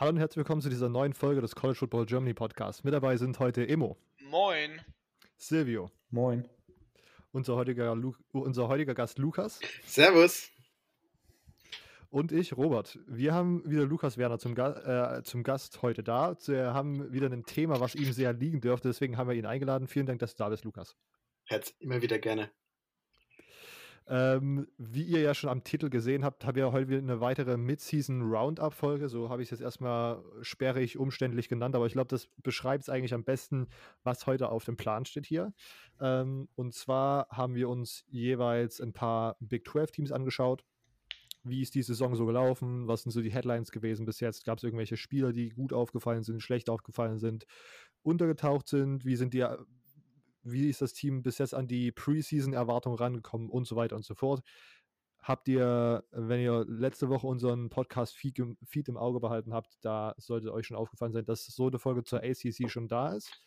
Hallo und herzlich willkommen zu dieser neuen Folge des College Football Germany Podcasts. Mit dabei sind heute Emo. Moin. Silvio. Moin. Unser heutiger, Lu unser heutiger Gast Lukas. Servus. Und ich, Robert. Wir haben wieder Lukas Werner zum, Ga äh, zum Gast heute da. Wir haben wieder ein Thema, was ihm sehr liegen dürfte. Deswegen haben wir ihn eingeladen. Vielen Dank, dass du da bist, Lukas. Herz, immer wieder gerne. Ähm, wie ihr ja schon am Titel gesehen habt, haben wir heute wieder eine weitere Mid-Season Roundup-Folge. So habe ich es jetzt erstmal sperrig, umständlich genannt, aber ich glaube, das beschreibt es eigentlich am besten, was heute auf dem Plan steht hier. Ähm, und zwar haben wir uns jeweils ein paar Big 12-Teams angeschaut. Wie ist die Saison so gelaufen? Was sind so die Headlines gewesen bis jetzt? Gab es irgendwelche Spieler, die gut aufgefallen sind, schlecht aufgefallen sind, untergetaucht sind? Wie sind die wie ist das Team bis jetzt an die Preseason-Erwartungen rangekommen und so weiter und so fort. Habt ihr, wenn ihr letzte Woche unseren Podcast-Feed im, Feed im Auge behalten habt, da sollte euch schon aufgefallen sein, dass so eine Folge zur ACC schon da ist.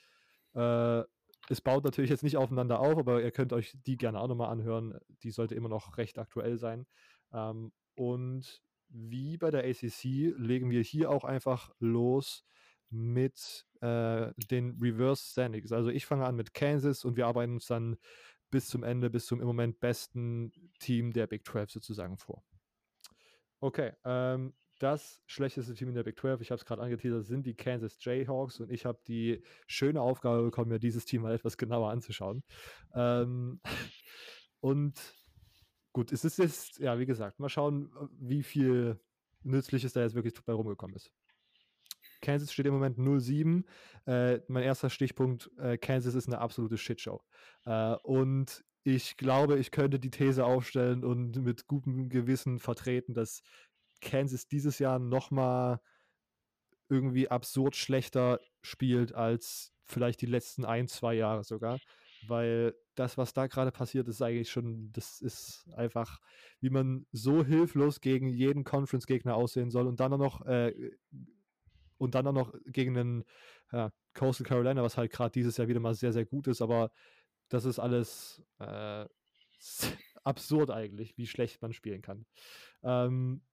Äh, es baut natürlich jetzt nicht aufeinander auf, aber ihr könnt euch die gerne auch nochmal anhören. Die sollte immer noch recht aktuell sein. Ähm, und wie bei der ACC legen wir hier auch einfach los mit äh, den Reverse Standings. Also ich fange an mit Kansas und wir arbeiten uns dann bis zum Ende, bis zum im Moment besten Team der Big 12 sozusagen vor. Okay, ähm, das schlechteste Team in der Big 12, ich habe es gerade angeteasert, sind die Kansas Jayhawks und ich habe die schöne Aufgabe bekommen, mir dieses Team mal etwas genauer anzuschauen. Ähm, und gut, es ist jetzt, ja, wie gesagt, mal schauen, wie viel Nützliches da jetzt wirklich bei rumgekommen ist. Kansas steht im Moment 0-7. Äh, mein erster Stichpunkt, äh, Kansas ist eine absolute Shitshow. Äh, und ich glaube, ich könnte die These aufstellen und mit gutem Gewissen vertreten, dass Kansas dieses Jahr nochmal irgendwie absurd schlechter spielt als vielleicht die letzten ein, zwei Jahre sogar. Weil das, was da gerade passiert, ist eigentlich schon, das ist einfach, wie man so hilflos gegen jeden Conference-Gegner aussehen soll und dann noch äh, und dann auch noch gegen den ja, Coastal Carolina, was halt gerade dieses Jahr wieder mal sehr, sehr gut ist, aber das ist alles äh, absurd eigentlich, wie schlecht man spielen kann. Ähm,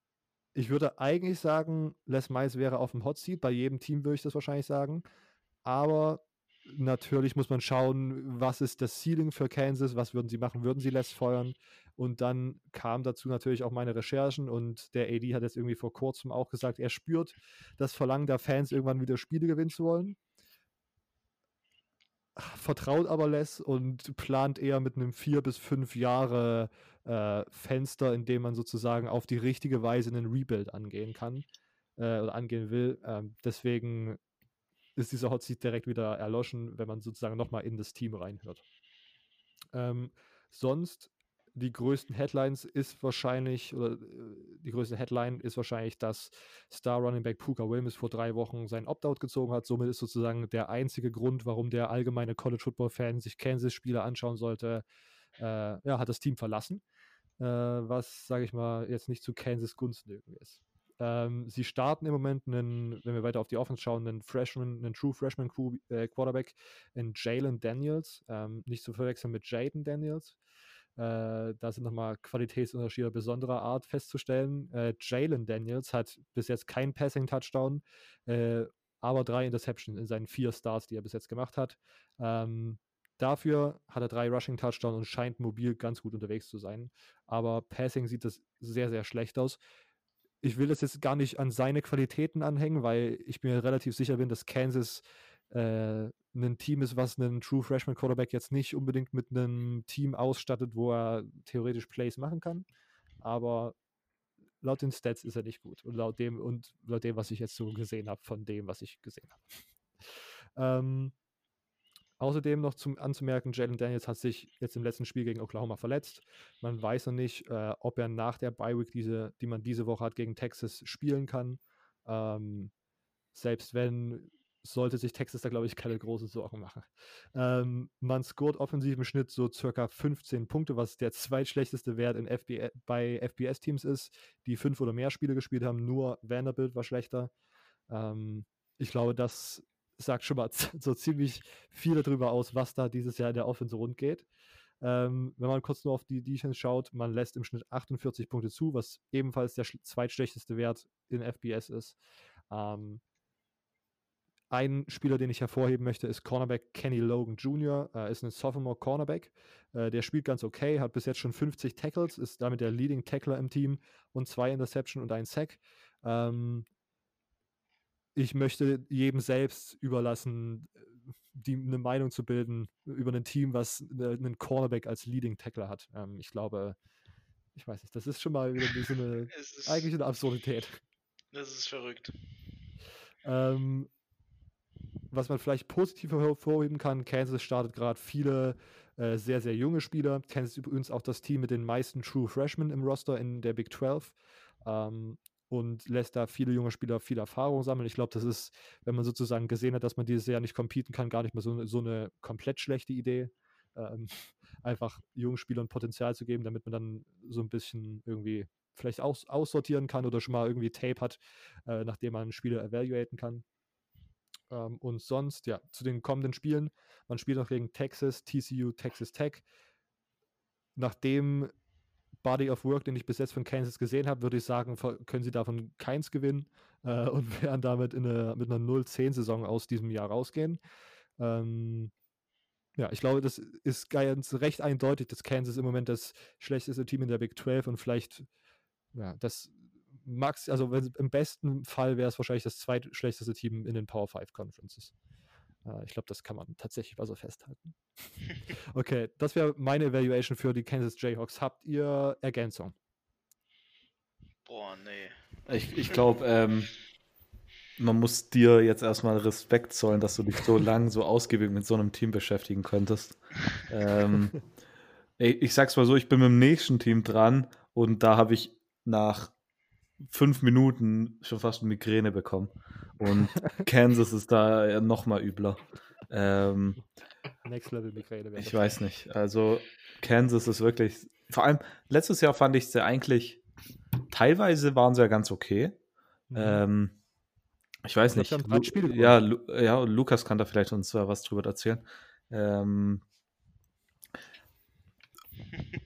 ich würde eigentlich sagen, Les Miles wäre auf dem Hot Seat. Bei jedem Team würde ich das wahrscheinlich sagen. Aber natürlich muss man schauen, was ist das Ceiling für Kansas, was würden sie machen, würden sie Les feuern? Und dann kam dazu natürlich auch meine Recherchen und der AD hat jetzt irgendwie vor kurzem auch gesagt, er spürt das Verlangen der Fans, irgendwann wieder Spiele gewinnen zu wollen. Vertraut aber Les und plant eher mit einem vier bis fünf Jahre äh, Fenster, in dem man sozusagen auf die richtige Weise einen Rebuild angehen kann äh, oder angehen will. Ähm, deswegen ist dieser Hot Seat direkt wieder erloschen, wenn man sozusagen nochmal in das Team reinhört. Ähm, sonst die größten Headlines ist wahrscheinlich, oder äh, die größte Headline ist wahrscheinlich, dass Star Running Back Puka Williams vor drei Wochen sein Opt-out gezogen hat. Somit ist sozusagen der einzige Grund, warum der allgemeine College Football Fan sich Kansas-Spieler anschauen sollte, äh, ja, hat das Team verlassen. Äh, was, sage ich mal, jetzt nicht zu Kansas Gunsten irgendwie ist. Ähm, sie starten im Moment einen, wenn wir weiter auf die Offense schauen, einen Freshman, einen True Freshman äh, Quarterback in Jalen Daniels, ähm, nicht zu verwechseln mit Jaden Daniels. Äh, da sind nochmal Qualitätsunterschiede besonderer Art festzustellen. Äh, Jalen Daniels hat bis jetzt keinen Passing-Touchdown, äh, aber drei Interceptions in seinen vier Starts, die er bis jetzt gemacht hat. Ähm, dafür hat er drei Rushing-Touchdowns und scheint mobil ganz gut unterwegs zu sein. Aber Passing sieht das sehr, sehr schlecht aus ich will das jetzt gar nicht an seine Qualitäten anhängen, weil ich mir relativ sicher bin, dass Kansas äh, ein Team ist, was einen True Freshman Quarterback jetzt nicht unbedingt mit einem Team ausstattet, wo er theoretisch Plays machen kann. Aber laut den Stats ist er nicht gut. Und laut dem, und laut dem, was ich jetzt so gesehen habe, von dem, was ich gesehen habe. ähm, Außerdem noch zum, anzumerken, Jalen Daniels hat sich jetzt im letzten Spiel gegen Oklahoma verletzt. Man weiß noch nicht, äh, ob er nach der Bye Week, diese, die man diese Woche hat, gegen Texas spielen kann. Ähm, selbst wenn, sollte sich Texas da, glaube ich, keine großen Sorgen machen. Ähm, man scoret offensiv im Schnitt so circa 15 Punkte, was der zweitschlechteste Wert in FB, bei FBS-Teams ist, die fünf oder mehr Spiele gespielt haben. Nur Vanderbilt war schlechter. Ähm, ich glaube, das sagt schon mal so ziemlich viel darüber aus, was da dieses Jahr in der Offense rund geht. Ähm, wenn man kurz nur auf die Defense schaut, man lässt im Schnitt 48 Punkte zu, was ebenfalls der zweitschlechteste Wert in FBS ist. Ähm, ein Spieler, den ich hervorheben möchte, ist Cornerback Kenny Logan Jr., äh, ist ein Sophomore Cornerback. Äh, der spielt ganz okay, hat bis jetzt schon 50 Tackles, ist damit der Leading Tackler im Team und zwei Interception und ein Sack. Ähm, ich möchte jedem selbst überlassen, die, eine Meinung zu bilden über ein Team, was äh, einen Cornerback als Leading Tackler hat. Ähm, ich glaube, ich weiß nicht, das ist schon mal wieder so eine, eigentlich eine Absurdität. Das ist verrückt. Ähm, was man vielleicht positiv hervorheben kann, Kansas startet gerade viele äh, sehr, sehr junge Spieler. Kansas ist übrigens auch das Team mit den meisten True Freshmen im Roster in der Big 12. Ähm, und lässt da viele junge Spieler viel Erfahrung sammeln. Ich glaube, das ist, wenn man sozusagen gesehen hat, dass man dieses Jahr nicht competen kann, gar nicht mehr so, so eine komplett schlechte Idee. Ähm, einfach jungen Spielern Potenzial zu geben, damit man dann so ein bisschen irgendwie vielleicht aus, aussortieren kann oder schon mal irgendwie Tape hat, äh, nachdem man Spieler evaluaten kann. Ähm, und sonst, ja, zu den kommenden Spielen. Man spielt noch gegen Texas, TCU, Texas Tech. Nachdem Body of Work, den ich bis jetzt von Kansas gesehen habe, würde ich sagen, können sie davon keins gewinnen äh, und werden damit eine, mit einer 0-10-Saison aus diesem Jahr rausgehen. Ähm, ja, ich glaube, das ist ganz recht eindeutig, dass Kansas im Moment das schlechteste Team in der Big 12 und vielleicht, ja, das Max, also im besten Fall wäre es wahrscheinlich das zweitschlechteste Team in den Power 5 Conferences. Äh, ich glaube, das kann man tatsächlich mal so festhalten. okay, das wäre meine Evaluation für die Kansas Jayhawks. Habt ihr Ergänzung? Boah, nee. Ich, ich glaube, ähm, man muss dir jetzt erstmal Respekt zollen, dass du dich so lang, so ausgiebig mit so einem Team beschäftigen könntest. ähm, ich, ich sag's mal so, ich bin mit dem nächsten Team dran und da habe ich nach fünf Minuten schon fast eine Migräne bekommen. Und Kansas ist da noch mal übler. Ähm, Next Level Migräne. Ich weiß nicht. Also Kansas ist wirklich, vor allem letztes Jahr fand ich sie eigentlich, teilweise waren sie ja ganz okay. Mhm. Ähm, ich weiß ich nicht. Lu Spiele ja, Lu ja, Lukas kann da vielleicht uns was drüber erzählen. Ähm,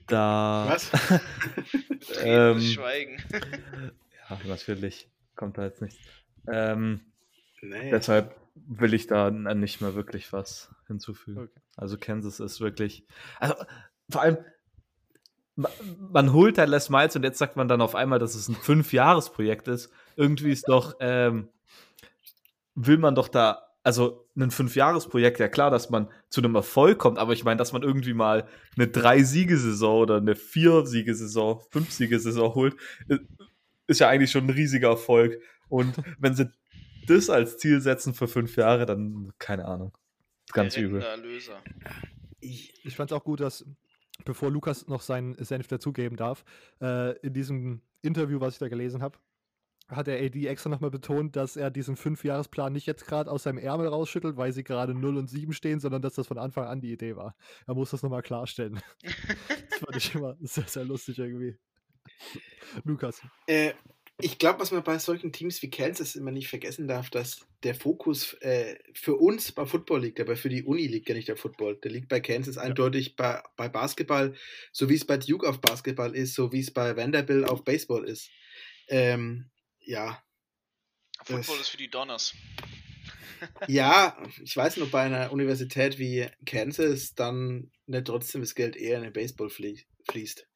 da. Was? ähm, Schweigen. Ja, natürlich. Kommt da jetzt nichts. Ähm, nee. Deshalb will ich da nicht mehr wirklich was hinzufügen. Okay. Also Kansas ist wirklich. Also vor allem, man holt da Les Miles und jetzt sagt man dann auf einmal, dass es ein Fünf-Jahres-Projekt ist. Irgendwie ist doch, ähm, will man doch da, also ein Fünf-Jahres-Projekt, ja klar, dass man zu einem Erfolg kommt, aber ich meine, dass man irgendwie mal eine Drei-Siegesaison oder eine Vier-Siegesaison, Fünf-Siegesaison holt, ist ja eigentlich schon ein riesiger Erfolg. Und wenn sie das als Ziel setzen für fünf Jahre, dann keine Ahnung. Ganz übel. Erlöser. Ich, ich fand es auch gut, dass, bevor Lukas noch seinen Senf dazugeben darf, äh, in diesem Interview, was ich da gelesen habe, hat der AD extra nochmal betont, dass er diesen Fünfjahresplan nicht jetzt gerade aus seinem Ärmel rausschüttelt, weil sie gerade 0 und 7 stehen, sondern dass das von Anfang an die Idee war. Er muss das nochmal klarstellen. das fand ich immer sehr, sehr lustig irgendwie. Lukas. Äh, ich glaube, was man bei solchen Teams wie Kansas immer nicht vergessen darf, dass der Fokus äh, für uns bei Football liegt, aber für die Uni liegt ja nicht der Football. Der liegt bei Kansas ja. eindeutig bei, bei Basketball, so wie es bei Duke auf Basketball ist, so wie es bei Vanderbilt auf Baseball ist. Ähm, ja. Football ist für die Donners. ja, ich weiß noch, bei einer Universität wie Kansas dann nicht trotzdem das Geld eher in den Baseball fließt.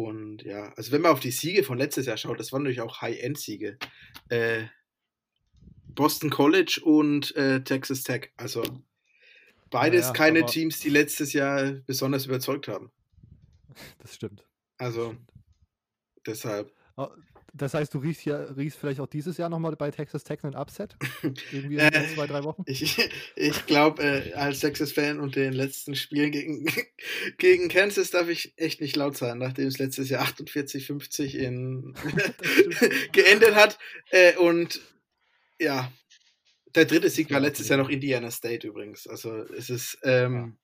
Und ja, also wenn man auf die Siege von letztes Jahr schaut, das waren natürlich auch High-End-Siege. Äh, Boston College und äh, Texas Tech. Also beides ja, keine Teams, die letztes Jahr besonders überzeugt haben. Das stimmt. Also deshalb. Das heißt, du riechst, ja, riechst vielleicht auch dieses Jahr nochmal bei Texas Tech einen Upset? Irgendwie in äh, zwei, drei Wochen? Ich, ich glaube, äh, als Texas-Fan und den letzten Spielen gegen, gegen Kansas darf ich echt nicht laut sein, nachdem es letztes Jahr 48-50 in geendet hat. Äh, und ja, der dritte Sieg war letztes Jahr noch Indiana State übrigens. Also es ist. Ähm,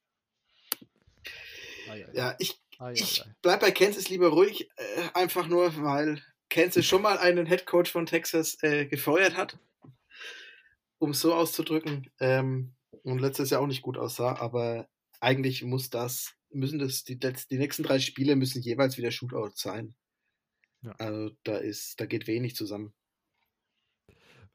ja. ja, ich, ich bleib bei Kansas lieber ruhig, äh, einfach nur, weil Kansas schon mal einen Head Coach von Texas äh, gefeuert hat, um es so auszudrücken, ähm, und letztes Jahr auch nicht gut aussah, aber eigentlich muss das, müssen das, die, die nächsten drei Spiele müssen jeweils wieder Shootout sein. Ja. Also da ist, da geht wenig zusammen.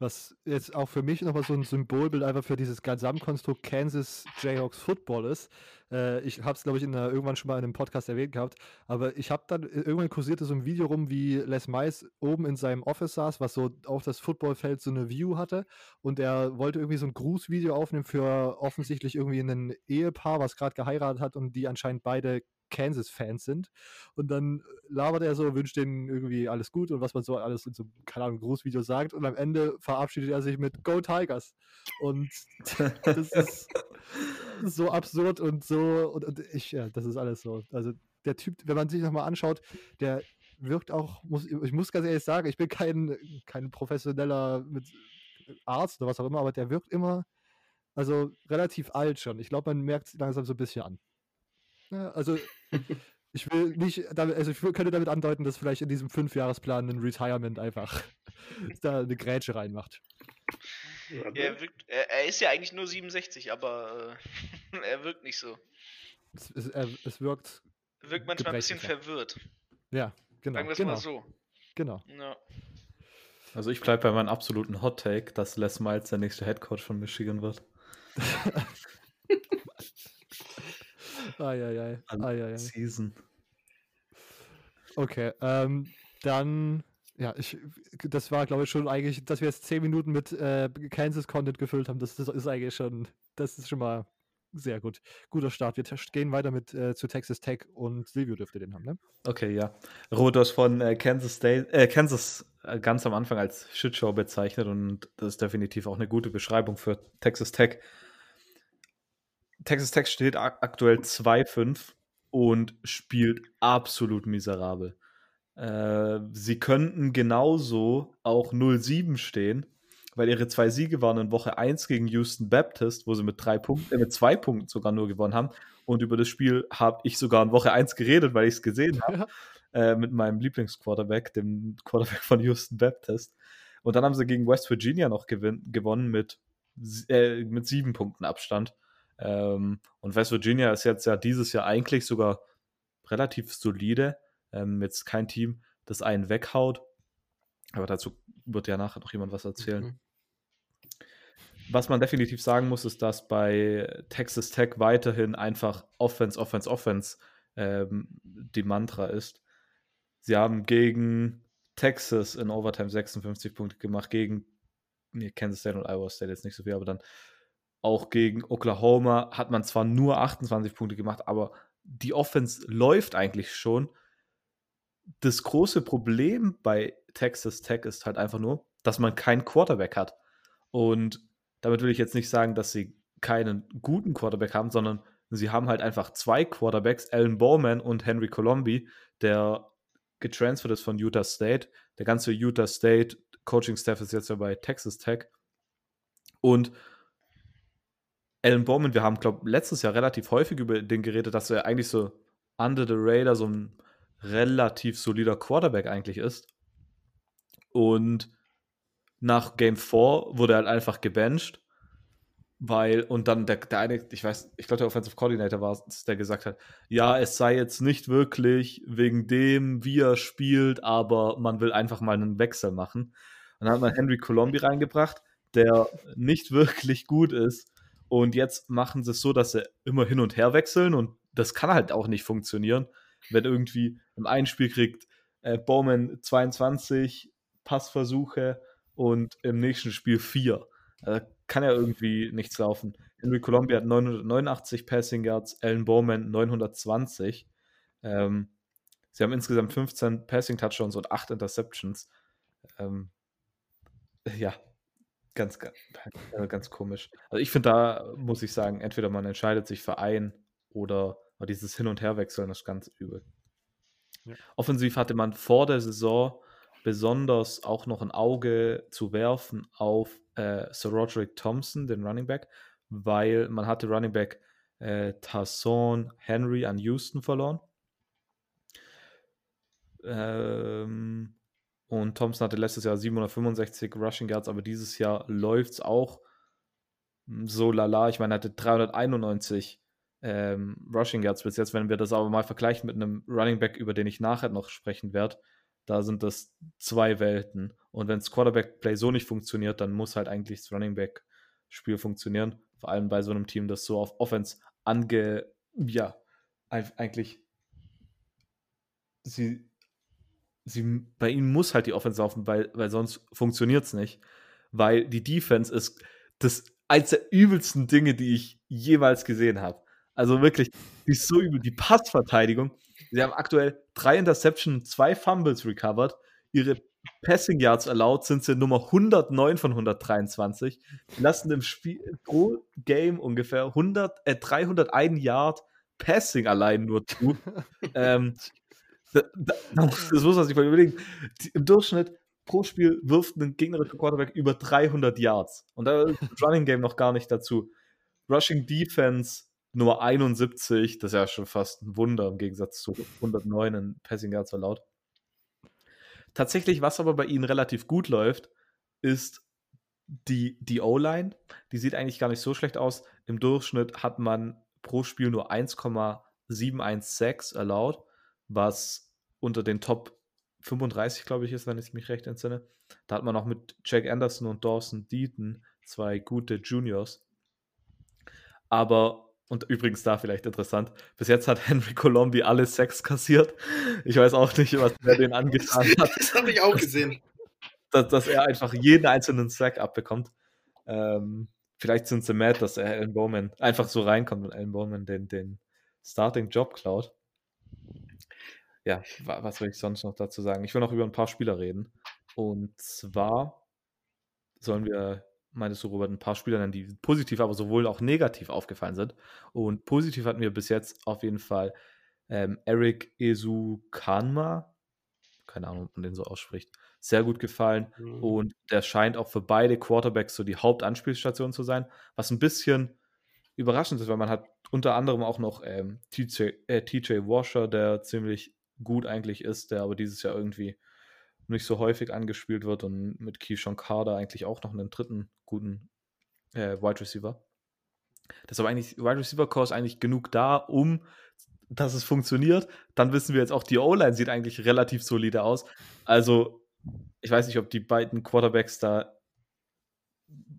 Was jetzt auch für mich nochmal so ein Symbolbild einfach für dieses Gesamtkonstrukt Kansas Jayhawks Football ist. Äh, ich habe es, glaube ich, in einer, irgendwann schon mal in einem Podcast erwähnt gehabt, aber ich habe dann, irgendwann kursierte so ein Video rum, wie Les Miles oben in seinem Office saß, was so auf das Footballfeld so eine View hatte und er wollte irgendwie so ein Grußvideo aufnehmen für offensichtlich irgendwie ein Ehepaar, was gerade geheiratet hat und die anscheinend beide Kansas-Fans sind. Und dann labert er so, wünscht denen irgendwie alles gut und was man so alles in so, keine Ahnung, Großvideo sagt. Und am Ende verabschiedet er sich mit Go Tigers. Und das ist so absurd und so, und, und ich, ja, das ist alles so. Also der Typ, wenn man sich nochmal anschaut, der wirkt auch, muss, ich muss ganz ehrlich sagen, ich bin kein, kein professioneller mit Arzt oder was auch immer, aber der wirkt immer, also relativ alt schon. Ich glaube, man merkt es langsam so ein bisschen an. Ja, also ich will nicht, damit, also ich könnte damit andeuten, dass vielleicht in diesem Fünfjahresplan ein Retirement einfach da eine Grätsche reinmacht. Ja, er, wirkt, er, er, ist ja eigentlich nur 67, aber äh, er wirkt nicht so. Es, es, er, es wirkt. Wirkt manchmal ein bisschen verwirrt. Ja, genau. Sagen wir es genau. mal so. Genau. Ja. Also ich bleibe bei meinem absoluten Hot Take, dass Les Miles der nächste Head Coach von Michigan wird. Eieiei. Season. Okay, ähm, dann, ja, ich, das war, glaube ich, schon eigentlich, dass wir jetzt zehn Minuten mit äh, Kansas-Content gefüllt haben, das, das, ist eigentlich schon, das ist schon mal sehr gut. Guter Start. Wir gehen weiter mit äh, zu Texas Tech und Silvio dürfte den haben, ne? Okay, ja. Rodos von äh, Kansas State, äh, Kansas äh, ganz am Anfang als Shitshow bezeichnet und das ist definitiv auch eine gute Beschreibung für Texas Tech. Texas Tech steht aktuell 2-5 und spielt absolut miserabel. Äh, sie könnten genauso auch 0-7 stehen, weil ihre zwei Siege waren in Woche 1 gegen Houston Baptist, wo sie mit drei Punkten, äh, mit zwei Punkten sogar nur gewonnen haben. Und über das Spiel habe ich sogar in Woche 1 geredet, weil ich es gesehen habe. Ja. Äh, mit meinem Lieblingsquarterback, dem Quarterback von Houston Baptist. Und dann haben sie gegen West Virginia noch gewonnen mit, äh, mit sieben Punkten Abstand. Ähm, und West Virginia ist jetzt ja dieses Jahr eigentlich sogar relativ solide. Ähm, jetzt kein Team, das einen weghaut. Aber dazu wird ja nachher noch jemand was erzählen. Mhm. Was man definitiv sagen muss, ist, dass bei Texas Tech weiterhin einfach Offense, Offense, Offense ähm, die Mantra ist. Sie haben gegen Texas in Overtime 56 Punkte gemacht, gegen Kansas State und Iowa State jetzt nicht so viel, aber dann auch gegen Oklahoma hat man zwar nur 28 Punkte gemacht, aber die Offense läuft eigentlich schon. Das große Problem bei Texas Tech ist halt einfach nur, dass man keinen Quarterback hat. Und damit will ich jetzt nicht sagen, dass sie keinen guten Quarterback haben, sondern sie haben halt einfach zwei Quarterbacks, Alan Bowman und Henry Colombi, der getransfert ist von Utah State. Der ganze Utah State Coaching Staff ist jetzt ja bei Texas Tech. Und Alan Bowman, wir haben, glaube letztes Jahr relativ häufig über den geredet, dass er eigentlich so under the radar so ein relativ solider Quarterback eigentlich ist. Und nach Game 4 wurde er halt einfach gebencht, weil, und dann der, der eine, ich weiß, ich glaube, der Offensive Coordinator war es, der gesagt hat, ja, es sei jetzt nicht wirklich wegen dem, wie er spielt, aber man will einfach mal einen Wechsel machen. Und dann hat man Henry Colombi reingebracht, der nicht wirklich gut ist und jetzt machen sie es so, dass sie immer hin und her wechseln und das kann halt auch nicht funktionieren, wenn irgendwie im einen Spiel kriegt äh, Bowman 22 Passversuche und im nächsten Spiel 4. Also kann ja irgendwie nichts laufen. Henry Columbia hat 989 Passing Yards, Alan Bowman 920. Ähm, sie haben insgesamt 15 Passing Touchdowns und 8 Interceptions. Ähm, ja, Ganz, ganz, äh, ganz komisch. Also ich finde, da muss ich sagen, entweder man entscheidet sich für ein oder dieses Hin- und Herwechseln ist ganz übel. Ja. Offensiv hatte man vor der Saison besonders auch noch ein Auge zu werfen auf äh, Sir Roderick Thompson, den Running Back, weil man hatte Running Back äh, Tasson Henry an Houston verloren. Ähm, und Thompson hatte letztes Jahr 765 Rushing Yards, aber dieses Jahr läuft es auch so lala. Ich meine, er hatte 391 ähm, Rushing Yards bis jetzt. Wenn wir das aber mal vergleichen mit einem Running Back, über den ich nachher noch sprechen werde, Da sind das zwei Welten. Und wenn das Quarterback-Play so nicht funktioniert, dann muss halt eigentlich das Running Back-Spiel funktionieren. Vor allem bei so einem Team, das so auf Offense ange, ja, eigentlich sie, sie, bei ihnen muss halt die Offense laufen, weil, weil sonst funktioniert es nicht. Weil die Defense ist das eins der übelsten Dinge, die ich jemals gesehen habe. Also wirklich, die ist so übel. Die Passverteidigung, sie haben aktuell drei Interceptions, zwei Fumbles recovered. Ihre Passing Yards allowed sind sie Nummer 109 von 123. Die lassen im Spiel pro Game ungefähr 100, äh, 301 Yard Passing allein nur zu. ähm, das, das muss man sich mal überlegen. Im Durchschnitt pro Spiel wirft ein gegnerischer Quarterback über 300 Yards. Und da ist das Running Game noch gar nicht dazu. Rushing Defense Nummer 71, das ist ja schon fast ein Wunder im Gegensatz zu 109 in Passing Yards laut. Tatsächlich, was aber bei ihnen relativ gut läuft, ist die, die O-Line. Die sieht eigentlich gar nicht so schlecht aus. Im Durchschnitt hat man pro Spiel nur 1,716 erlaubt, was unter den Top 35, glaube ich, ist, wenn ich mich recht entsinne. Da hat man auch mit Jack Anderson und Dawson Deaton zwei gute Juniors. Aber, und übrigens da vielleicht interessant, bis jetzt hat Henry Colombi alle Sex kassiert. Ich weiß auch nicht, was er den angetan hat. Das habe ich auch gesehen. Dass, dass, er einfach jeden einzelnen Sack abbekommt. Ähm, vielleicht sind sie mad, dass er Alan Bowman einfach so reinkommt und Alan Bowman den, den Starting-Job klaut ja, was will ich sonst noch dazu sagen? Ich will noch über ein paar Spieler reden. Und zwar sollen wir, meinst du, Robert, ein paar Spieler nennen, die positiv, aber sowohl auch negativ aufgefallen sind. Und positiv hatten wir bis jetzt auf jeden Fall ähm, Eric Esukanma, keine Ahnung, ob man den so ausspricht, sehr gut gefallen. Mhm. Und der scheint auch für beide Quarterbacks so die Hauptanspielstation zu sein, was ein bisschen überraschend ist, weil man hat unter anderem auch noch ähm, TJ, äh, TJ Washer, der ziemlich gut eigentlich ist, der aber dieses Jahr irgendwie nicht so häufig angespielt wird und mit Keyshawn Carter eigentlich auch noch einen dritten guten äh, Wide Receiver. Deshalb eigentlich, Wide Receiver Core ist eigentlich genug da, um dass es funktioniert. Dann wissen wir jetzt auch, die O-Line sieht eigentlich relativ solide aus. Also, ich weiß nicht, ob die beiden Quarterbacks da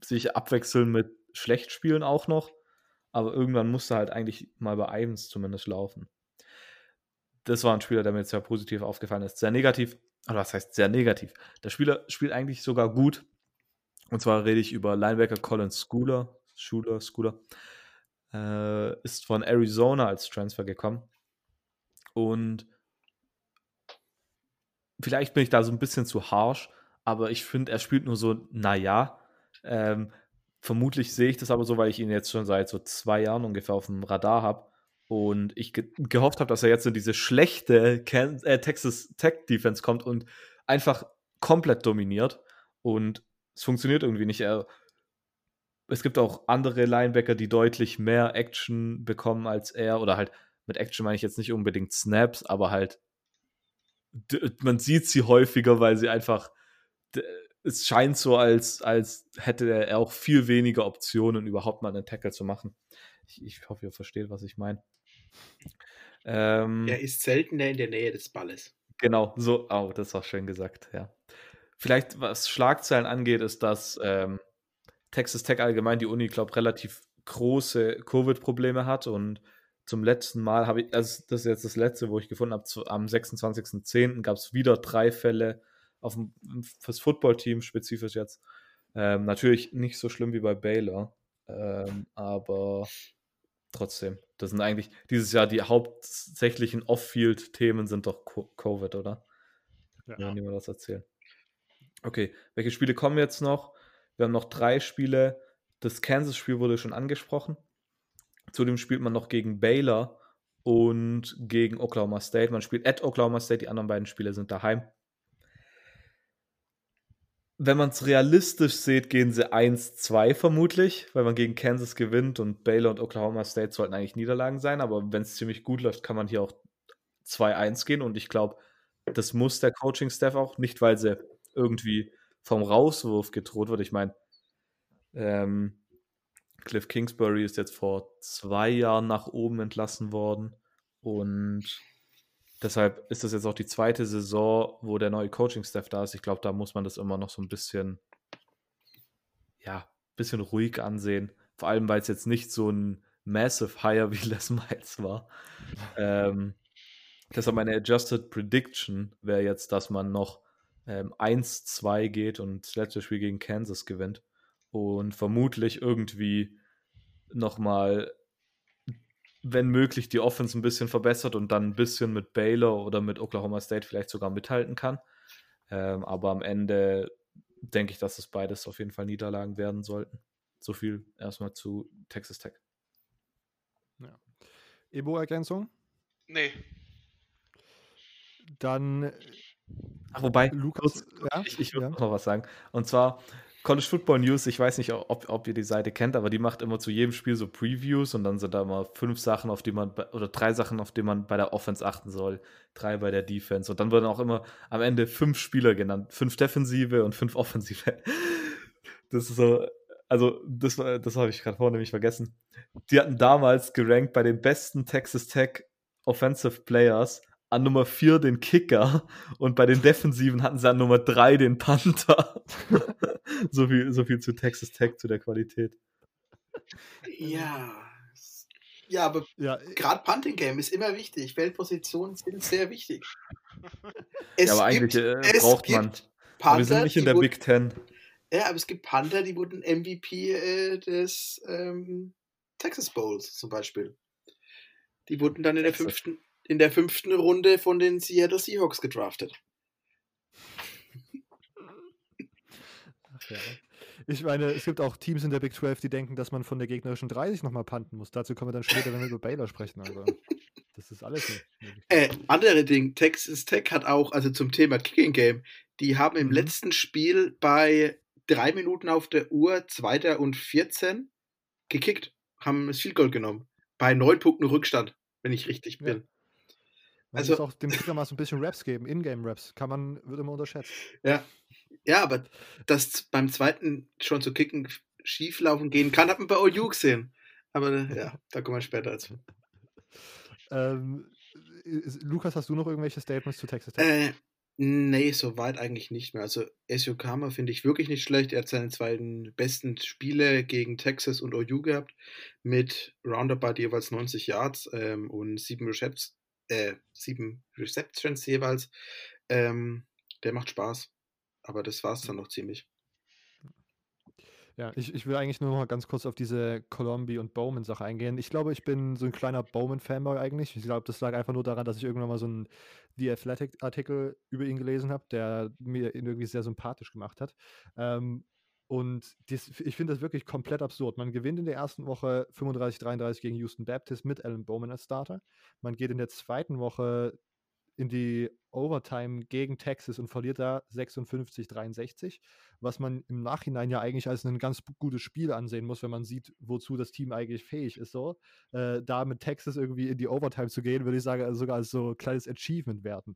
sich abwechseln mit schlecht spielen auch noch. Aber irgendwann musste halt eigentlich mal bei Ivans zumindest laufen das war ein Spieler, der mir sehr positiv aufgefallen ist. Sehr negativ, oder was heißt sehr negativ? Der Spieler spielt eigentlich sogar gut. Und zwar rede ich über Linebacker Colin Schooler. Schuler, Schooler. Äh, ist von Arizona als Transfer gekommen. Und vielleicht bin ich da so ein bisschen zu harsh, aber ich finde, er spielt nur so, naja. Ähm, vermutlich sehe ich das aber so, weil ich ihn jetzt schon seit so zwei Jahren ungefähr auf dem Radar habe und ich ge gehofft habe, dass er jetzt in diese schlechte Can äh, Texas Tech Defense kommt und einfach komplett dominiert. Und es funktioniert irgendwie nicht. Er, es gibt auch andere Linebacker, die deutlich mehr Action bekommen als er. Oder halt, mit Action meine ich jetzt nicht unbedingt Snaps, aber halt, man sieht sie häufiger, weil sie einfach, es scheint so, als, als hätte er auch viel weniger Optionen, überhaupt mal einen Tackle zu machen. Ich, ich hoffe, ihr versteht, was ich meine. Ähm, er ist seltener in der Nähe des Balles. Genau, so, oh, das war schön gesagt, ja. Vielleicht, was Schlagzeilen angeht, ist, dass ähm, Texas Tech allgemein, die Uni, glaube relativ große Covid-Probleme hat und zum letzten Mal habe ich, also das ist jetzt das letzte, wo ich gefunden habe, am 26.10. gab es wieder drei Fälle auf dem, fürs Footballteam spezifisch jetzt. Ähm, natürlich nicht so schlimm wie bei Baylor, ähm, aber trotzdem. Das sind eigentlich dieses Jahr die hauptsächlichen Off-Field-Themen sind doch Covid, oder? Ja. Ja, niemand was erzählen. Okay, welche Spiele kommen jetzt noch? Wir haben noch drei Spiele. Das Kansas-Spiel wurde schon angesprochen. Zudem spielt man noch gegen Baylor und gegen Oklahoma State. Man spielt at Oklahoma State, die anderen beiden Spiele sind daheim wenn man es realistisch sieht, gehen sie 1-2 vermutlich, weil man gegen Kansas gewinnt und Baylor und Oklahoma State sollten eigentlich Niederlagen sein, aber wenn es ziemlich gut läuft, kann man hier auch 2-1 gehen. Und ich glaube, das muss der Coaching-Staff auch, nicht weil sie irgendwie vom Rauswurf gedroht wird. Ich meine, ähm, Cliff Kingsbury ist jetzt vor zwei Jahren nach oben entlassen worden. Und deshalb ist das jetzt auch die zweite Saison, wo der neue Coaching-Staff da ist. Ich glaube, da muss man das immer noch so ein bisschen, ja, bisschen ruhig ansehen. Vor allem, weil es jetzt nicht so ein Massive Hire wie Les Miles war. ähm, deshalb meine Adjusted Prediction wäre jetzt, dass man noch ähm, 1-2 geht und das letzte Spiel gegen Kansas gewinnt. Und vermutlich irgendwie nochmal, wenn möglich, die Offense ein bisschen verbessert und dann ein bisschen mit Baylor oder mit Oklahoma State vielleicht sogar mithalten kann. Ähm, aber am Ende denke ich, dass es beides auf jeden Fall Niederlagen werden sollten. So viel erstmal zu Texas Tech. Ja. Ebo-Ergänzung? Nee. Dann. Ach, wobei, Lukas, ja? ich, ich würde ja. noch was sagen. Und zwar College Football News, ich weiß nicht, ob, ob ihr die Seite kennt, aber die macht immer zu jedem Spiel so Previews und dann sind da immer fünf Sachen, auf die man, oder drei Sachen, auf die man bei der Offense achten soll, drei bei der Defense. Und dann werden auch immer am Ende fünf Spieler genannt, fünf Defensive und fünf Offensive. Das ist so, also das, das habe ich gerade vorhin nämlich vergessen. Die hatten damals gerankt bei den besten Texas Tech Offensive Players an Nummer 4 den Kicker und bei den Defensiven hatten sie an Nummer 3 den Panther. so, viel, so viel zu Texas Tech, zu der Qualität. Ja. Ja, aber ja, gerade Punting Game ist immer wichtig. Weltpositionen sind sehr wichtig. Es ja, aber gibt, eigentlich äh, braucht man. Panther, wir sind nicht in der Big Ten. Ja, aber es gibt Panther, die wurden MVP äh, des ähm, Texas Bowls zum Beispiel. Die wurden dann in der fünften, in der fünften Runde von den Seattle Seahawks gedraftet. Ach ja. Ich meine, es gibt auch Teams in der Big 12, die denken, dass man von der gegnerischen 30 nochmal panten muss. Dazu kommen wir dann später, wenn wir über Baylor sprechen. Also, das ist alles nicht. Äh, andere Ding, Texas Tech hat auch, also zum Thema Kicking Game, die haben im mhm. letzten Spiel bei drei Minuten auf der Uhr, Zweiter und 14, gekickt, haben das Field Goal genommen. Bei neun Punkten Rückstand, wenn ich richtig bin. Man also, muss auch dem Kicker mal so ein bisschen Raps geben, Ingame-Raps. Kann man, wird immer unterschätzt. Ja. Ja, aber dass beim zweiten schon zu kicken schieflaufen gehen kann, hat man bei OU gesehen. Aber ja, da kommen wir später dazu. Ähm, Lukas, hast du noch irgendwelche Statements zu Texas Tech? Äh, Nee, soweit eigentlich nicht mehr. Also Ezio Kama finde ich wirklich nicht schlecht. Er hat seine beiden besten Spiele gegen Texas und OU gehabt mit Roundabout jeweils 90 Yards ähm, und sieben, Receps äh, sieben Receptions jeweils. Ähm, der macht Spaß. Aber das war es dann noch ziemlich. Ja, ich, ich will eigentlich nur noch mal ganz kurz auf diese Colombi und Bowman-Sache eingehen. Ich glaube, ich bin so ein kleiner Bowman-Fanboy eigentlich. Ich glaube, das lag einfach nur daran, dass ich irgendwann mal so einen The Athletic-Artikel über ihn gelesen habe, der mir ihn irgendwie sehr sympathisch gemacht hat. Ähm, und dies, ich finde das wirklich komplett absurd. Man gewinnt in der ersten Woche 35-33 gegen Houston Baptist mit Alan Bowman als Starter. Man geht in der zweiten Woche in die Overtime gegen Texas und verliert da 56-63, was man im Nachhinein ja eigentlich als ein ganz gutes Spiel ansehen muss, wenn man sieht, wozu das Team eigentlich fähig ist. So, äh, da mit Texas irgendwie in die Overtime zu gehen, würde ich sagen, also sogar als so ein kleines Achievement werden.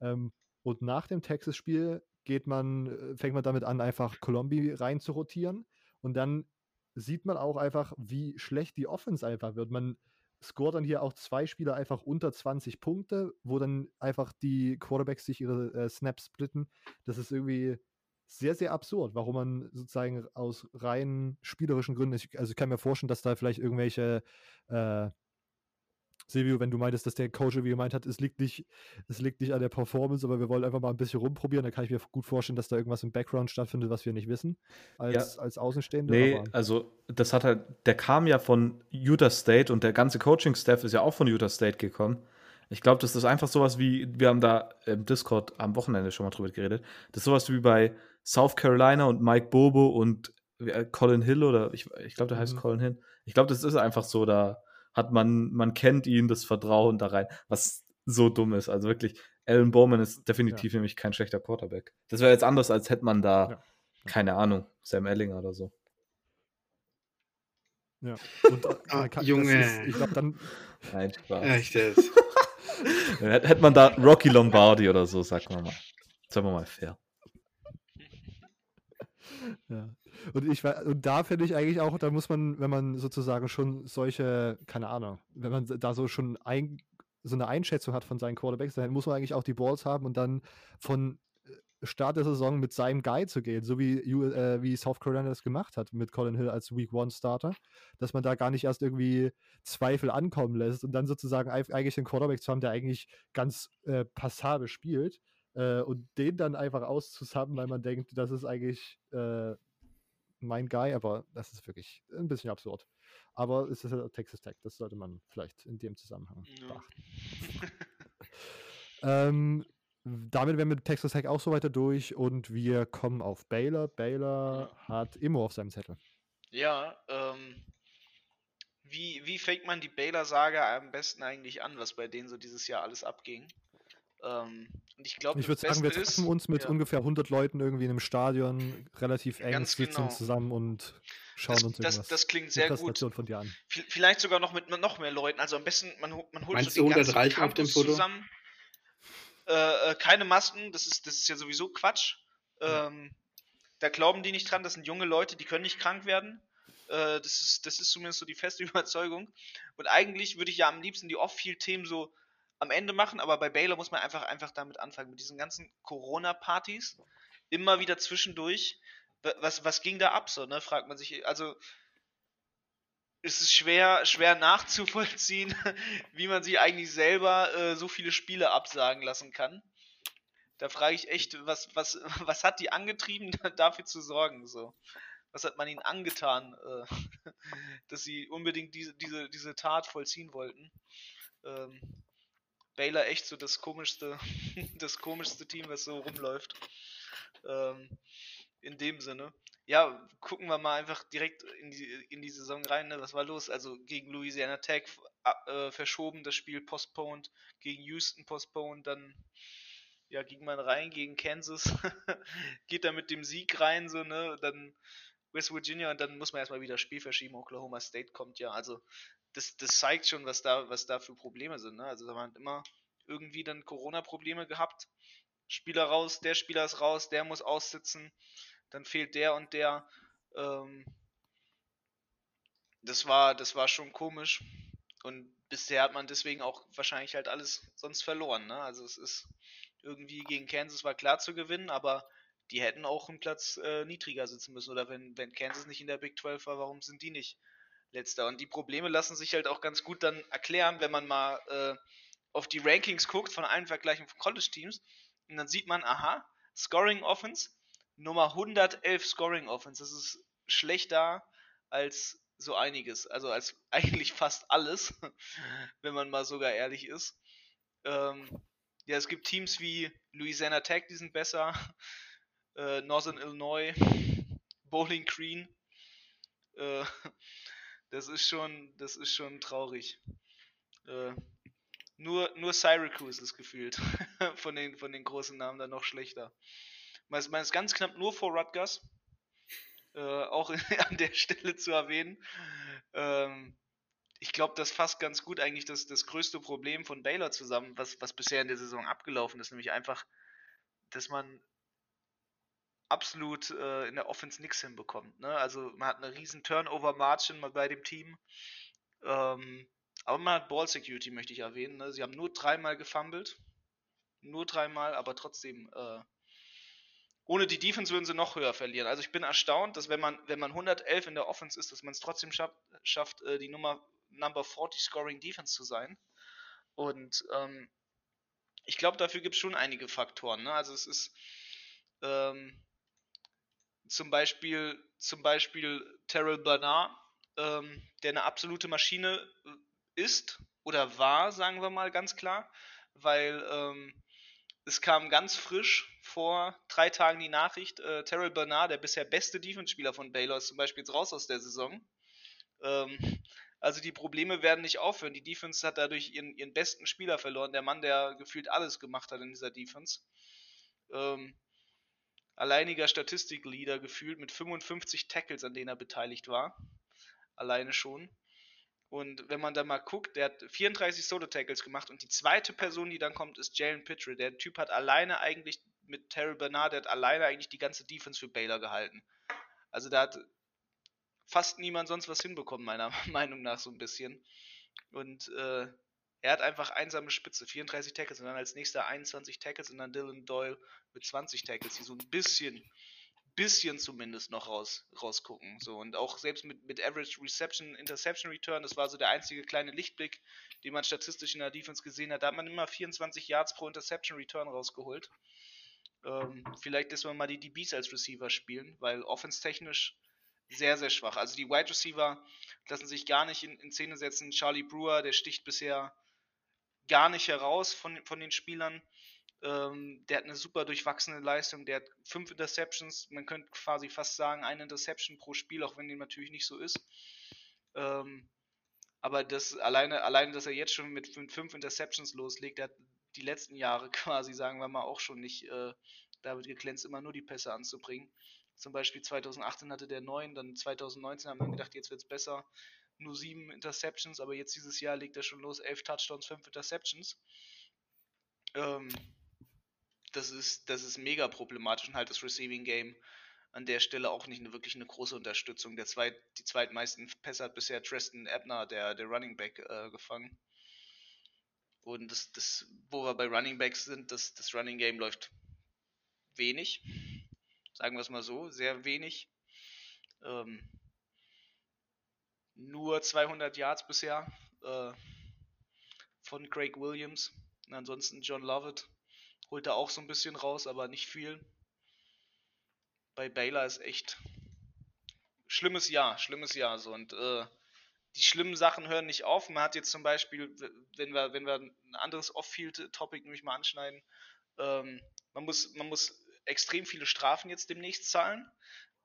Ähm, und nach dem Texas-Spiel geht man, äh, fängt man damit an, einfach Colombi rein zu rotieren und dann sieht man auch einfach, wie schlecht die Offense einfach wird. Man scoret dann hier auch zwei Spieler einfach unter 20 Punkte, wo dann einfach die Quarterbacks sich ihre äh, Snaps splitten. Das ist irgendwie sehr, sehr absurd, warum man sozusagen aus rein spielerischen Gründen, also ich kann mir vorstellen, dass da vielleicht irgendwelche äh, Silvio, wenn du meintest, dass der Coach wie gemeint hat, es liegt nicht, es liegt nicht an der Performance, aber wir wollen einfach mal ein bisschen rumprobieren, da kann ich mir gut vorstellen, dass da irgendwas im Background stattfindet, was wir nicht wissen, als, ja. als Außenstehende. Nee, aber. also das hat halt, der kam ja von Utah State und der ganze Coaching-Staff ist ja auch von Utah State gekommen. Ich glaube, das ist einfach sowas wie, wir haben da im Discord am Wochenende schon mal drüber geredet, das ist sowas wie bei South Carolina und Mike Bobo und äh, Colin Hill oder ich, ich glaube, der heißt mhm. Colin Hill. Ich glaube, das ist einfach so, da hat man, man kennt ihn, das Vertrauen da rein, was so dumm ist. Also wirklich, Alan Bowman ist definitiv ja. nämlich kein schlechter Quarterback. Das wäre jetzt anders, als hätte man da, ja. keine Ahnung, Sam Ellinger oder so. Ja. Und, äh, ah, kann, Junge. Ist, ich glaube dann. Nein, Spaß. Echt jetzt. hätte man da Rocky Lombardi oder so, sagen wir mal. Sagen wir mal fair. Ja. Und ich und da finde ich eigentlich auch, da muss man, wenn man sozusagen schon solche, keine Ahnung, wenn man da so schon ein, so eine Einschätzung hat von seinen Quarterbacks, dann muss man eigentlich auch die Balls haben und dann von äh, Start der Saison mit seinem Guy zu gehen, so wie, äh, wie South Carolina das gemacht hat mit Colin Hill als Week One Starter, dass man da gar nicht erst irgendwie Zweifel ankommen lässt und dann sozusagen eigentlich einen Quarterback zu haben, der eigentlich ganz äh, passabel spielt äh, und den dann einfach auszusappen, weil man denkt, das ist eigentlich äh, mein Guy, aber das ist wirklich ein bisschen absurd. Aber es ist ja Texas Tech, das sollte man vielleicht in dem Zusammenhang ja. beachten. ähm, damit wären wir mit Texas Tech auch so weiter durch und wir kommen auf Baylor. Baylor ja. hat Immo auf seinem Zettel. Ja, ähm, wie, wie fängt man die Baylor-Saga am besten eigentlich an, was bei denen so dieses Jahr alles abging? Ähm, und ich glaube, ich würde sagen, wir treffen ist, uns mit ja. ungefähr 100 Leuten irgendwie in einem Stadion, relativ eng, Ganz sitzen genau. zusammen und schauen das, uns irgendwas. Das, das klingt sehr gut. Von dir an. Vielleicht sogar noch mit noch mehr Leuten. Also am besten, man, man holt Meinst so den ganzen Campus auf dem Foto? zusammen. Äh, äh, keine Masken, das ist, das ist ja sowieso Quatsch. Ähm, da glauben die nicht dran, das sind junge Leute, die können nicht krank werden. Äh, das, ist, das ist zumindest so die feste Überzeugung. Und eigentlich würde ich ja am liebsten die Off-Field-Themen so am Ende machen, aber bei Baylor muss man einfach, einfach damit anfangen, mit diesen ganzen Corona-Partys. Immer wieder zwischendurch. Was, was ging da ab so, ne? Fragt man sich. Also, es ist schwer, schwer nachzuvollziehen, wie man sich eigentlich selber äh, so viele Spiele absagen lassen kann. Da frage ich echt, was, was, was hat die angetrieben, dafür zu sorgen? So? Was hat man ihnen angetan, äh, dass sie unbedingt diese, diese, diese Tat vollziehen wollten? Ähm, Baylor echt so das komischste, das komischste Team, was so rumläuft. Ähm, in dem Sinne. Ja, gucken wir mal einfach direkt in die, in die Saison rein. Ne? Was war los? Also gegen Louisiana Tech äh, verschoben, das Spiel postponed, gegen Houston postponed, dann ja, ging man rein gegen Kansas, geht da mit dem Sieg rein, so, ne, dann West Virginia und dann muss man erstmal wieder Spiel verschieben, Oklahoma State kommt ja, also das, das zeigt schon, was da, was da für Probleme sind. Ne? Also da waren immer irgendwie dann Corona-Probleme gehabt. Spieler raus, der Spieler ist raus, der muss aussitzen, dann fehlt der und der. Ähm, das war, das war schon komisch. Und bisher hat man deswegen auch wahrscheinlich halt alles sonst verloren. Ne? Also es ist irgendwie gegen Kansas war klar zu gewinnen, aber die hätten auch einen Platz äh, niedriger sitzen müssen. Oder wenn, wenn Kansas nicht in der Big 12 war, warum sind die nicht letzter. Und die Probleme lassen sich halt auch ganz gut dann erklären, wenn man mal äh, auf die Rankings guckt von allen Vergleichen von College-Teams. Und dann sieht man, aha, Scoring Offense, Nummer 111 Scoring Offense. Das ist schlechter als so einiges. Also als eigentlich fast alles, wenn man mal sogar ehrlich ist. Ähm, ja, es gibt Teams wie Louisiana Tech, die sind besser. Äh, Northern Illinois, Bowling Green. Äh, das ist schon, das ist schon traurig. Äh, nur, nur Syracuse ist gefühlt von den, von den großen Namen dann noch schlechter. Man ist, man ist ganz knapp nur vor Rutgers. Äh, auch an der Stelle zu erwähnen. Ähm, ich glaube, das fasst ganz gut eigentlich das, das größte Problem von Baylor zusammen, was, was bisher in der Saison abgelaufen ist, nämlich einfach, dass man absolut äh, in der Offense nichts hinbekommt. Ne? Also man hat eine riesen Turnover-Margin bei dem Team. Ähm, aber man hat Ball Security, möchte ich erwähnen. Ne? Sie haben nur dreimal gefummelt. Nur dreimal, aber trotzdem. Äh, ohne die Defense würden sie noch höher verlieren. Also ich bin erstaunt, dass wenn man, wenn man 111 in der Offense ist, dass man es trotzdem schafft, schafft äh, die Nummer Number 40 Scoring Defense zu sein. Und ähm, ich glaube, dafür gibt es schon einige Faktoren. Ne? Also es ist ähm, zum Beispiel, zum Beispiel Terrell Bernard, ähm, der eine absolute Maschine äh, ist oder war, sagen wir mal ganz klar, weil ähm, es kam ganz frisch vor drei Tagen die Nachricht, äh, Terrell Bernard, der bisher beste Defense-Spieler von Baylor, ist zum Beispiel jetzt raus aus der Saison. Ähm, also die Probleme werden nicht aufhören. Die Defense hat dadurch ihren, ihren besten Spieler verloren, der Mann, der gefühlt alles gemacht hat in dieser Defense. Ähm, alleiniger Statistikleader gefühlt mit 55 Tackles, an denen er beteiligt war. Alleine schon. Und wenn man da mal guckt, der hat 34 Solo-Tackles gemacht und die zweite Person, die dann kommt, ist Jalen Pitre. Der Typ hat alleine eigentlich mit Terry Bernard, der hat alleine eigentlich die ganze Defense für Baylor gehalten. Also da hat fast niemand sonst was hinbekommen, meiner Meinung nach so ein bisschen. Und äh, Er hat einfach einsame Spitze, 34 Tackles und dann als nächster 21 Tackles und dann Dylan Doyle mit 20 Tackles, die so ein bisschen, bisschen zumindest noch raus, rausgucken. So, und auch selbst mit, mit Average Reception, Interception Return, das war so der einzige kleine Lichtblick, den man statistisch in der Defense gesehen hat. Da hat man immer 24 Yards pro Interception Return rausgeholt. Ähm, vielleicht dass wir mal die DBs als Receiver spielen, weil offense-technisch sehr, sehr schwach. Also die Wide Receiver lassen sich gar nicht in, in Szene setzen. Charlie Brewer, der sticht bisher gar nicht heraus von, von den Spielern. Ähm, der hat eine super durchwachsene Leistung. Der hat fünf Interceptions. Man könnte quasi fast sagen, eine Interception pro Spiel, auch wenn dem natürlich nicht so ist. Ähm, aber das alleine, alleine, dass er jetzt schon mit fünf Interceptions loslegt, der hat die letzten Jahre quasi, sagen wir mal, auch schon nicht äh, damit geglänzt, immer nur die Pässe anzubringen. Zum Beispiel 2018 hatte der 9, dann 2019 haben wir gedacht, jetzt wird es besser. Nur sieben Interceptions, aber jetzt dieses Jahr legt er schon los, elf Touchdowns, fünf Interceptions. Ähm, das ist, das ist mega problematisch und halt das Receiving Game an der Stelle auch nicht eine, wirklich eine große Unterstützung. Der zweit, die zweitmeisten Pässe hat bisher Tristan Ebner, der, der Running Back, äh, gefangen. Und das, das, wo wir bei Running Backs sind, das, das Running Game läuft wenig. Sagen wir es mal so, sehr wenig. Ähm, nur 200 Yards bisher äh, von Craig Williams. Und ansonsten John Lovett holt er auch so ein bisschen raus, aber nicht viel. Bei Baylor ist echt schlimmes Jahr, schlimmes Jahr so und äh, die schlimmen Sachen hören nicht auf. Man hat jetzt zum Beispiel, wenn wir, wenn wir ein anderes Off-Field-Topic nämlich mal anschneiden, ähm, man, muss, man muss extrem viele Strafen jetzt demnächst zahlen,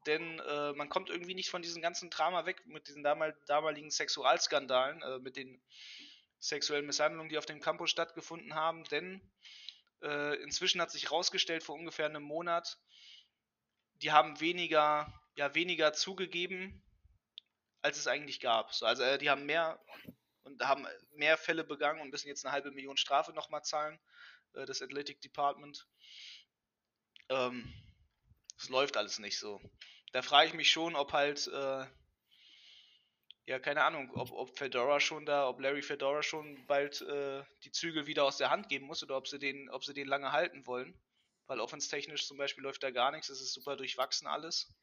denn äh, man kommt irgendwie nicht von diesem ganzen Drama weg mit diesen damal, damaligen Sexualskandalen, äh, mit den sexuellen Misshandlungen, die auf dem Campus stattgefunden haben, denn äh, inzwischen hat sich herausgestellt vor ungefähr einem Monat, die haben weniger, ja, weniger zugegeben, als es eigentlich gab. So, also äh, die haben mehr und haben mehr Fälle begangen und müssen jetzt eine halbe Million Strafe nochmal zahlen, äh, das Athletic Department. Ähm, es läuft alles nicht so. Da frage ich mich schon, ob halt, äh, ja, keine Ahnung, ob, ob Fedora schon da, ob Larry Fedora schon bald äh, die Zügel wieder aus der Hand geben muss oder ob sie den, ob sie den lange halten wollen. Weil offenstechnisch zum Beispiel läuft da gar nichts, es ist super durchwachsen alles.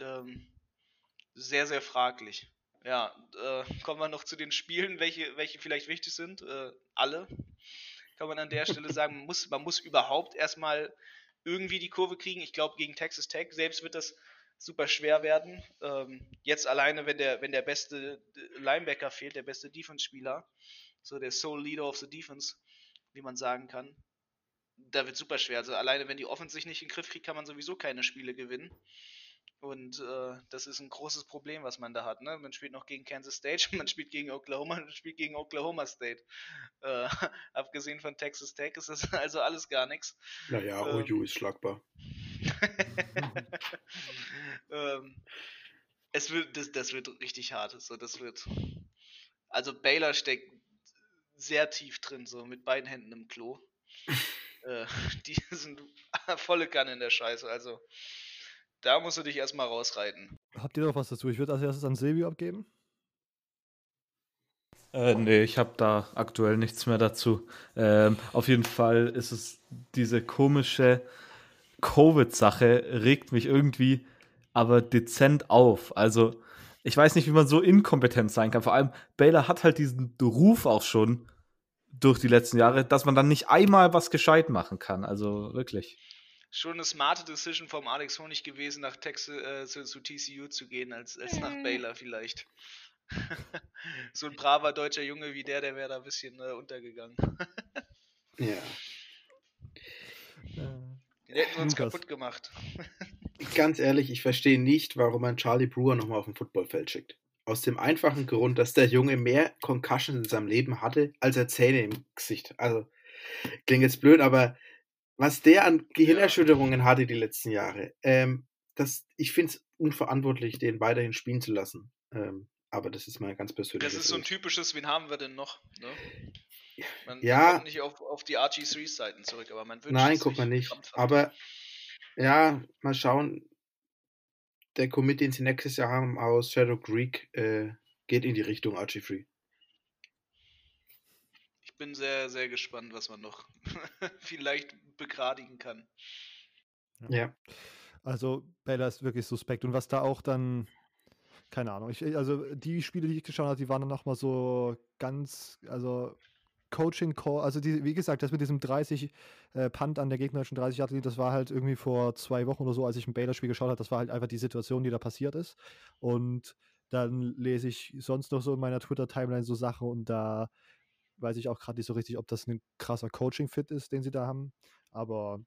Ähm, sehr, sehr fraglich. Ja, äh, kommen wir noch zu den Spielen, welche, welche vielleicht wichtig sind. Äh, alle. Kann man an der Stelle sagen, man muss, man muss überhaupt erstmal irgendwie die Kurve kriegen. Ich glaube, gegen Texas Tech selbst wird das super schwer werden. Ähm, jetzt alleine, wenn der, wenn der beste Linebacker fehlt, der beste Defense-Spieler, so der Sole Leader of the Defense, wie man sagen kann, da wird super schwer. Also alleine, wenn die Offense sich nicht in den Griff kriegt, kann man sowieso keine Spiele gewinnen. Und äh, das ist ein großes Problem, was man da hat. Ne? Man spielt noch gegen Kansas State, man spielt gegen Oklahoma, man spielt gegen Oklahoma State. Äh, abgesehen von Texas Tech ist das also alles gar nichts. Naja, ähm, OU ist schlagbar. ähm, es wird, das, das wird richtig hart. So, das wird. Also Baylor steckt sehr tief drin, so mit beiden Händen im Klo. äh, die sind volle Kanne in der Scheiße. Also da musst du dich erstmal rausreiten. Habt ihr noch was dazu? Ich würde als erstes an Silvio abgeben. Äh, nee, ich habe da aktuell nichts mehr dazu. Ähm, auf jeden Fall ist es diese komische Covid-Sache, regt mich irgendwie aber dezent auf. Also, ich weiß nicht, wie man so inkompetent sein kann. Vor allem, Baylor hat halt diesen Ruf auch schon durch die letzten Jahre, dass man dann nicht einmal was gescheit machen kann. Also wirklich schon eine smarte Decision vom Alex Honig gewesen, nach Texas, äh, zu, zu, TCU zu gehen, als, als nach mhm. Baylor vielleicht. so ein braver deutscher Junge wie der, der wäre da ein bisschen äh, untergegangen. ja. Die hätten uns Lukas. kaputt gemacht. Ganz ehrlich, ich verstehe nicht, warum man Charlie Brewer nochmal auf dem Footballfeld schickt. Aus dem einfachen Grund, dass der Junge mehr Concussions in seinem Leben hatte, als er Zähne im Gesicht. Also, klingt jetzt blöd, aber was der an Gehirnerschütterungen ja. hatte die letzten Jahre, ähm, das, ich finde es unverantwortlich, den weiterhin spielen zu lassen. Ähm, aber das ist mal ganz persönlich. Das ist so ein typisches, wen haben wir denn noch? Ne? Man ja. kommt nicht auf, auf die RG3-Seiten zurück, aber man wünscht Nein, guckt man nicht. Aber ja, mal schauen. Der Commit, den sie nächstes Jahr haben aus Shadow Creek, äh, geht in die Richtung RG3. bin sehr, sehr gespannt, was man noch vielleicht begradigen kann. Ja. Also Bella ist wirklich suspekt. Und was da auch dann, keine Ahnung, ich, also die Spiele, die ich geschaut habe, die waren dann nochmal so ganz, also Coaching Call, also die, wie gesagt, das mit diesem 30 äh, Punt an der gegnerischen 30 Yard das war halt irgendwie vor zwei Wochen oder so, als ich ein Baylor-Spiel geschaut habe, das war halt einfach die Situation, die da passiert ist. Und dann lese ich sonst noch so in meiner Twitter-Timeline so Sachen und da weiß ich auch gerade nicht so richtig, ob das ein krasser Coaching-Fit ist, den sie da haben. Aber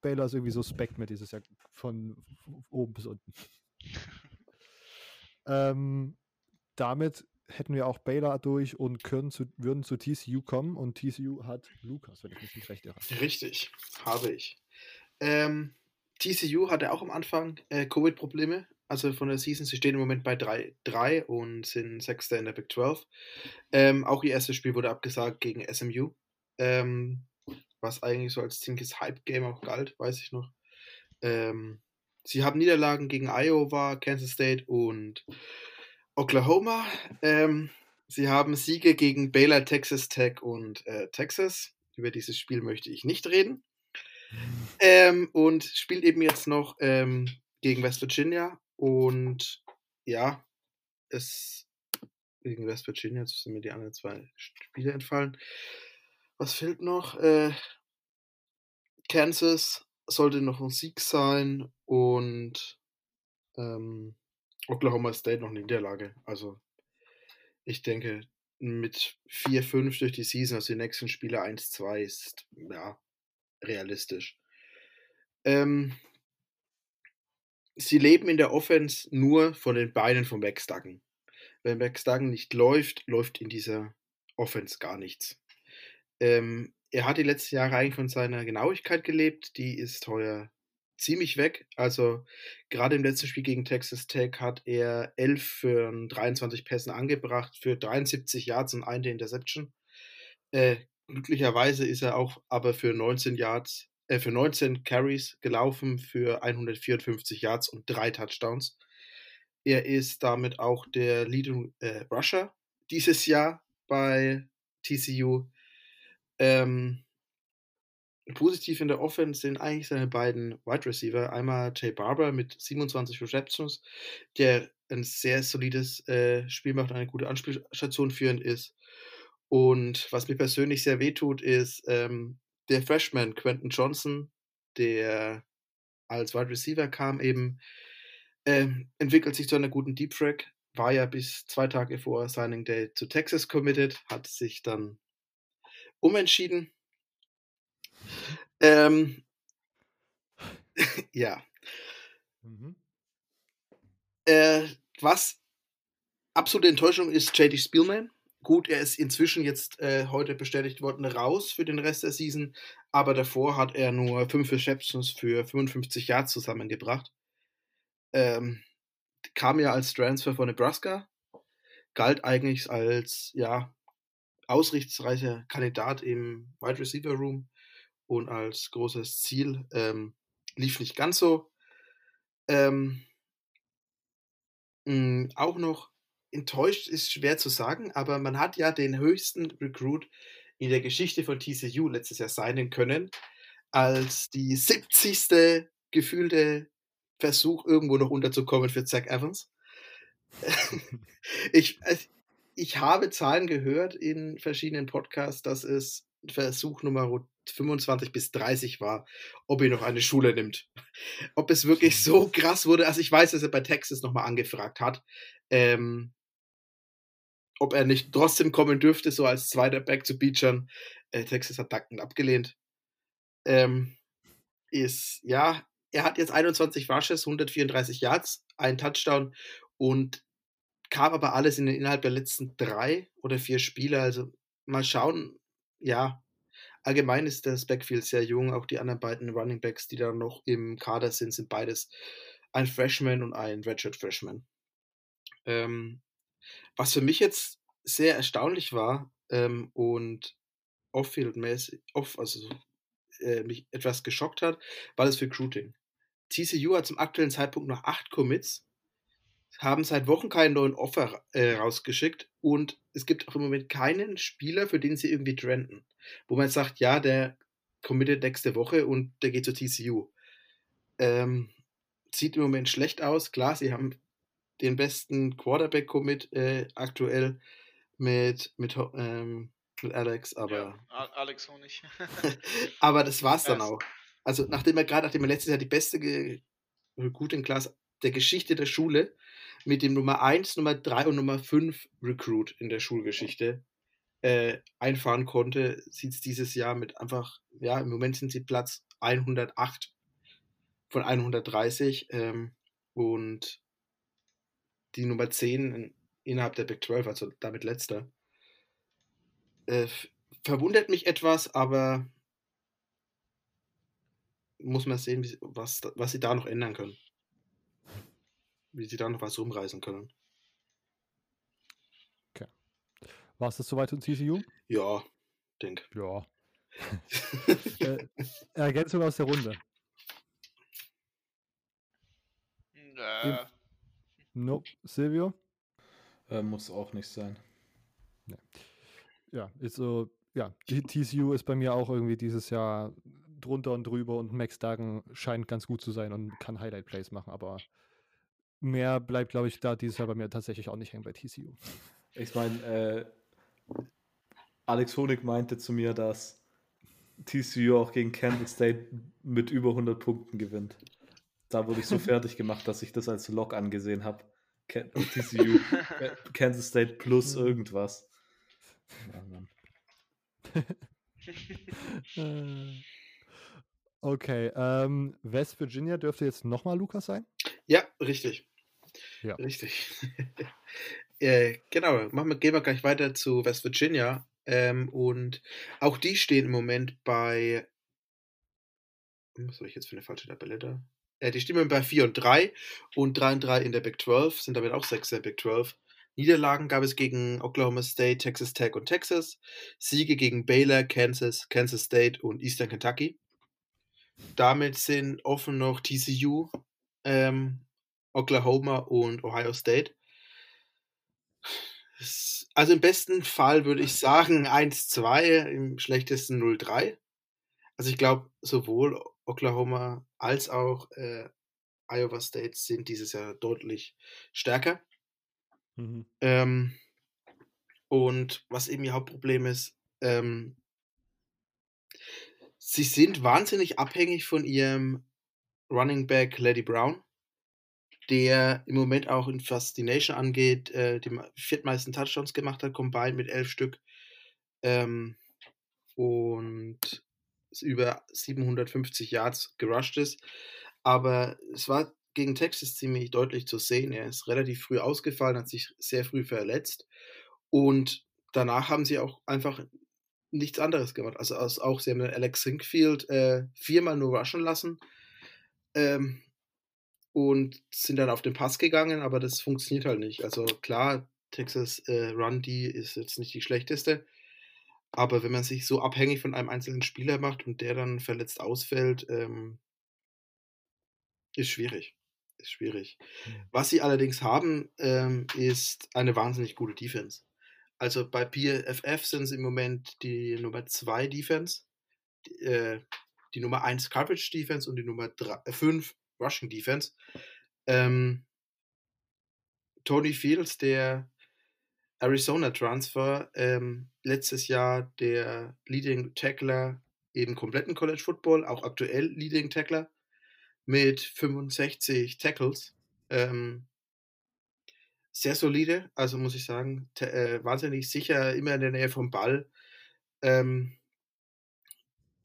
Baylor ist irgendwie suspekt mit dieses Jahr von oben bis unten. ähm, damit hätten wir auch Baylor durch und können zu, würden zu TCU kommen. Und TCU hat Lukas, wenn ich mich nicht recht irre. Richtig, habe ich. Ähm, TCU hatte auch am Anfang äh, Covid-Probleme, also von der Season. Sie stehen im Moment bei 3-3 und sind Sechster in der Big 12. Ähm, auch ihr erstes Spiel wurde abgesagt gegen SMU, ähm, was eigentlich so als ziemliches Hype-Game auch galt, weiß ich noch. Ähm, sie haben Niederlagen gegen Iowa, Kansas State und Oklahoma. Ähm, sie haben Siege gegen Baylor, Texas Tech und äh, Texas. Über dieses Spiel möchte ich nicht reden. Ähm, und spielt eben jetzt noch ähm, gegen West Virginia. Und ja, es gegen West Virginia, jetzt sind mir die anderen zwei Spiele entfallen. Was fehlt noch? Äh, Kansas sollte noch ein Sieg sein und ähm, Oklahoma State noch eine Niederlage. Also ich denke, mit 4-5 durch die Season, also die nächsten Spiele 1-2 ist ja realistisch. Ähm, sie leben in der Offense nur von den Beinen von Backstacken. Wenn Backstacken nicht läuft, läuft in dieser Offense gar nichts. Ähm, er hat die letzten Jahre eigentlich von seiner Genauigkeit gelebt, die ist heuer ziemlich weg. Also gerade im letzten Spiel gegen Texas Tech hat er 11 für 23 Pässen angebracht, für 73 Yards und eine Interception. Äh, glücklicherweise ist er auch aber für 19 Yards, äh, für 19 Carries gelaufen, für 154 Yards und drei Touchdowns. Er ist damit auch der Leading äh, Rusher dieses Jahr bei TCU. Ähm, Positiv in der Offense sind eigentlich seine beiden Wide Receiver. Einmal Jay Barber mit 27 Receptions, der ein sehr solides äh, Spiel macht, eine gute Anspielstation führend ist. Und was mir persönlich sehr wehtut, ist ähm, der Freshman Quentin Johnson, der als Wide Receiver kam, eben äh, entwickelt sich zu einer guten Deep Track, war ja bis zwei Tage vor Signing Day zu Texas committed, hat sich dann umentschieden ähm, ja. Mhm. Äh, was absolute Enttäuschung ist JD Spielman. Gut, er ist inzwischen jetzt äh, heute bestätigt worden raus für den Rest der Season, aber davor hat er nur 5 Receptions für 55 Yards zusammengebracht. Ähm, kam ja als Transfer von Nebraska, galt eigentlich als ja ausrichtsreicher Kandidat im Wide Receiver Room und als großes Ziel. Ähm, lief nicht ganz so. Ähm, mh, hm, auch noch enttäuscht ist schwer zu sagen, aber man hat ja den höchsten Recruit in der Geschichte von TCU letztes Jahr sein können, als die 70. gefühlte Versuch, irgendwo noch unterzukommen für Zach Evans. ich, ich habe Zahlen gehört in verschiedenen Podcasts, dass es Versuch Nummer 25 bis 30 war, ob er noch eine Schule nimmt. Ob es wirklich so krass wurde, also ich weiß, dass er bei Texas nochmal angefragt hat, ähm, ob er nicht trotzdem kommen dürfte, so als zweiter Back zu Beachern. Äh, Texas hat dankend abgelehnt. Ähm, ist, ja, er hat jetzt 21 Rushes, 134 Yards, ein Touchdown und kam aber alles in, innerhalb der letzten drei oder vier Spiele. Also mal schauen, ja, allgemein ist das Backfield sehr jung. Auch die anderen beiden Running Backs, die da noch im Kader sind, sind beides ein Freshman und ein Redshirt Freshman. Ähm, was für mich jetzt sehr erstaunlich war ähm, und off-field-mäßig, off, also äh, mich etwas geschockt hat, war das Recruiting. TCU hat zum aktuellen Zeitpunkt noch acht Commits haben seit Wochen keinen neuen Offer äh, rausgeschickt und es gibt auch im Moment keinen Spieler, für den sie irgendwie trenden. Wo man sagt, ja, der committet nächste Woche und der geht zur TCU. Ähm, sieht im Moment schlecht aus. Klar, sie haben den besten Quarterback-Commit äh, aktuell mit, mit, ähm, mit Alex, aber. Ja, Alex Honig. aber das war's dann auch. Also, nachdem er gerade, nachdem er letztes Jahr die beste Recruiting Class der Geschichte der Schule mit dem Nummer 1, Nummer 3 und Nummer 5 Recruit in der Schulgeschichte äh, einfahren konnte, sieht es dieses Jahr mit einfach, ja, im Moment sind sie Platz 108 von 130 ähm, und die Nummer 10 innerhalb der Big 12, also damit letzter. Äh, verwundert mich etwas, aber muss man sehen, was, was sie da noch ändern können. Wie sie da noch was rumreißen können. Okay. War es das soweit in TCU? Ja, denke. Ja. äh, Ergänzung aus der Runde. Äh. Nope. Silvio? Äh, muss auch nicht sein. Nee. Ja, ist so, ja, TCU ist bei mir auch irgendwie dieses Jahr drunter und drüber und Max Dagen scheint ganz gut zu sein und kann Highlight Plays machen, aber mehr bleibt, glaube ich, da dieses Jahr bei mir tatsächlich auch nicht hängen bei TCU. Ich meine, äh, Alex Honig meinte zu mir, dass TCU auch gegen Kansas State mit über 100 Punkten gewinnt. Da wurde ich so fertig gemacht, dass ich das als Log angesehen habe. TCU, äh, Kansas State plus irgendwas. Ja, okay, ähm, West Virginia dürfte jetzt nochmal Lukas sein? Ja, richtig. Ja. Richtig. äh, genau, machen wir, gehen wir gleich weiter zu West Virginia. Ähm, und auch die stehen im Moment bei. Was soll ich jetzt für eine falsche Tabelle da? Äh, die stehen bei 4 und 3 und 3 und 3 in der Big 12, sind damit auch 6 in der Big 12. Niederlagen gab es gegen Oklahoma State, Texas Tech und Texas. Siege gegen Baylor, Kansas, Kansas State und Eastern Kentucky. Damit sind offen noch TCU, ähm, Oklahoma und Ohio State. Also im besten Fall würde ich sagen 1-2, im schlechtesten 0-3. Also ich glaube, sowohl Oklahoma als auch äh, Iowa State sind dieses Jahr deutlich stärker. Mhm. Ähm, und was eben ihr Hauptproblem ist, ähm, sie sind wahnsinnig abhängig von ihrem Running Back Lady Brown der im Moment auch in Fascination angeht, äh, die viertmeisten Touchdowns gemacht hat, combined mit elf Stück. Ähm, und über 750 Yards gerusht ist. Aber es war gegen Texas ziemlich deutlich zu sehen. Er ist relativ früh ausgefallen, hat sich sehr früh verletzt. Und danach haben sie auch einfach nichts anderes gemacht. Also auch sie haben Alex Sinkfield äh, viermal nur rushen lassen. Ähm, und sind dann auf den Pass gegangen, aber das funktioniert halt nicht. Also klar, Texas äh, Run D ist jetzt nicht die schlechteste, aber wenn man sich so abhängig von einem einzelnen Spieler macht und der dann verletzt ausfällt, ähm, ist schwierig. Ist schwierig. Was sie allerdings haben, ähm, ist eine wahnsinnig gute Defense. Also bei PFF sind sie im Moment die Nummer 2 Defense, die, äh, die Nummer 1 Coverage Defense und die Nummer 5 Rushing Defense. Ähm, Tony Fields, der Arizona Transfer, ähm, letztes Jahr der Leading Tackler im kompletten College Football, auch aktuell Leading Tackler mit 65 Tackles. Ähm, sehr solide, also muss ich sagen, äh, wahnsinnig sicher, immer in der Nähe vom Ball. Ähm,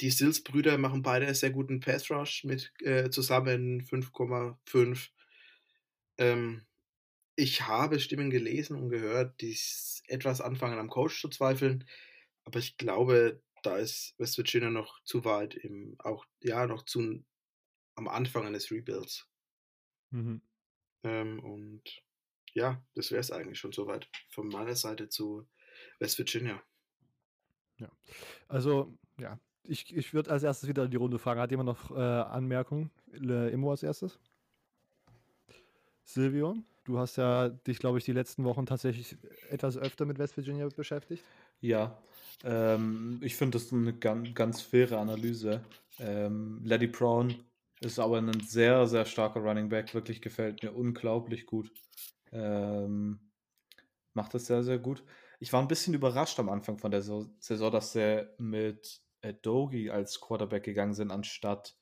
die Stills-Brüder machen beide sehr guten Pass-Rush mit äh, zusammen 5,5. Ähm, ich habe Stimmen gelesen und gehört, die etwas anfangen am Coach zu zweifeln, aber ich glaube, da ist West Virginia noch zu weit, im, auch ja noch zu am Anfang eines Rebuilds. Mhm. Ähm, und ja, das wäre es eigentlich schon soweit von meiner Seite zu West Virginia. Ja, also ja, ich, ich würde als erstes wieder in die Runde fragen. Hat jemand noch äh, Anmerkungen? Immo als erstes? Silvio? Du hast ja dich, glaube ich, die letzten Wochen tatsächlich etwas öfter mit West Virginia beschäftigt. Ja, ähm, ich finde das eine ganz, ganz faire Analyse. Ähm, Lady Brown ist aber ein sehr, sehr starker Running Back. Wirklich gefällt mir unglaublich gut. Ähm, macht das sehr, sehr gut. Ich war ein bisschen überrascht am Anfang von der Saison, dass sie mit Dogi als Quarterback gegangen sind, anstatt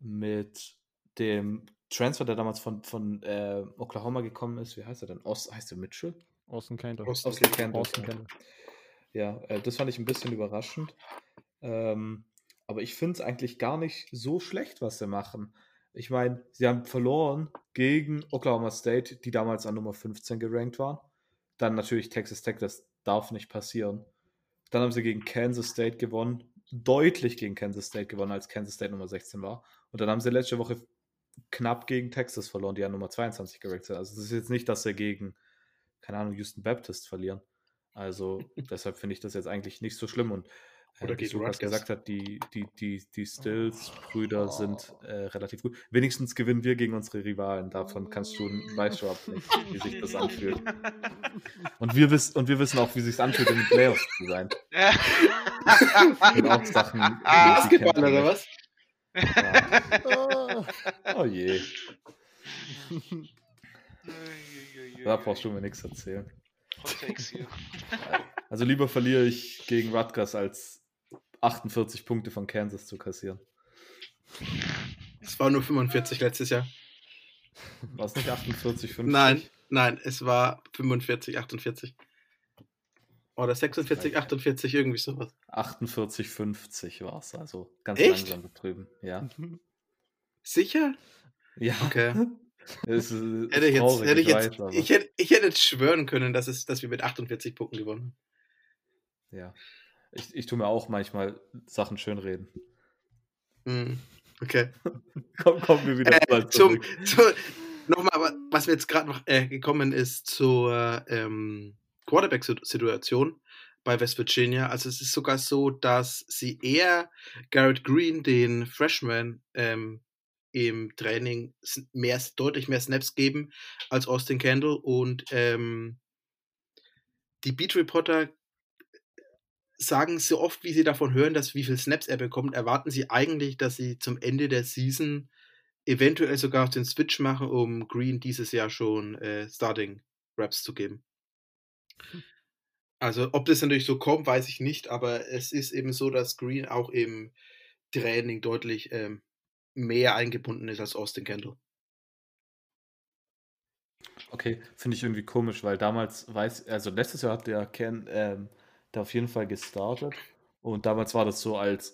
mit dem Transfer, der damals von, von äh, Oklahoma gekommen ist. Wie heißt er denn? Ost, heißt er Mitchell? Austin Kendall. Austin, Austin Kendall. Austin Kendall. Ja, äh, das fand ich ein bisschen überraschend. Ähm, aber ich finde es eigentlich gar nicht so schlecht, was sie machen. Ich meine, sie haben verloren gegen Oklahoma State, die damals an Nummer 15 gerankt waren. Dann natürlich Texas Tech, das darf nicht passieren. Dann haben sie gegen Kansas State gewonnen, deutlich gegen Kansas State gewonnen, als Kansas State Nummer 16 war. Und dann haben sie letzte Woche knapp gegen Texas verloren, die an Nummer 22 gerankt sind. Also es ist jetzt nicht, dass sie gegen, keine Ahnung, Houston Baptist verlieren. Also deshalb finde ich das jetzt eigentlich nicht so schlimm. Und Oder wie Lukas gesagt hat, die, die, die, die Stills-Brüder oh. sind äh, relativ gut. Wenigstens gewinnen wir gegen unsere Rivalen. Davon kannst du, weißt du nicht, wie sich das anfühlt. Und wir, wiss, und wir wissen auch, wie sich anfühlt, in den Playoffs zu sein. und auch Sachen. Basketball oder was? Ja. Oh je. Da brauchst du mir nichts erzählen. Also lieber verliere ich gegen Rutgers als 48 Punkte von Kansas zu kassieren. Es war nur 45 letztes Jahr. War es nicht 48, 50? Nein, nein, es war 45, 48. Oder 46, 48, irgendwie sowas. 48, 50 war es, also ganz Echt? langsam betrüben, ja. Sicher? Ja. Okay. Es ist, hätte ich, jetzt, hätte ich, jetzt, ich, hätte, ich hätte jetzt schwören können, dass, es, dass wir mit 48 Punkten gewonnen haben. Ja. Ich, ich tue mir auch manchmal Sachen schönreden. Mm, okay. komm, kommen wir wieder äh, zum, zu, Nochmal, was mir jetzt gerade noch äh, gekommen ist zur ähm, Quarterback-Situation bei West Virginia. Also es ist sogar so, dass sie eher Garrett Green, den Freshman, ähm, im Training mehr, deutlich mehr Snaps geben als Austin Kendall und ähm, die Beat Reporter sagen so oft, wie sie davon hören, dass wie viel Snaps er bekommt, erwarten sie eigentlich, dass sie zum Ende der Season eventuell sogar den Switch machen, um Green dieses Jahr schon äh, Starting Raps zu geben. Hm. Also, ob das natürlich so kommt, weiß ich nicht, aber es ist eben so, dass Green auch im Training deutlich ähm, mehr eingebunden ist als Austin Kendall. Okay, finde ich irgendwie komisch, weil damals weiß, also letztes Jahr hat der Ken ähm, da auf jeden Fall gestartet und damals war das so als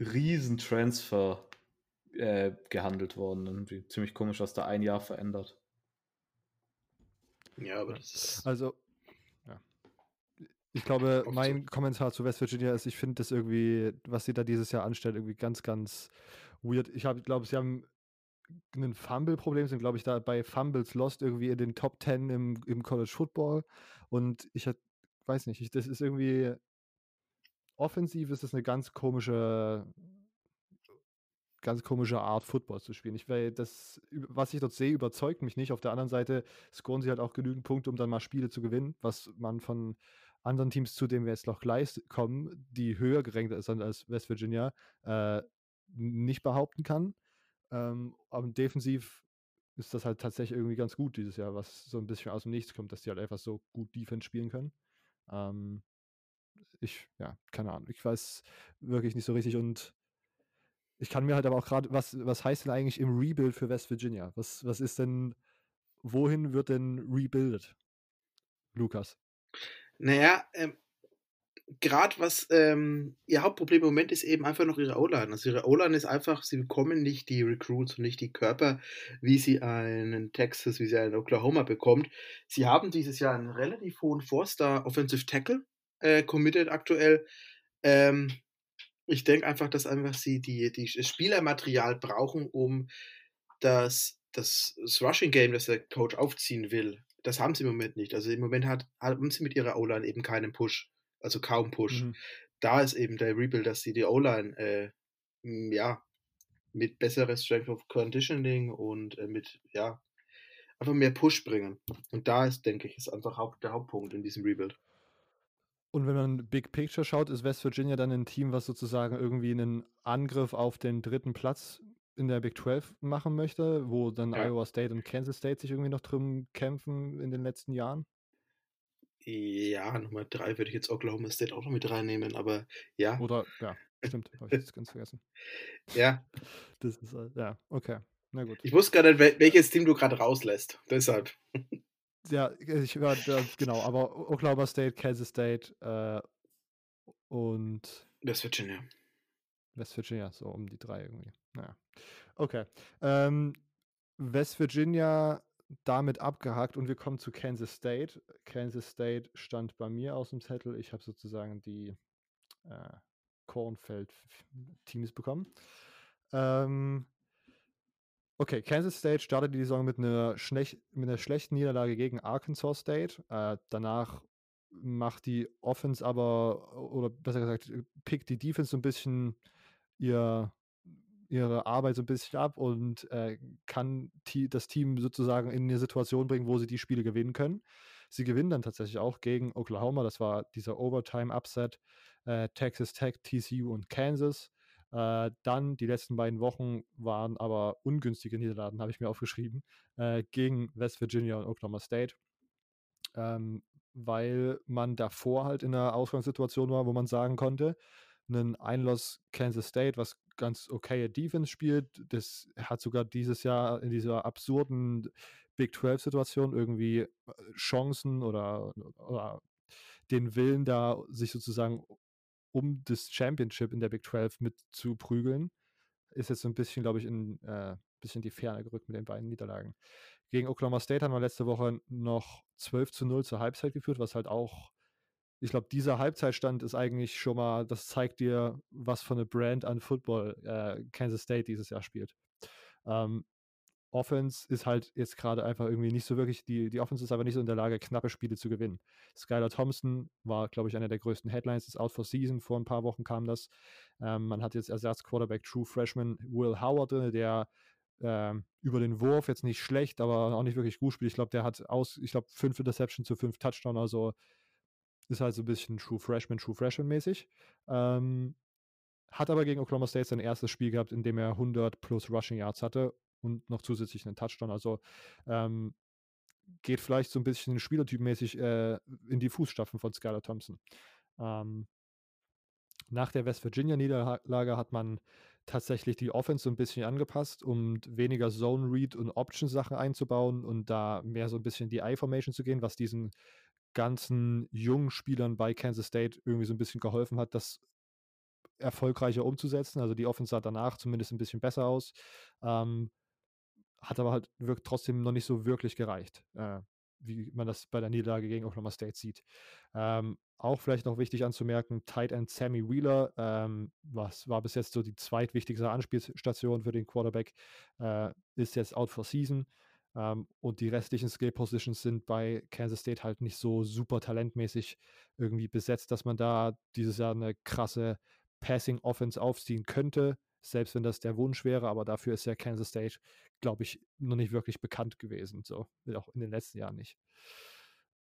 Riesentransfer äh, gehandelt worden. Irgendwie ziemlich komisch, was da ein Jahr verändert. Ja, aber das ist. Also, ja. Ich glaube, mein Kommentar zu West Virginia ist, ich finde das irgendwie, was sie da dieses Jahr anstellen, irgendwie ganz, ganz weird. Ich glaube, sie haben ein Fumble-Problem, sind, glaube ich, da bei Fumbles Lost irgendwie in den Top 10 im, im College Football. Und ich weiß nicht, ich, das ist irgendwie offensiv ist das eine ganz komische ganz komische Art, Football zu spielen. Ich, weil das, was ich dort sehe, überzeugt mich nicht. Auf der anderen Seite scoren sie halt auch genügend Punkte, um dann mal Spiele zu gewinnen, was man von anderen Teams, zu denen wir jetzt noch gleich kommen, die höher gerankt sind als West Virginia, äh, nicht behaupten kann. Ähm, aber defensiv ist das halt tatsächlich irgendwie ganz gut dieses Jahr, was so ein bisschen aus dem Nichts kommt, dass die halt einfach so gut Defense spielen können. Ähm, ich, ja, keine Ahnung. Ich weiß wirklich nicht so richtig und ich kann mir halt aber auch gerade, was, was heißt denn eigentlich im Rebuild für West Virginia? Was, was ist denn, wohin wird denn rebuildet? Lukas. Naja, ähm, gerade was ähm, ihr Hauptproblem im Moment ist eben einfach noch ihre O-Line. Also ihre O-Line ist einfach, sie bekommen nicht die Recruits und nicht die Körper, wie sie einen Texas, wie sie einen Oklahoma bekommt. Sie haben dieses Jahr einen relativ hohen Four-Star Offensive Tackle äh, committed aktuell. Ähm, ich denke einfach, dass einfach sie die, die Spielermaterial brauchen, um das, das, das Rushing Game, das der Coach aufziehen will. Das haben sie im Moment nicht. Also im Moment hat, haben sie mit ihrer O-Line eben keinen Push also kaum Push. Mhm. Da ist eben der Rebuild, dass sie die O-Line äh, ja mit besseres Strength of Conditioning und äh, mit ja einfach mehr Push bringen. Und da ist, denke ich, ist einfach Haupt, der Hauptpunkt in diesem Rebuild. Und wenn man Big Picture schaut, ist West Virginia dann ein Team, was sozusagen irgendwie einen Angriff auf den dritten Platz in der Big 12 machen möchte, wo dann ja. Iowa State und Kansas State sich irgendwie noch drum kämpfen in den letzten Jahren? Ja, Nummer drei würde ich jetzt Oklahoma State auch noch mit reinnehmen, aber ja. Oder, ja, stimmt, habe ich jetzt ganz vergessen. Ja. Das ist, äh, ja, okay, na gut. Ich wusste gerade, welches Team du gerade rauslässt, deshalb. Ja, ich war, genau, aber Oklahoma State, Kansas State äh, und. West Virginia. West Virginia, so um die drei irgendwie. Naja. Okay. Ähm, West Virginia damit abgehakt und wir kommen zu Kansas State. Kansas State stand bei mir aus dem Zettel. Ich habe sozusagen die äh, Kornfeld-Teams bekommen. Ähm, okay, Kansas State startet die Saison mit einer, mit einer schlechten Niederlage gegen Arkansas State. Äh, danach macht die Offense aber, oder besser gesagt, pickt die Defense so ein bisschen ihr ihre Arbeit so ein bisschen ab und äh, kann das Team sozusagen in eine Situation bringen, wo sie die Spiele gewinnen können. Sie gewinnen dann tatsächlich auch gegen Oklahoma, das war dieser Overtime-Upset, äh, Texas Tech, TCU und Kansas. Äh, dann die letzten beiden Wochen waren aber ungünstige Niederlagen, habe ich mir aufgeschrieben, äh, gegen West Virginia und Oklahoma State. Ähm, weil man davor halt in einer Ausgangssituation war, wo man sagen konnte, einen Einloss Kansas State, was ganz okay Defense spielt. Das hat sogar dieses Jahr in dieser absurden Big 12-Situation irgendwie äh, Chancen oder, oder den Willen da, sich sozusagen um das Championship in der Big 12 mit zu prügeln. Ist jetzt so ein bisschen, glaube ich, in äh, bisschen die Ferne gerückt mit den beiden Niederlagen. Gegen Oklahoma State haben wir letzte Woche noch 12 zu 0 zur Halbzeit geführt, was halt auch ich glaube, dieser Halbzeitstand ist eigentlich schon mal, das zeigt dir, was für eine Brand an Football äh, Kansas State dieses Jahr spielt. Ähm, Offense ist halt jetzt gerade einfach irgendwie nicht so wirklich, die, die Offense ist aber nicht so in der Lage, knappe Spiele zu gewinnen. Skylar Thompson war, glaube ich, einer der größten Headlines, ist out for season, vor ein paar Wochen kam das. Ähm, man hat jetzt Ersatz-Quarterback True Freshman Will Howard drin, der ähm, über den Wurf jetzt nicht schlecht, aber auch nicht wirklich gut spielt. Ich glaube, der hat aus, ich glaube, fünf Interceptions zu fünf Touchdown, also ist halt so ein bisschen True Freshman, True Freshman mäßig. Ähm, hat aber gegen Oklahoma State sein erstes Spiel gehabt, in dem er 100 plus Rushing Yards hatte und noch zusätzlich einen Touchdown. Also ähm, geht vielleicht so ein bisschen spielertypmäßig äh, in die Fußstapfen von Skylar Thompson. Ähm, nach der West Virginia Niederlage hat man tatsächlich die Offense so ein bisschen angepasst, um weniger Zone Read und Option Sachen einzubauen und da mehr so ein bisschen die I-Formation zu gehen, was diesen ganzen jungen Spielern bei Kansas State irgendwie so ein bisschen geholfen hat, das erfolgreicher umzusetzen. Also die Offense sah danach zumindest ein bisschen besser aus. Ähm, hat aber halt wirkt trotzdem noch nicht so wirklich gereicht, äh, wie man das bei der Niederlage gegen Oklahoma State sieht. Ähm, auch vielleicht noch wichtig anzumerken, Tight End Sammy Wheeler, ähm, was war bis jetzt so die zweitwichtigste Anspielstation für den Quarterback, äh, ist jetzt out for season. Ähm, und die restlichen Skill Positions sind bei Kansas State halt nicht so super talentmäßig irgendwie besetzt, dass man da dieses Jahr eine krasse Passing Offense aufziehen könnte, selbst wenn das der Wunsch wäre. Aber dafür ist ja Kansas State, glaube ich, noch nicht wirklich bekannt gewesen. So, auch in den letzten Jahren nicht.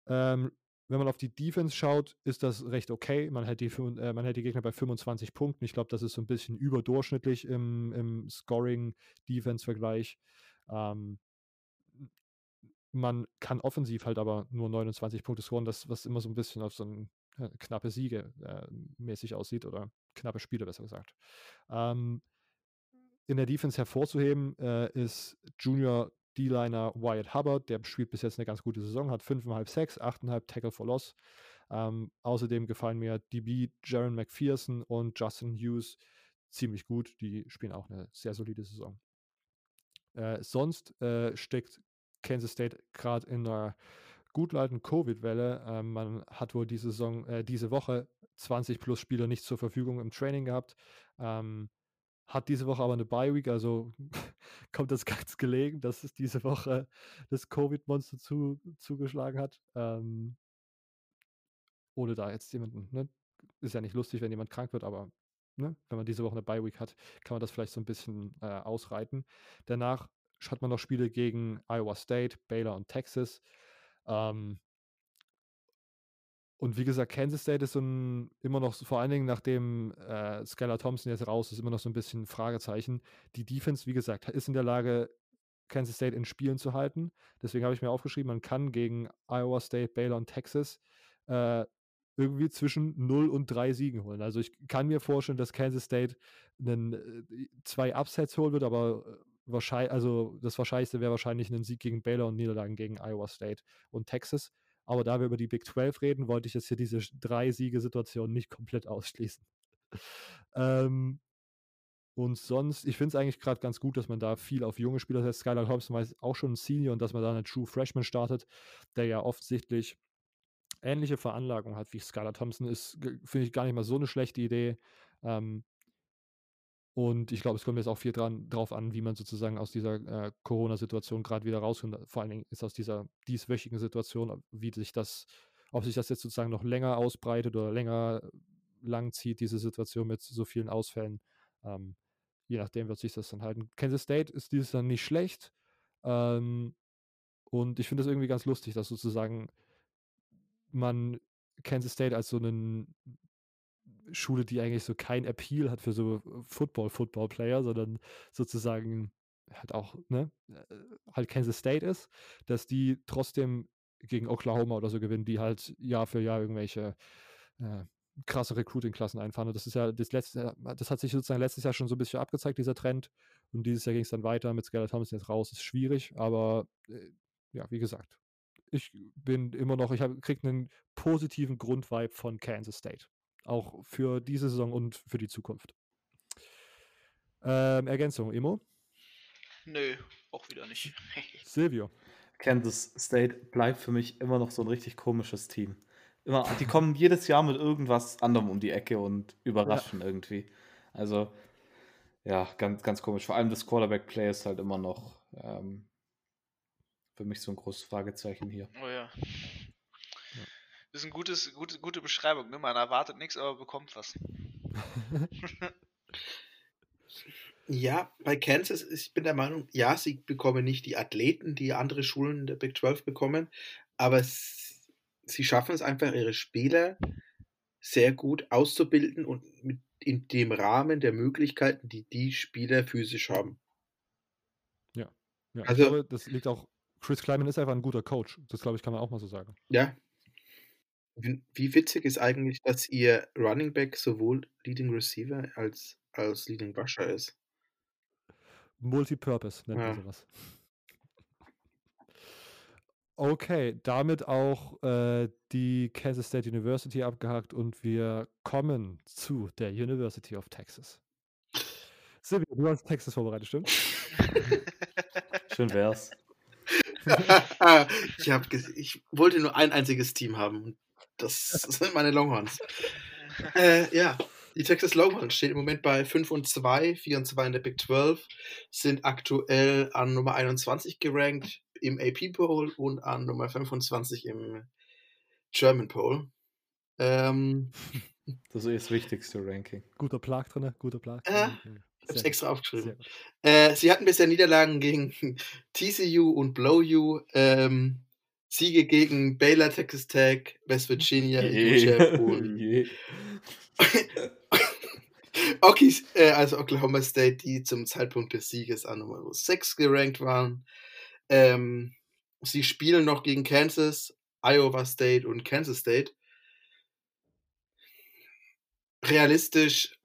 Ähm, wenn man auf die Defense schaut, ist das recht okay. Man hält die, äh, man hält die Gegner bei 25 Punkten. Ich glaube, das ist so ein bisschen überdurchschnittlich im, im Scoring-Defense-Vergleich. Ähm, man kann offensiv halt aber nur 29 Punkte scoren, das, was immer so ein bisschen auf so ein äh, knappe Siege äh, mäßig aussieht oder knappe Spiele, besser gesagt. Ähm, in der Defense hervorzuheben äh, ist Junior D-Liner Wyatt Hubbard, der spielt bis jetzt eine ganz gute Saison, hat 5,5 Sacks, 8,5 Tackle for Loss. Ähm, außerdem gefallen mir DB Jaron McPherson und Justin Hughes ziemlich gut. Die spielen auch eine sehr solide Saison. Äh, sonst äh, steckt Kansas State gerade in einer gut alten Covid-Welle. Ähm, man hat wohl diese Saison, äh, diese Woche 20 plus Spieler nicht zur Verfügung im Training gehabt. Ähm, hat diese Woche aber eine Bye-Week, also kommt das ganz gelegen, dass es diese Woche das Covid-Monster zu, zugeschlagen hat. Ähm, ohne da jetzt jemanden, ne? Ist ja nicht lustig, wenn jemand krank wird, aber ne? wenn man diese Woche eine Bye-Week hat, kann man das vielleicht so ein bisschen äh, ausreiten. Danach hat man noch Spiele gegen Iowa State, Baylor und Texas. Ähm, und wie gesagt, Kansas State ist so ein, immer noch, vor allen Dingen nachdem äh, Skylar Thompson jetzt raus ist, immer noch so ein bisschen Fragezeichen. Die Defense, wie gesagt, ist in der Lage, Kansas State in Spielen zu halten. Deswegen habe ich mir aufgeschrieben, man kann gegen Iowa State, Baylor und Texas äh, irgendwie zwischen 0 und 3 Siegen holen. Also ich kann mir vorstellen, dass Kansas State einen, äh, zwei Upsets holen wird, aber äh, wahrscheinlich, also das Wahrscheinlichste wäre wahrscheinlich ein Sieg gegen Baylor und Niederlagen gegen Iowa State und Texas. Aber da wir über die Big 12 reden, wollte ich jetzt hier diese drei Siege-Situation nicht komplett ausschließen. ähm, und sonst, ich finde es eigentlich gerade ganz gut, dass man da viel auf junge Spieler setzt. Skylar Thompson war auch schon ein Senior und dass man da eine True Freshman startet, der ja offensichtlich ähnliche Veranlagung hat wie Skylar Thompson, ist, finde ich, gar nicht mal so eine schlechte Idee. Ähm, und ich glaube, es kommt jetzt auch viel dran, drauf an, wie man sozusagen aus dieser äh, Corona-Situation gerade wieder rauskommt. Vor allen Dingen ist aus dieser dieswöchigen Situation, wie sich das, ob sich das jetzt sozusagen noch länger ausbreitet oder länger lang zieht, diese Situation mit so vielen Ausfällen. Ähm, je nachdem wird sich das dann halten. Kansas State ist dieses dann nicht schlecht. Ähm, und ich finde es irgendwie ganz lustig, dass sozusagen man Kansas State als so einen Schule, die eigentlich so kein Appeal hat für so Football-Football-Player, sondern sozusagen halt auch, ne, äh, halt Kansas State ist, dass die trotzdem gegen Oklahoma oder so gewinnen, die halt Jahr für Jahr irgendwelche äh, krasse Recruiting-Klassen einfahren. Und das ist ja das letzte, das hat sich sozusagen letztes Jahr schon so ein bisschen abgezeigt, dieser Trend. Und dieses Jahr ging es dann weiter mit Skylar Thompson jetzt raus. Ist schwierig, aber äh, ja, wie gesagt, ich bin immer noch, ich kriege einen positiven Grundvibe von Kansas State. Auch für diese Saison und für die Zukunft. Ähm, Ergänzung, Emo? Nö, auch wieder nicht. Silvio. Kansas State bleibt für mich immer noch so ein richtig komisches Team. Immer, die kommen jedes Jahr mit irgendwas anderem um die Ecke und überraschen ja. irgendwie. Also, ja, ganz, ganz komisch. Vor allem das Quarterback-Play ist halt immer noch ähm, für mich so ein großes Fragezeichen hier. Oh ja. Das ist eine gutes, gute, gute Beschreibung. Ne? Man erwartet nichts, aber bekommt was. ja, bei Kansas, ich bin der Meinung, ja, sie bekommen nicht die Athleten, die andere Schulen der Big 12 bekommen, aber sie schaffen es einfach, ihre Spieler sehr gut auszubilden und mit in dem Rahmen der Möglichkeiten, die die Spieler physisch haben. Ja, ja also, ich glaube, das liegt auch, Chris Kleiman ist einfach ein guter Coach. Das glaube ich, kann man auch mal so sagen. Ja, wie witzig ist eigentlich, dass ihr Running Back sowohl Leading Receiver als als Leading Rusher ist? Multipurpose nennt man Ja. sowas. Okay, damit auch äh, die Kansas State University abgehakt und wir kommen zu der University of Texas. Silvia, du hast Texas vorbereitet, stimmt? Schön wär's. Ich habe ich wollte nur ein einziges Team haben das sind meine Longhorns. äh, ja, die Texas Longhorns stehen im Moment bei 5 und 2, 4 und 2 in der Big 12, sind aktuell an Nummer 21 gerankt im AP Poll und an Nummer 25 im German Poll. Ähm, das ist das wichtigste Ranking. Guter Plag drin, guter Plag. Äh, ich hab's extra aufgeschrieben. Äh, sie hatten bisher Niederlagen gegen TCU und Blow U. Ähm, Siege gegen Baylor, Texas Tech, West Virginia, UCF und äh, also Oklahoma State, die zum Zeitpunkt des Sieges an Nummer 6 gerankt waren. Ähm, sie spielen noch gegen Kansas, Iowa State und Kansas State. Realistisch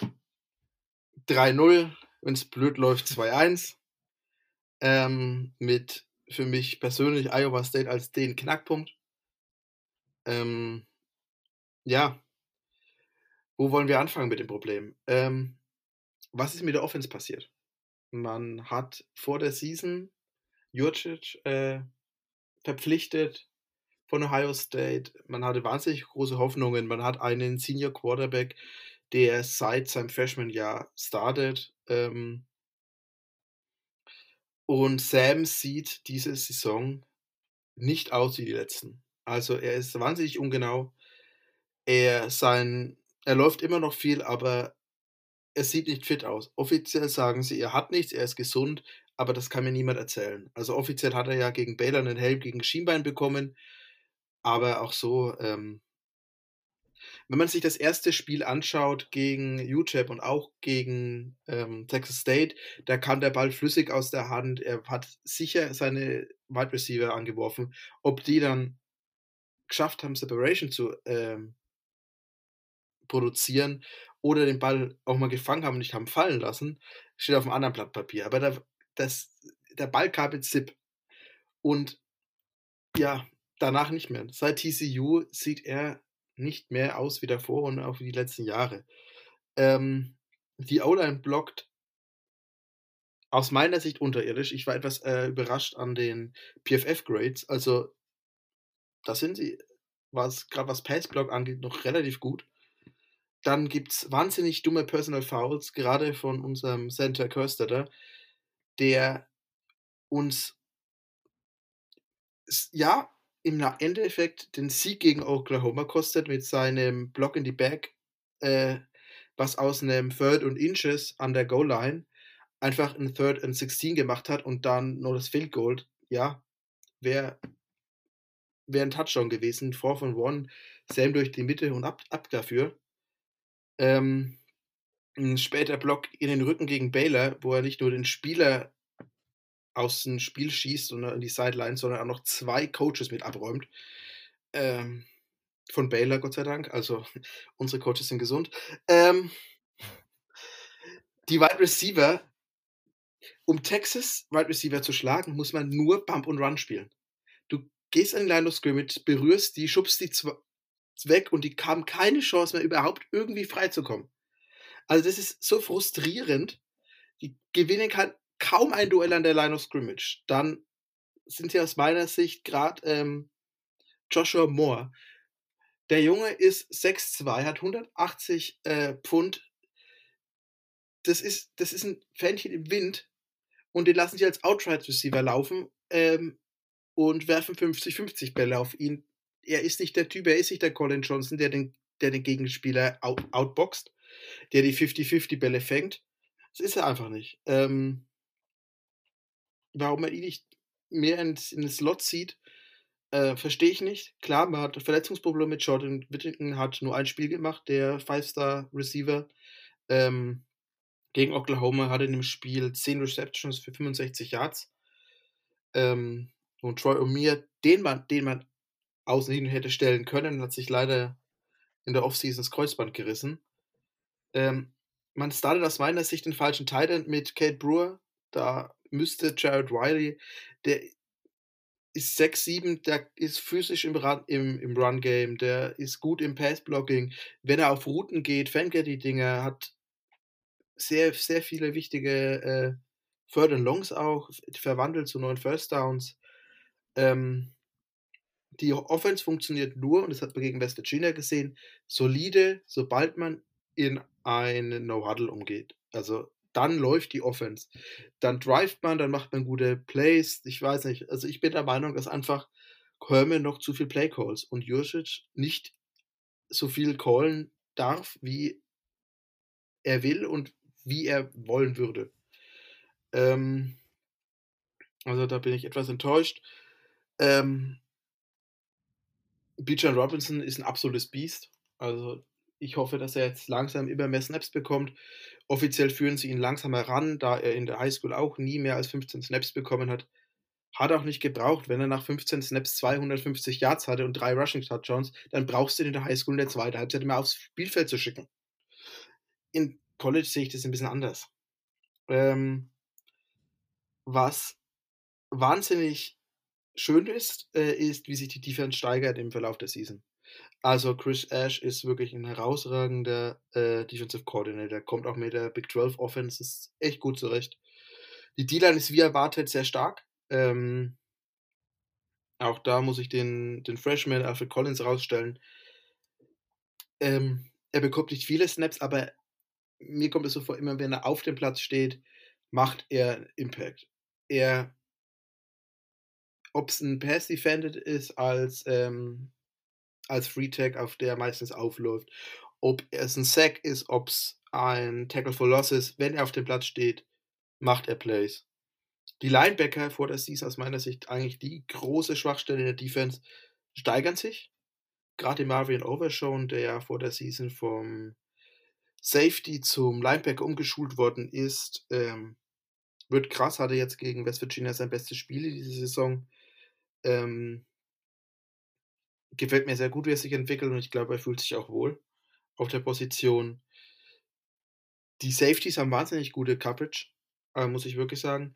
3-0, wenn es blöd läuft 2-1. Ähm, mit für mich persönlich Iowa State als den Knackpunkt. Ähm, ja, wo wollen wir anfangen mit dem Problem? Ähm, was ist mit der Offense passiert? Man hat vor der Season Jurcic äh, verpflichtet von Ohio State. Man hatte wahnsinnig große Hoffnungen. Man hat einen Senior Quarterback, der seit seinem Freshman-Jahr startet. Ähm, und Sam sieht diese Saison nicht aus wie die letzten. Also er ist wahnsinnig ungenau. Er, sein, er läuft immer noch viel, aber er sieht nicht fit aus. Offiziell sagen sie, er hat nichts, er ist gesund, aber das kann mir niemand erzählen. Also offiziell hat er ja gegen Baylor einen Helm gegen Schienbein bekommen, aber auch so, ähm, wenn man sich das erste Spiel anschaut gegen UTEP und auch gegen ähm, Texas State, da kam der Ball flüssig aus der Hand. Er hat sicher seine Wide Receiver angeworfen. Ob die dann geschafft haben, Separation zu ähm, produzieren oder den Ball auch mal gefangen haben und nicht haben fallen lassen, steht auf einem anderen Blatt Papier. Aber da, das, der Ball kam mit Zip. Und ja, danach nicht mehr. Seit TCU sieht er nicht mehr aus wie davor und auch wie die letzten Jahre. Ähm, die O-Line blockt aus meiner Sicht unterirdisch. Ich war etwas äh, überrascht an den PFF-Grades. Also, da sind sie, was gerade was Passblock angeht, noch relativ gut. Dann gibt es wahnsinnig dumme Personal Fouls, gerade von unserem Center Kirstetter, der uns ja im Endeffekt den Sieg gegen Oklahoma kostet mit seinem Block in die Back, äh, was aus einem Third und Inches an der Goal Line einfach ein Third and 16 gemacht hat und dann nur das Field Goal, ja, wäre wär ein Touchdown gewesen, 4 von 1, Sam durch die Mitte und ab, ab dafür. Ähm, ein später Block in den Rücken gegen Baylor, wo er nicht nur den Spieler aus dem Spiel schießt und in die Sideline, sondern auch noch zwei Coaches mit abräumt. Ähm, von Baylor, Gott sei Dank. Also unsere Coaches sind gesund. Ähm, die Wide Receiver, um Texas Wide Receiver zu schlagen, muss man nur Bump und Run spielen. Du gehst an die Line of Scrimmage, berührst die, schubst die weg und die haben keine Chance mehr, überhaupt irgendwie freizukommen. Also das ist so frustrierend. Die gewinnen kann kaum ein Duell an der Line of Scrimmage. Dann sind sie aus meiner Sicht gerade ähm, Joshua Moore. Der Junge ist 6'2, hat 180 äh, Pfund. Das ist, das ist ein Fähnchen im Wind. Und den lassen sie als Outright Receiver laufen ähm, und werfen 50-50 Bälle auf ihn er ist nicht der Typ, er ist nicht der Colin Johnson, der den, der den Gegenspieler out, outboxt, der die 50-50-Bälle fängt. Das ist er einfach nicht. Ähm, warum er ihn nicht mehr in, in den Slot zieht, äh, verstehe ich nicht. Klar, man hat Verletzungsprobleme mit Jordan Whittington, hat nur ein Spiel gemacht, der Five-Star-Receiver. Ähm, gegen Oklahoma hatte in dem Spiel 10 Receptions für 65 Yards. Ähm, und Troy O'Meara, den man, den man außen hin hätte stellen können, hat sich leider in der Offseason das Kreuzband gerissen. Ähm, man startet aus meiner Sicht den falschen Titan mit Kate Brewer. Da müsste Jared Wiley, der ist 6-7, der ist physisch im, Run, im, im Run-Game, der ist gut im Pass-Blocking. Wenn er auf Routen geht, fängt er die Dinge, hat sehr, sehr viele wichtige äh, Third and Longs auch, verwandelt zu neuen First Downs. Ähm, die Offense funktioniert nur, und das hat man gegen West Virginia gesehen, solide, sobald man in ein No-Huddle umgeht. Also dann läuft die Offense. Dann drivet man, dann macht man gute Plays. Ich weiß nicht. Also ich bin der Meinung, dass einfach Herman noch zu viel Play Calls und Jurcic nicht so viel callen darf, wie er will und wie er wollen würde. Ähm, also da bin ich etwas enttäuscht. Ähm, Bijan Robinson ist ein absolutes Biest. Also ich hoffe, dass er jetzt langsam immer mehr Snaps bekommt. Offiziell führen sie ihn langsam heran, da er in der Highschool auch nie mehr als 15 Snaps bekommen hat. Hat auch nicht gebraucht. Wenn er nach 15 Snaps 250 Yards hatte und drei Rushing Touchdowns, dann brauchst du ihn in der Highschool in der zweiten Halbzeit immer aufs Spielfeld zu schicken. In College sehe ich das ein bisschen anders. Ähm, was wahnsinnig schön ist, äh, ist, wie sich die Defense steigert im Verlauf der Season. Also Chris Ash ist wirklich ein herausragender äh, Defensive Coordinator, kommt auch mit der Big 12 Offense, ist echt gut zurecht. Die D-Line ist wie erwartet sehr stark. Ähm, auch da muss ich den, den Freshman Alfred Collins rausstellen. Ähm, er bekommt nicht viele Snaps, aber mir kommt es so vor, immer wenn er auf dem Platz steht, macht er Impact. Er ob es ein Pass Defended ist als, ähm, als Free Tag, auf der meistens aufläuft, ob es ein Sack ist, ob es ein Tackle for Loss ist, wenn er auf dem Platz steht, macht er Plays. Die Linebacker vor der Season aus meiner Sicht eigentlich die große Schwachstelle in der Defense steigern sich. Gerade Marvin Overshown, der ja vor der Season vom Safety zum Linebacker umgeschult worden ist, ähm, wird krass, hatte jetzt gegen West Virginia sein bestes Spiel in dieser Saison. Ähm, gefällt mir sehr gut, wie er sich entwickelt und ich glaube, er fühlt sich auch wohl auf der Position. Die Safeties haben wahnsinnig gute Coverage, äh, muss ich wirklich sagen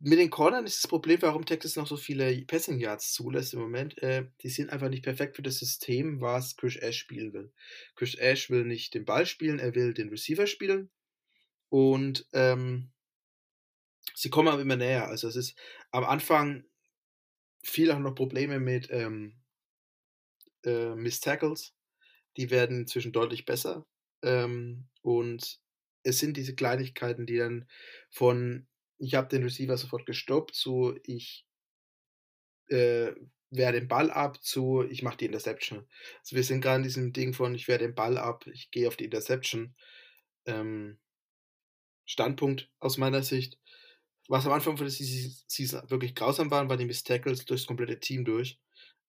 mit den Cornern ist das Problem, warum Texas noch so viele Passing Yards zulässt im Moment. Äh, die sind einfach nicht perfekt für das System, was Chris Ash spielen will. Chris Ash will nicht den Ball spielen, er will den Receiver spielen. Und ähm, sie kommen aber immer näher. Also es ist am Anfang viel auch noch Probleme mit ähm, äh, Miss Tackles. Die werden inzwischen deutlich besser. Ähm, und es sind diese Kleinigkeiten, die dann von ich habe den Receiver sofort gestoppt, zu ich äh, wehre den Ball ab, zu ich mache die Interception. Also wir sind gerade in diesem Ding von ich wehre den Ball ab, ich gehe auf die Interception. Ähm, Standpunkt aus meiner Sicht. Was am Anfang von der Season wirklich grausam waren, waren die Miss Tackles durchs komplette Team durch.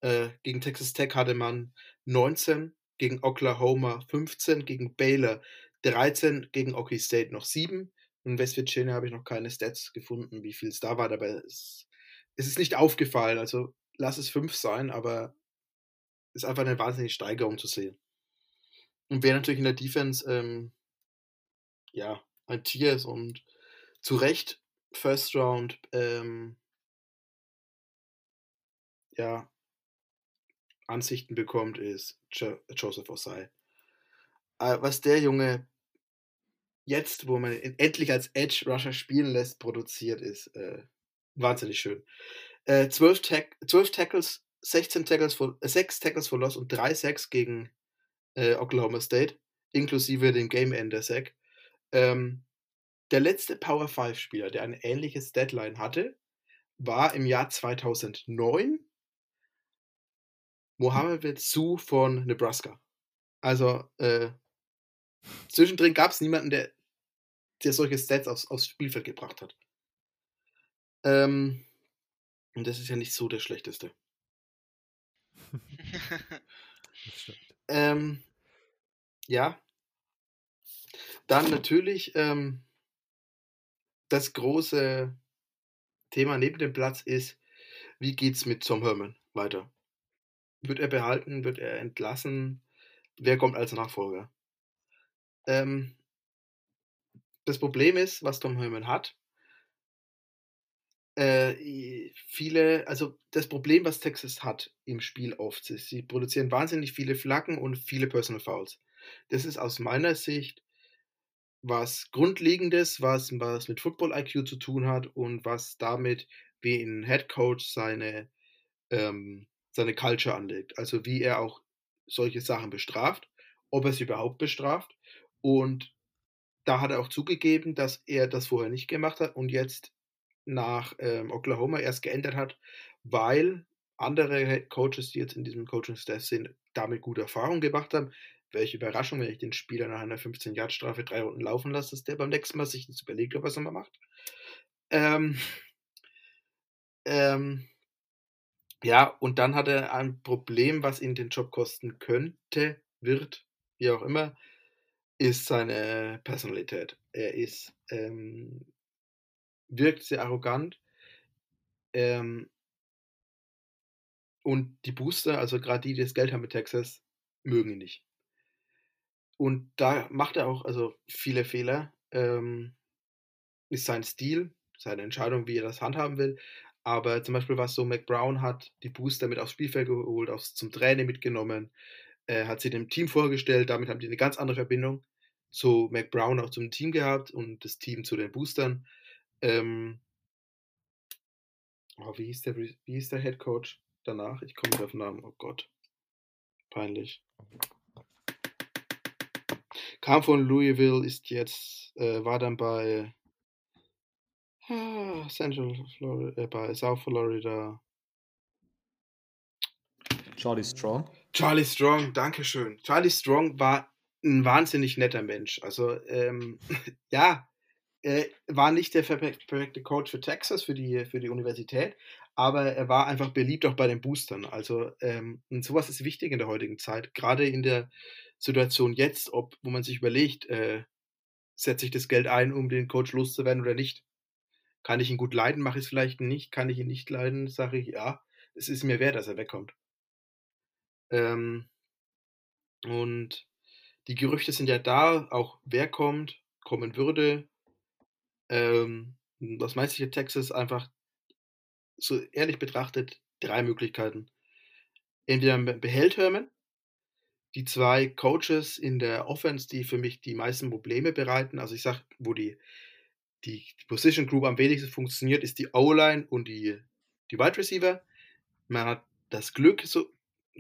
Äh, gegen Texas Tech hatte man 19, gegen Oklahoma 15, gegen Baylor 13, gegen Okie State noch 7, in West Virginia habe ich noch keine Stats gefunden, wie viel es da war, aber es, ist nicht aufgefallen. Also lass es fünf sein, aber es ist einfach eine wahnsinnige Steigerung zu sehen. Und wer natürlich in der Defense, ähm, ja, ein Tier ist und zu Recht First Round, ähm, ja, Ansichten bekommt, ist jo Joseph Osai. Äh, was der Junge jetzt, wo man ihn endlich als Edge Rusher spielen lässt, produziert, ist äh, wahnsinnig schön. Äh, 12, Tack 12 Tackles, 16 Tackles for, äh, 6 Tackles for Loss und 3 Sacks gegen äh, Oklahoma State, inklusive dem Game Ender Sack. Ähm, der letzte Power 5 Spieler, der ein ähnliches Deadline hatte, war im Jahr 2009 Mohammed Su von Nebraska. Also äh, zwischendrin gab es niemanden, der der solche Stats aufs, aufs Spielfeld gebracht hat. Ähm, und das ist ja nicht so der schlechteste. ähm, ja. Dann natürlich ähm, das große Thema neben dem Platz ist, wie geht's mit Tom Herman weiter? Wird er behalten? Wird er entlassen? Wer kommt als Nachfolger? Ähm, das Problem ist, was Tom Herman hat, äh, viele, also das Problem, was Texas hat im Spiel oft, ist, sie produzieren wahnsinnig viele Flaggen und viele Personal Fouls. Das ist aus meiner Sicht was Grundlegendes, was, was mit Football IQ zu tun hat und was damit, wie ein Head Coach seine, ähm, seine Culture anlegt. Also wie er auch solche Sachen bestraft, ob er sie überhaupt bestraft und da hat er auch zugegeben, dass er das vorher nicht gemacht hat und jetzt nach ähm, Oklahoma erst geändert hat, weil andere Coaches, die jetzt in diesem Coaching-Staff sind, damit gute Erfahrungen gemacht haben. Welche Überraschung, wenn ich den Spieler nach einer 15-Yard-Strafe drei Runden laufen lasse, dass der beim nächsten Mal sich das überlegt, ob er es nochmal macht. Ähm, ähm, ja, und dann hat er ein Problem, was ihn den Job kosten könnte, wird, wie auch immer, ist seine Personalität. Er ist, ähm, wirkt sehr arrogant. Ähm, und die Booster, also gerade die, die das Geld haben mit Texas, mögen ihn nicht. Und da macht er auch also viele Fehler. Ähm, ist sein Stil, seine Entscheidung, wie er das handhaben will. Aber zum Beispiel, was so McBrown hat, die Booster mit aufs Spielfeld geholt, aufs, zum Training mitgenommen, äh, hat sie dem Team vorgestellt, damit haben die eine ganz andere Verbindung zu McBrown auch zum Team gehabt und das Team zu den Boostern. Ähm, oh, wie, hieß der, wie hieß der Head Coach danach? Ich komme nicht auf den Namen. Oh Gott. Peinlich. Kam von Louisville, ist jetzt, äh, war dann bei ah, Central Florida, äh, bei South Florida. Charlie Strong. Charlie Strong, danke schön. Charlie Strong war ein wahnsinnig netter Mensch. Also, ähm, ja, er war nicht der perfekte Coach für Texas, für die, für die Universität, aber er war einfach beliebt auch bei den Boostern. Also ähm, und sowas ist wichtig in der heutigen Zeit, gerade in der Situation jetzt, ob, wo man sich überlegt, äh, setze ich das Geld ein, um den Coach loszuwerden oder nicht. Kann ich ihn gut leiden, mache ich es vielleicht nicht. Kann ich ihn nicht leiden, sage ich ja, es ist mir wert, dass er wegkommt. Ähm, und die Gerüchte sind ja da, auch wer kommt, kommen würde. Ähm, aus meiner Sicht Texas einfach so ehrlich betrachtet drei Möglichkeiten. Entweder behält Herman, die zwei Coaches in der Offense, die für mich die meisten Probleme bereiten. Also ich sage, wo die, die, Position Group am wenigsten funktioniert, ist die O-Line und die, die Wide Receiver. Man hat das Glück, so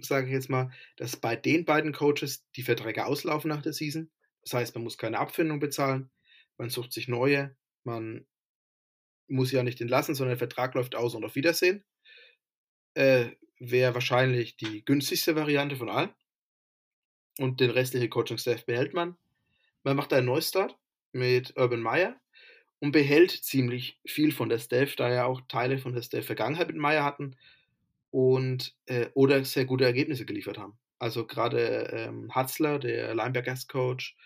sage ich jetzt mal, dass bei den beiden Coaches die Verträge auslaufen nach der Season. Das heißt, man muss keine Abfindung bezahlen, man sucht sich neue, man muss ja nicht entlassen, sondern der Vertrag läuft aus und auf Wiedersehen. Äh, Wäre wahrscheinlich die günstigste Variante von allen. Und den restlichen Coaching-Staff behält man. Man macht einen Neustart mit Urban Meyer und behält ziemlich viel von der Staff, da ja auch Teile von der Staff Vergangenheit mit Meyer hatten und äh, oder sehr gute Ergebnisse geliefert haben. Also gerade ähm, Hatzler, der Linebackers-Coach,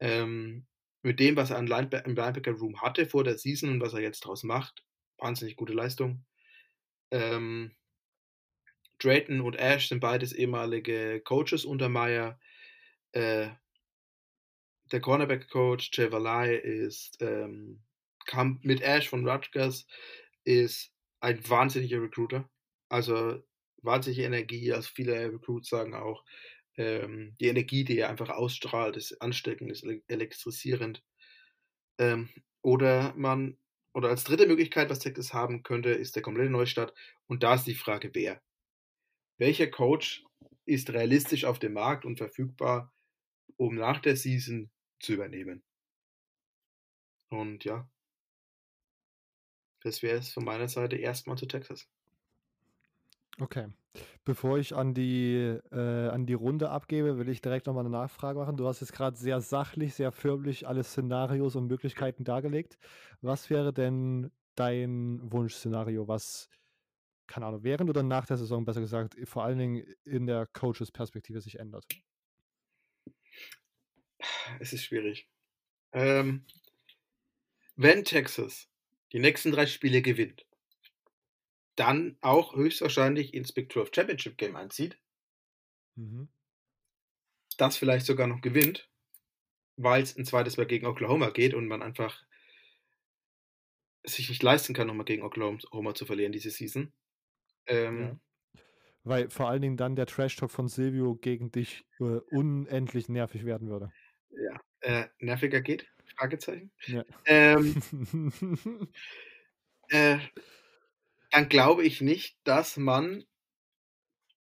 ähm, mit dem, was er im Linebacker-Room hatte vor der Season und was er jetzt daraus macht, wahnsinnig gute Leistung. Ähm, Drayton und Ash sind beides ehemalige Coaches unter Meyer. Äh, der Cornerback-Coach Jay ist ähm, kam mit Ash von Rutgers ist ein wahnsinniger Recruiter. Also wahnsinnige Energie, also viele Recruits sagen auch, ähm, die Energie, die er einfach ausstrahlt, ist ansteckend, ist elektrisierend. Ähm, oder man, oder als dritte Möglichkeit, was Texas haben könnte, ist der komplette Neustart. Und da ist die Frage, wer? Welcher Coach ist realistisch auf dem Markt und verfügbar, um nach der Season zu übernehmen? Und ja, das wäre es von meiner Seite erstmal zu Texas. Okay. Bevor ich an die, äh, an die Runde abgebe, will ich direkt nochmal eine Nachfrage machen. Du hast jetzt gerade sehr sachlich, sehr förmlich alle Szenarios und Möglichkeiten dargelegt. Was wäre denn dein Wunschszenario, was, keine Ahnung, während oder nach der Saison, besser gesagt, vor allen Dingen in der Coaches-Perspektive sich ändert? Es ist schwierig. Ähm, wenn Texas die nächsten drei Spiele gewinnt, dann auch höchstwahrscheinlich ins Big 12 Championship Game einzieht. Mhm. Das vielleicht sogar noch gewinnt, weil es ein zweites Mal gegen Oklahoma geht und man einfach sich nicht leisten kann, nochmal gegen Oklahoma zu verlieren diese Season. Ähm, ja. Weil vor allen Dingen dann der Trash-Talk von Silvio gegen dich äh, unendlich nervig werden würde. Ja, äh, nerviger geht? Fragezeichen. Ja. Ähm, äh, dann glaube ich nicht, dass man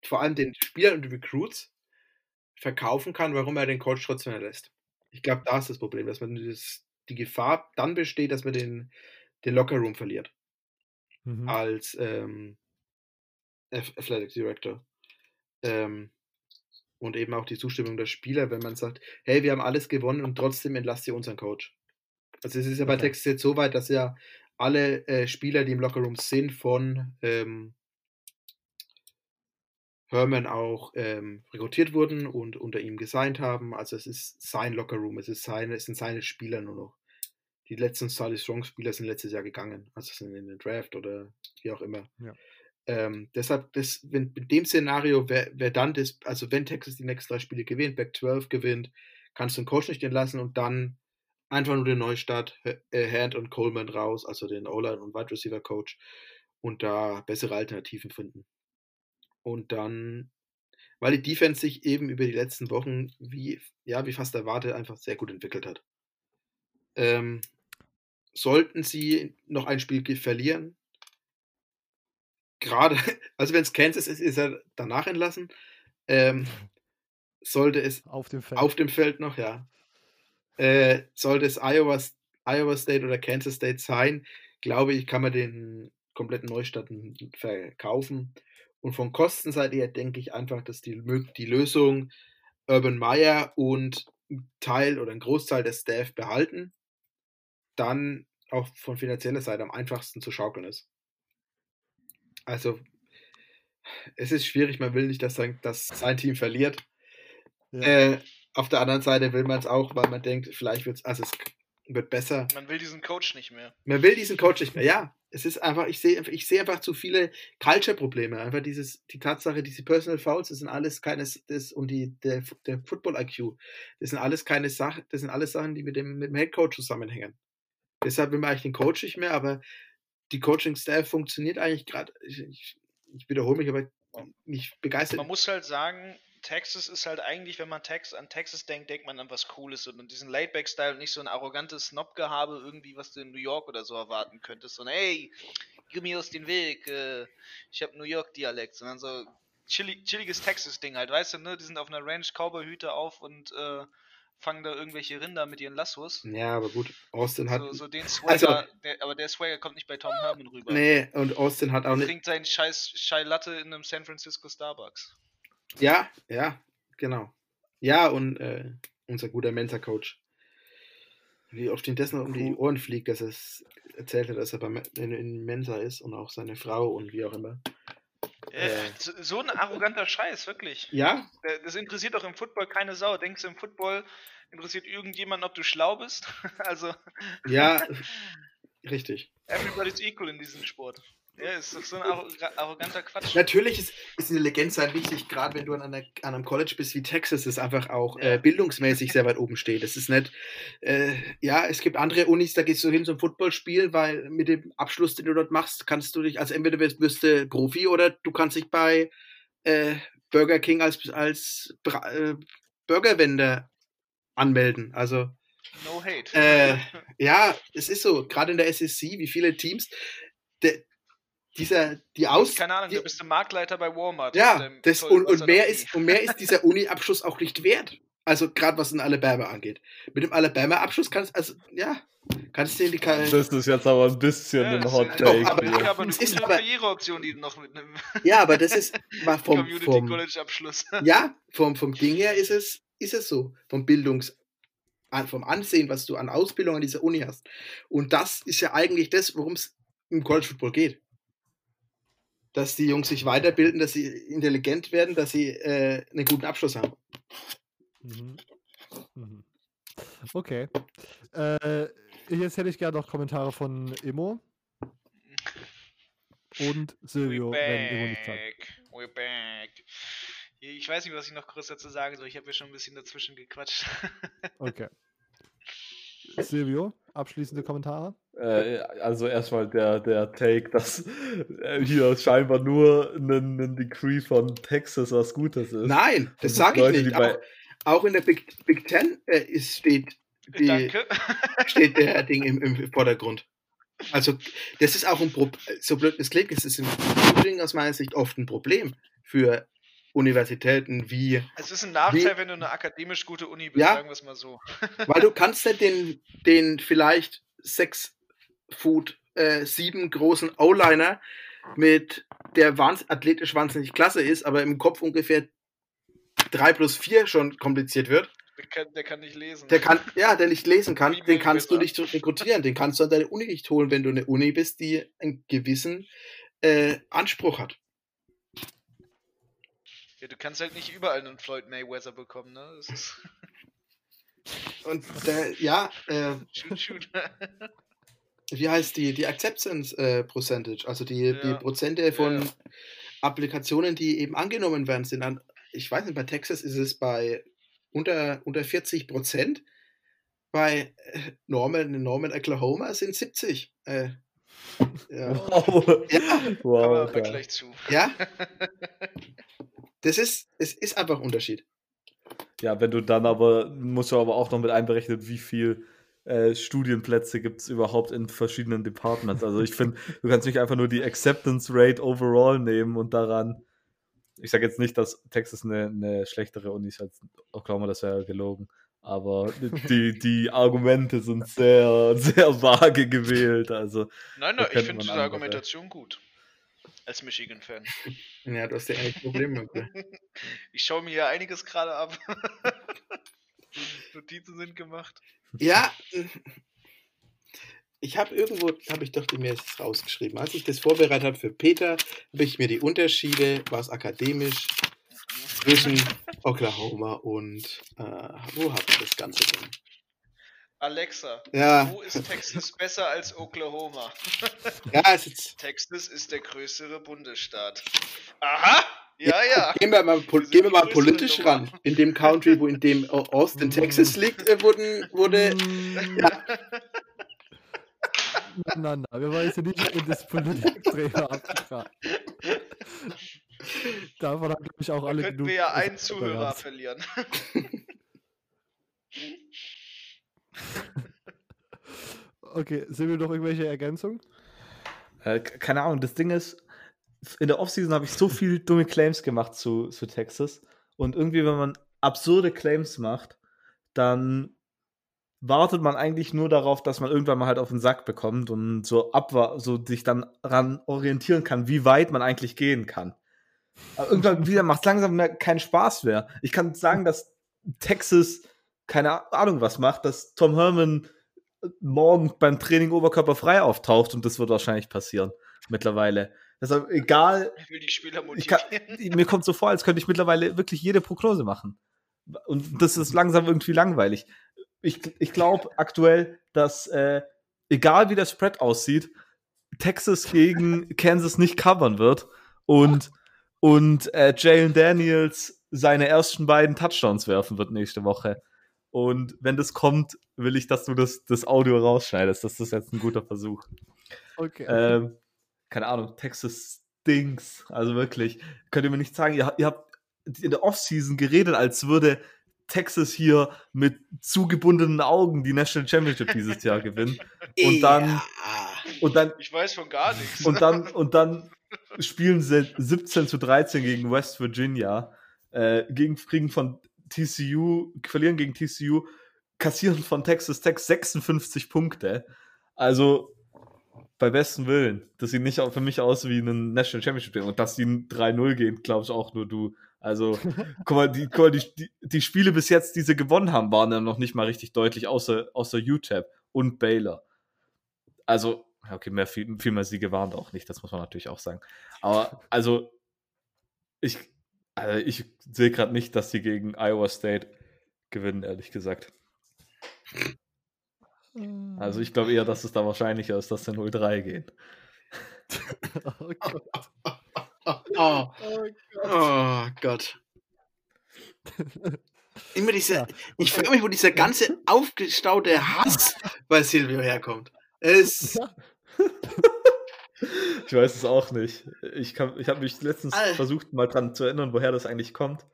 vor allem den Spielern und Recruits verkaufen kann, warum er den Coach trotzdem erlässt. Ich glaube, da ist das Problem, dass man das, die Gefahr dann besteht, dass man den, den Lockerroom verliert. Mhm. Als ähm, Athletic Director. Ähm, und eben auch die Zustimmung der Spieler, wenn man sagt, hey, wir haben alles gewonnen und trotzdem entlasst ihr unseren Coach. Also es ist ja bei okay. Texas jetzt so weit, dass ja alle äh, Spieler, die im Lockerroom sind, von ähm, Herman auch ähm, rekrutiert wurden und unter ihm gesigned haben. Also es ist sein Lockerroom, es, ist seine, es sind seine Spieler nur noch. Die letzten Starly Strong Spieler sind letztes Jahr gegangen, also sind in den Draft oder wie auch immer. Ja. Ähm, deshalb, das, wenn, in dem Szenario wäre wär dann das, also wenn Texas die nächsten drei Spiele gewinnt, Back 12 gewinnt, kannst du den Coach nicht entlassen und dann einfach nur den Neustart, äh, Hand und Coleman raus, also den O-Line und Wide Receiver Coach und da bessere Alternativen finden. Und dann, weil die Defense sich eben über die letzten Wochen, wie, ja, wie fast erwartet, einfach sehr gut entwickelt hat. Ähm, sollten sie noch ein Spiel verlieren, gerade, also wenn es Kansas ist, ist er danach entlassen. Ähm, sollte es auf dem Feld, auf dem Feld noch, ja. Äh, sollte es Iowa, Iowa State oder Kansas State sein, glaube ich, kann man den kompletten Neustart verkaufen. Und von Kostenseite her denke ich einfach, dass die, die Lösung Urban Meyer und ein Teil oder ein Großteil der Staff behalten. dann auch von finanzieller Seite am einfachsten zu schaukeln ist. Also, es ist schwierig, man will nicht, dass sein, dass sein Team verliert. Ja. Äh, auf der anderen Seite will man es auch, weil man denkt, vielleicht wird es, also es wird besser. Man will diesen Coach nicht mehr. Man will diesen Coach nicht mehr, ja. Es ist einfach, ich sehe ich sehe einfach zu viele Culture-Probleme. Einfach dieses, die Tatsache, diese Personal Fouls, das sind alles keine, das, und die, der, der Football-IQ, das sind alles keine Sachen, das sind alles Sachen, die mit dem, mit dem Headcoach zusammenhängen. Deshalb will man eigentlich den Coach nicht mehr, aber die Coaching-Staff funktioniert eigentlich gerade, ich, ich, ich wiederhole mich, aber nicht begeistert. Man muss halt sagen, Texas ist halt eigentlich, wenn man Tex an Texas denkt, denkt man an was Cooles und diesen Laidback-Style und nicht so ein arrogantes Snob-Gehabe irgendwie, was du in New York oder so erwarten könntest. So, hey, gib mir aus den Weg, äh, ich habe New York-Dialekt, sondern so chillig, chilliges Texas-Ding halt, weißt du, ne? Die sind auf einer Ranch, Cowboy-Hüte auf und äh, fangen da irgendwelche Rinder mit ihren Lassos. Ja, aber gut, Austin hat. So, so den Swagger, also, der, aber der Swagger kommt nicht bei Tom Herman rüber. Nee, und Austin hat auch nicht. trinkt seinen scheiß Chai Latte in einem San Francisco Starbucks. Ja, ja, genau. Ja, und äh, unser guter Mensa-Coach. Wie oft ihm das noch um die Ohren fliegt, dass er erzählt hat, dass er bei, in, in Mensa ist und auch seine Frau und wie auch immer. Äh, so ein arroganter Scheiß, wirklich. Ja? Das interessiert doch im Football keine Sau. Denkst du, im Football interessiert irgendjemand, ob du schlau bist? also. Ja, richtig. Everybody's equal in diesem Sport. Ja, ist doch so ein arroganter Quatsch. Natürlich ist, ist eine sein wichtig, gerade wenn du an, einer, an, einem College bist wie Texas, das einfach auch ja. äh, bildungsmäßig sehr weit oben steht. Das ist nicht, äh, ja, es gibt andere Unis, da gehst du hin zum Footballspiel, weil mit dem Abschluss, den du dort machst, kannst du dich, also entweder wirst, wirst du Profi oder du kannst dich bei äh, Burger King als, als äh, Burgerwender anmelden. Also. No hate. Äh, ja, es ist so, gerade in der SEC, wie viele Teams, der, dieser, die Aus. Keine Ahnung, die, du bist ein Marktleiter bei Walmart. Ja, das, und, und, mehr ist, und mehr ist dieser Uni-Abschluss auch nicht wert. Also gerade was in Alabama angeht. Mit dem Alabama-Abschluss kannst also ja, kannst du in die Kal Das ist jetzt aber ein bisschen ja, ein Hot Take. Doch, aber, ja, aber das ist eine Karriereoption, die du noch mitnimmst. Ja, aber das ist war vom, Community vom College Abschluss. Ja, vom, vom Ding her ist es, ist es so. Vom Bildungs, vom Ansehen, was du an Ausbildung an dieser Uni hast. Und das ist ja eigentlich das, worum es im College Football geht dass die Jungs sich weiterbilden, dass sie intelligent werden, dass sie äh, einen guten Abschluss haben. Mhm. Mhm. Okay. Äh, jetzt hätte ich gerne noch Kommentare von Immo und Silvio, wenn Immo nicht hat. We're back. Ich weiß nicht, was ich noch kurz dazu sagen soll. Ich habe ja schon ein bisschen dazwischen gequatscht. okay. Silvio, abschließende Kommentare? Äh, also erstmal der, der Take, dass äh, hier scheinbar nur ein, ein Decree von Texas was Gutes ist. Nein, das sage ich nicht. Auch, auch, in der Big, Big Ten äh, ist, steht, die, steht der Ding im, im Vordergrund. Also, das ist auch ein Problem, so blöd es klingt, es ist im Übrigen aus meiner Sicht oft ein Problem für Universitäten wie. Es ist ein Nachteil, wie, wenn du eine akademisch gute Uni bist, ja, sagen wir es mal so. weil du kannst nicht den, den vielleicht sechs Foot äh, sieben großen O-Liner mit der wahns athletisch wahnsinnig klasse ist, aber im Kopf ungefähr 3 plus 4 schon kompliziert wird. Der kann, der kann nicht lesen. Der kann, ja, der nicht lesen kann, Wie den kannst du nicht rekrutieren. Den kannst du an deine Uni nicht holen, wenn du eine Uni bist, die einen gewissen äh, Anspruch hat. Ja, du kannst halt nicht überall einen Floyd Mayweather bekommen, ne? Das ist Und äh, ja, äh, shoot, shoot. wie heißt die, die Acceptance äh, Percentage, also die, ja. die Prozente von ja. Applikationen, die eben angenommen werden, sind an, ich weiß nicht, bei Texas ist es bei unter, unter 40 Prozent, bei äh, Norman, Norman, Oklahoma sind 70. Äh, ja. Wow. Ja. Wow, gleich zu. Ja. Das ist, es ist einfach ein Unterschied. Ja, wenn du dann aber, musst du aber auch noch mit einberechnen, wie viel äh, Studienplätze gibt es überhaupt in verschiedenen Departments. Also ich finde, du kannst nicht einfach nur die Acceptance Rate overall nehmen und daran, ich sage jetzt nicht, dass Texas eine, eine schlechtere Uni ist als Oklahoma, das wäre gelogen. Aber die, die Argumente sind sehr, sehr vage gewählt. Also, nein, nein, ich finde diese Argumentation gut als Michigan-Fan. Ja, du hast ja eigentlich Probleme. ich schaue mir hier einiges gerade ab. Notizen sind gemacht. Ja, ich habe irgendwo, habe ich doch mir das rausgeschrieben. Als ich das vorbereitet habe für Peter, habe ich mir die Unterschiede, was akademisch, zwischen Oklahoma und, äh, wo habe ich das Ganze denn? Alexa, ja. wo ist Texas besser als Oklahoma? ja, es ist Texas ist der größere Bundesstaat. Aha! Ja, ja. Gehen wir mal, wir gehen wir mal politisch Nummer. ran. In dem Country, wo in dem Austin, Texas liegt, äh, wurden, wurde. ja. Nein, nein, wir wollen jetzt nicht in das Politikthema abgefahren. Davon haben, glaube ich, auch da alle könnten wir ja einen Zuhörer verlieren. okay, sind wir noch irgendwelche Ergänzungen? Äh, keine Ahnung, das Ding ist, in der Offseason habe ich so viele dumme Claims gemacht zu, zu Texas. Und irgendwie, wenn man absurde Claims macht, dann wartet man eigentlich nur darauf, dass man irgendwann mal halt auf den Sack bekommt und so abwa so sich dann ran orientieren kann, wie weit man eigentlich gehen kann. Aber irgendwann wieder macht es langsam mehr keinen Spaß mehr. Ich kann sagen, dass Texas keine Ahnung was macht, dass Tom Herman morgen beim Training oberkörperfrei auftaucht und das wird wahrscheinlich passieren mittlerweile. Deshalb egal. Ich will die Spieler motivieren. Kann, mir kommt so vor, als könnte ich mittlerweile wirklich jede Prognose machen. Und das ist langsam irgendwie langweilig. Ich, ich glaube aktuell, dass äh, egal wie der Spread aussieht, Texas gegen Kansas nicht covern wird und, und äh, Jalen Daniels seine ersten beiden Touchdowns werfen wird nächste Woche. Und wenn das kommt, will ich, dass du das, das Audio rausschneidest. Das ist jetzt ein guter Versuch. Okay. Ähm, keine Ahnung, Texas stinks. Also wirklich. Könnt ihr mir nicht sagen, ihr, ihr habt in der Offseason geredet, als würde Texas hier mit zugebundenen Augen die National Championship dieses Jahr gewinnen. Und dann. Ja. Und dann ich weiß von gar nichts. Und dann, und dann spielen sie 17 zu 13 gegen West Virginia. Äh, gegen, kriegen von TCU, verlieren gegen TCU, kassieren von Texas Tech 56 Punkte. Also bei besten Willen. Das sieht nicht für mich aus wie ein National Championship Game. Und dass die 3-0 gehen, glaube ich auch nur du. Also, guck mal, die, guck mal die, die, die, Spiele bis jetzt, die sie gewonnen haben, waren ja noch nicht mal richtig deutlich, außer, außer UTEP und Baylor. Also, okay, mehr, viel, viel mehr Siege waren da auch nicht, das muss man natürlich auch sagen. Aber, also, ich, also ich sehe gerade nicht, dass sie gegen Iowa State gewinnen, ehrlich gesagt. Also ich glaube eher, dass es da wahrscheinlicher ist, dass sie 0-3 gehen. oh Gott. Oh, oh Gott. Oh Gott. Immer diese, ja. ich frage mich, wo dieser ganze aufgestaute Hass bei Silvio herkommt. Es, ich weiß es auch nicht. Ich, ich habe mich letztens Alter. versucht, mal dran zu erinnern, woher das eigentlich kommt.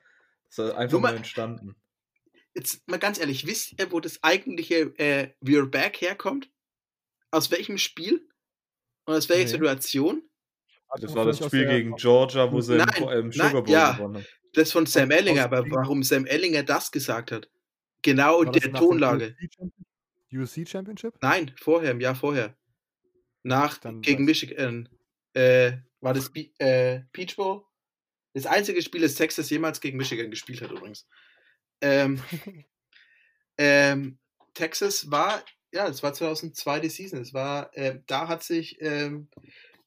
Das ist einfach nur entstanden. Jetzt mal ganz ehrlich, wisst ihr, wo das eigentliche äh, We're Back herkommt? Aus welchem Spiel? Und aus welcher nee. Situation? Das war das Spiel gegen Georgia, wo sie nein, im, Sugar Bowl ja, gewonnen haben. Das von Sam Ellinger, aber warum Sam Ellinger das gesagt hat? Genau in der Tonlage. USC Championship? Nein, vorher, im Jahr vorher. Nach Dann gegen Michigan. Äh, war das Be äh, Peach Bowl? Das einzige Spiel, das Texas jemals gegen Michigan gespielt hat, übrigens. Ähm, ähm, Texas war, ja, es war 2002 die Season. Es war, äh, da hat sich ähm,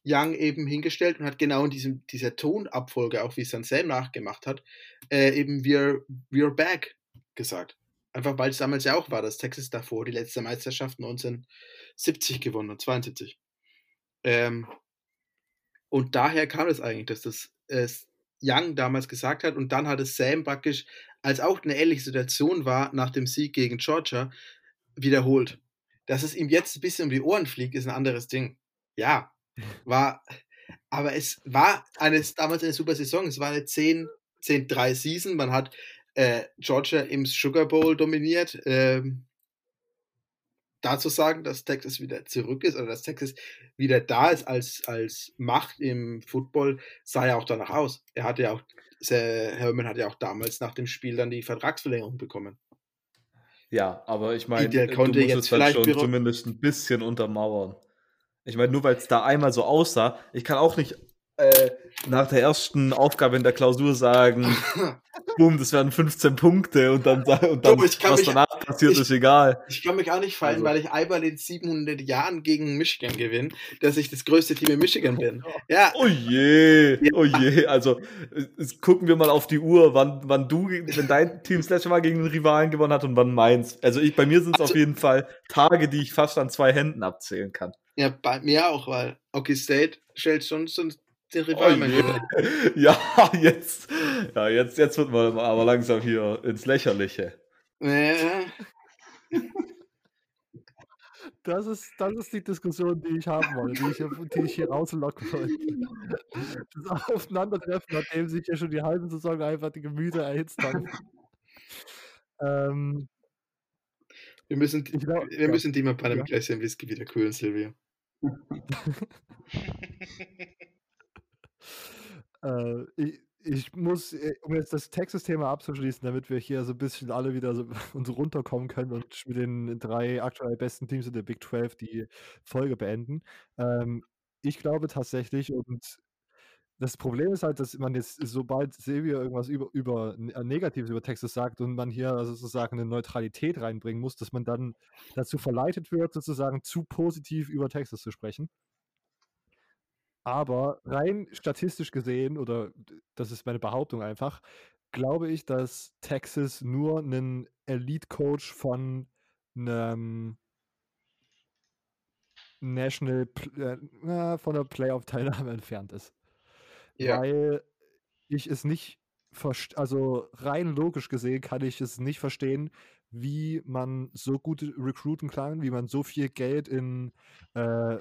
Young eben hingestellt und hat genau in diesem, dieser Tonabfolge, auch wie es dann Sam nachgemacht hat, äh, eben we're, we're back gesagt. Einfach weil es damals ja auch war, dass Texas davor die letzte Meisterschaft 1970 gewonnen hat, 72. Ähm, und daher kam es eigentlich, dass das äh, Young damals gesagt hat und dann hat es Sam praktisch, als auch eine ähnliche Situation war nach dem Sieg gegen Georgia, wiederholt. Dass es ihm jetzt ein bisschen um die Ohren fliegt, ist ein anderes Ding. Ja, war, aber es war eines, damals eine super Saison. Es war eine 10-3 Season. Man hat äh, Georgia im Sugar Bowl dominiert. Ähm, dazu sagen, dass Texas wieder zurück ist oder dass Texas wieder da ist als, als Macht im Football, sah ja auch danach aus. Er hatte ja auch, Herman hat ja auch damals nach dem Spiel dann die Vertragsverlängerung bekommen. Ja, aber ich meine, du musst jetzt es halt schon zumindest ein bisschen untermauern. Ich meine, nur weil es da einmal so aussah, ich kann auch nicht äh, nach der ersten Aufgabe in der Klausur sagen, boom, das werden 15 Punkte und dann, und dann du, was passiert, ich, ist egal. Ich kann mich auch nicht fallen, also. weil ich einmal in 700 Jahren gegen Michigan gewinne, dass ich das größte Team in Michigan bin. Ja. Oh je, oh je. Also gucken wir mal auf die Uhr, wann, wann du, wenn dein Team das letzte Mal gegen einen Rivalen gewonnen hat und wann meins. Also ich, bei mir sind es also, auf jeden Fall Tage, die ich fast an zwei Händen abzählen kann. Ja, bei mir auch, weil Okie State stellt schon so den Rivalen. Oh ja, jetzt, ja, jetzt, jetzt wird man aber langsam hier ins Lächerliche. Das ist, das ist die Diskussion, die ich haben wollte, die ich, die ich hier rauslocken wollte. Das Aufeinandertreffen, nachdem sich ja schon die halbe Saison einfach die Gemüter erhitzt haben. Ähm, wir müssen, glaub, wir ja. müssen die mal bei einem ja. Gläschen Whisky wieder kühlen, Silvia. äh, ich, ich muss, äh, um jetzt das Texas-Thema abzuschließen, damit wir hier so ein bisschen alle wieder so uns runterkommen können und mit den drei aktuell besten Teams in der Big 12 die Folge beenden. Ähm, ich glaube tatsächlich, und das Problem ist halt, dass man jetzt, sobald Silvia irgendwas über, über äh, Negatives über Texas sagt und man hier also sozusagen eine Neutralität reinbringen muss, dass man dann dazu verleitet wird, sozusagen zu positiv über Texas zu sprechen. Aber rein statistisch gesehen, oder das ist meine Behauptung einfach, glaube ich, dass Texas nur einen Elite-Coach von einem National, äh, von der Playoff-Teilnahme entfernt ist. Ja. Weil ich es nicht, also rein logisch gesehen kann ich es nicht verstehen, wie man so gut recruiten kann, wie man so viel Geld in äh,